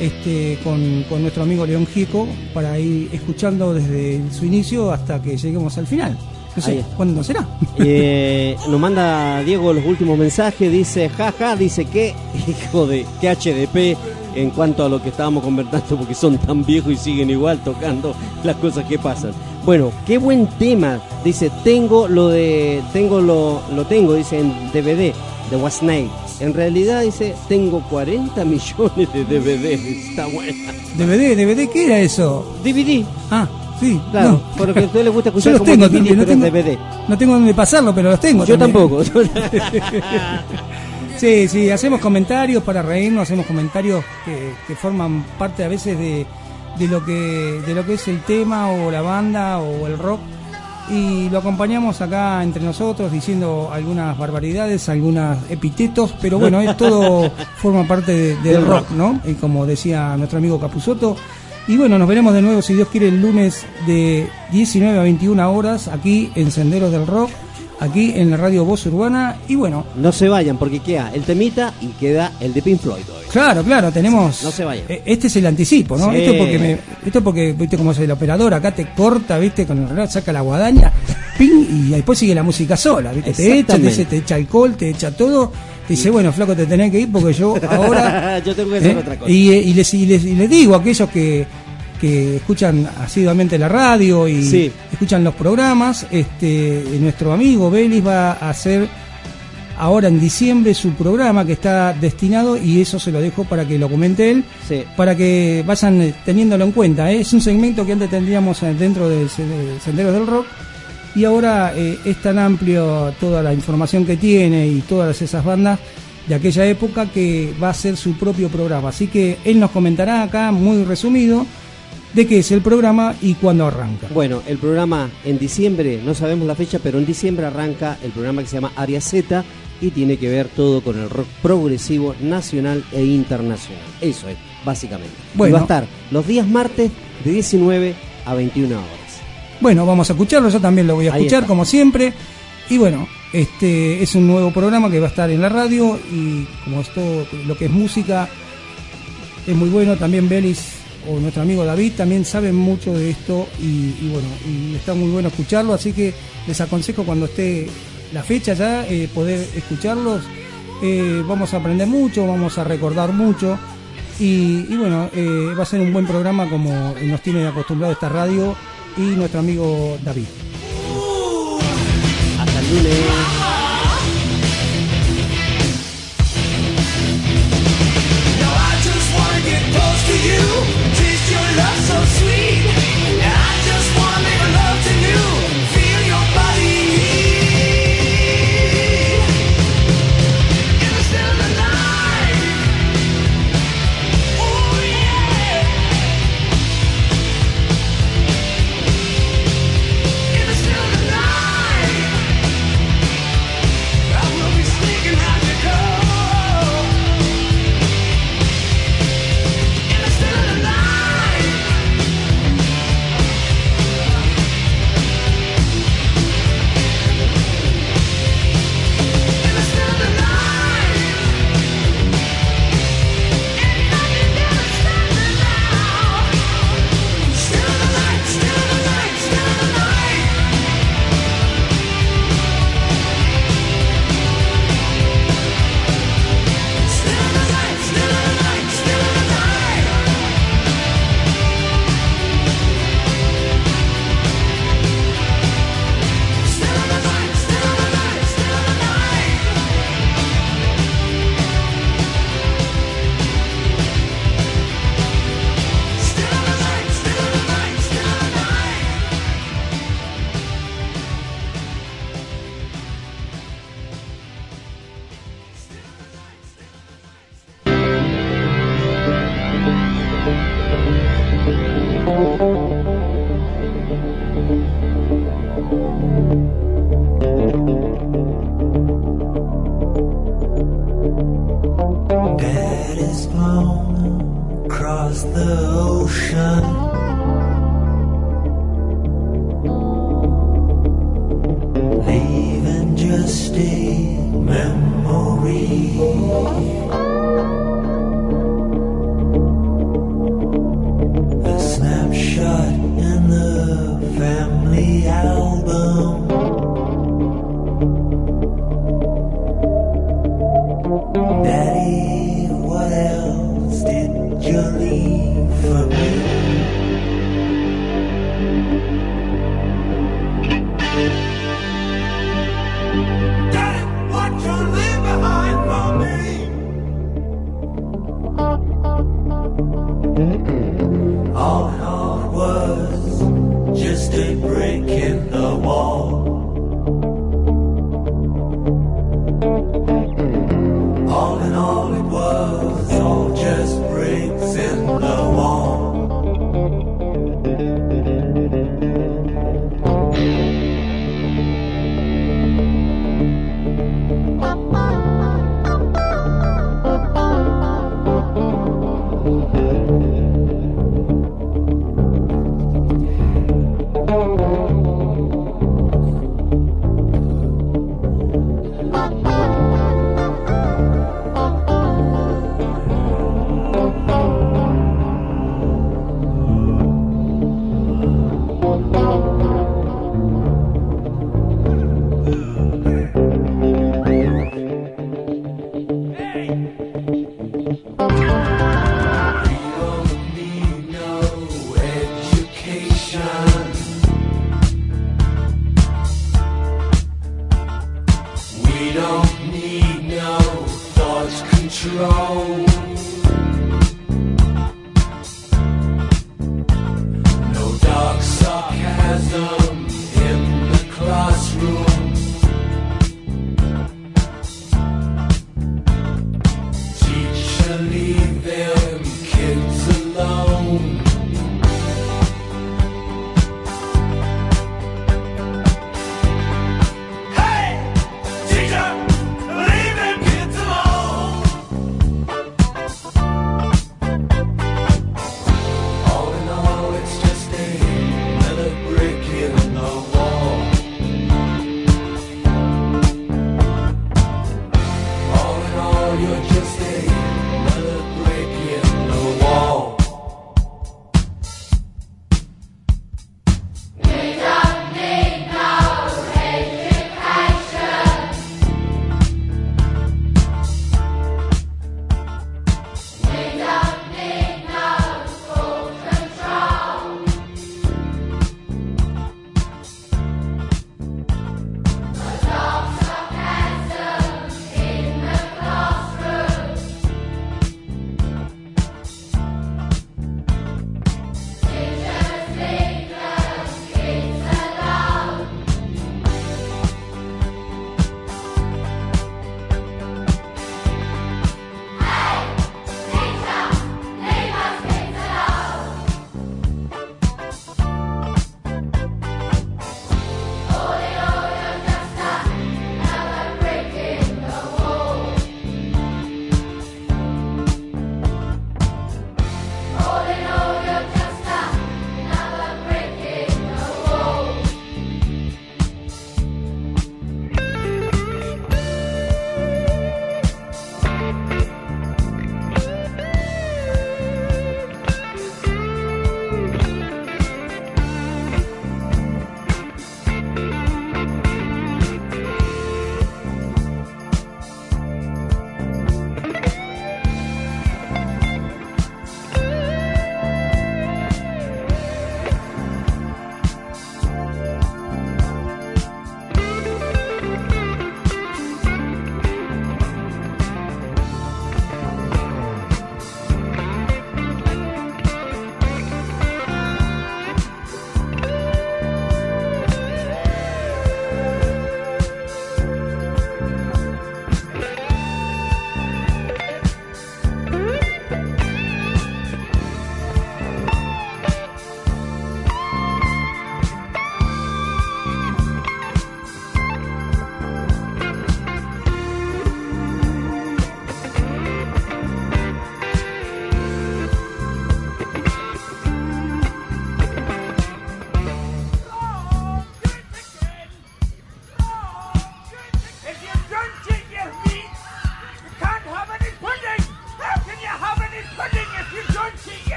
este, con, con nuestro amigo León Gico para ir escuchando desde su inicio hasta que lleguemos al final. No sé. ¿cuándo será? Eh, nos manda Diego los últimos mensajes, dice, jaja, dice que hijo de que HDP en cuanto a lo que estábamos conversando porque son tan viejos y siguen igual tocando las cosas que pasan. Bueno, qué buen tema. Dice, tengo lo de tengo lo lo tengo dice en DVD de Was Night. En realidad dice, tengo 40 millones de DVDs. Está buena. DVD, DVD, ¿qué era eso? DVD. Ah, sí. Claro, no. porque a usted le gusta Yo escuchar los como tengo DVD, no tengo, DVD. no tengo dónde pasarlo, pero los tengo. Yo también. tampoco. Sí, sí, hacemos comentarios para reírnos, hacemos comentarios que, que forman parte a veces de, de lo que de lo que es el tema o la banda o el rock y lo acompañamos acá entre nosotros diciendo algunas barbaridades, algunos epitetos, pero bueno, es todo forma parte de- del rock. ¿no? Y como decía nuestro amigo Capuzoto. Y bueno, nos veremos de nuevo, si Dios quiere, el lunes de 19 a 21 horas aquí en Senderos del Rock, aquí en la radio Voz Urbana. Y bueno, No se vayan porque queda el temita y queda el de Pink Floyd hoy. Claro, claro, tenemos. No se vayan. Eh, Este es el anticipo, ¿no? Sí. Esto porque me, esto porque viste cómo es el operador, acá te corta, viste, con el reloj saca la guadaña, ping, y después sigue la música sola, viste, te echa, te, te echa alcohol, te echa todo, te dice, bueno, flaco, te tenés que ir porque yo ahora Yo tengo que hacer ¿eh? otra cosa. Y, eh, y les, y, les, y les digo a aquellos que, que escuchan asiduamente la radio y Sí. escuchan los programas, este, nuestro amigo Belis va a hacer ahora en diciembre su programa que está destinado y eso se lo dejo para que lo comente él, Sí. para que vayan eh, teniéndolo en cuenta. ¿eh? Es un segmento que antes tendríamos eh, dentro de Senderos del Rock y ahora eh, es tan amplio toda la información que tiene y todas esas bandas de aquella época que va a ser su propio programa. Así que él nos comentará acá muy resumido de qué es el programa y cuándo arranca. Bueno, el programa en diciembre, no sabemos la fecha, pero en diciembre arranca el programa que se llama Área Z y tiene que ver todo con el rock progresivo nacional e internacional. Eso es, básicamente. Y va a estar los días martes de 19 a 21 horas. Bueno, vamos a escucharlo, yo también lo voy a escuchar como siempre. Y bueno, este es un nuevo programa que va a estar en la radio y como es todo lo que es música es muy bueno. También Belis o nuestro amigo David también saben mucho de esto y, y bueno, y está muy bueno escucharlo. Así que les aconsejo cuando esté la fecha ya eh, poder escucharlos. Eh, vamos a aprender mucho, vamos a recordar mucho. Y, y bueno, eh, va a ser un buen programa como nos tiene acostumbrado esta radio y nuestro amigo David. Hasta el lunes. You, love so sweet.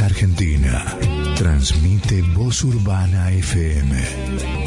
Argentina. Transmite Voz Urbana FM.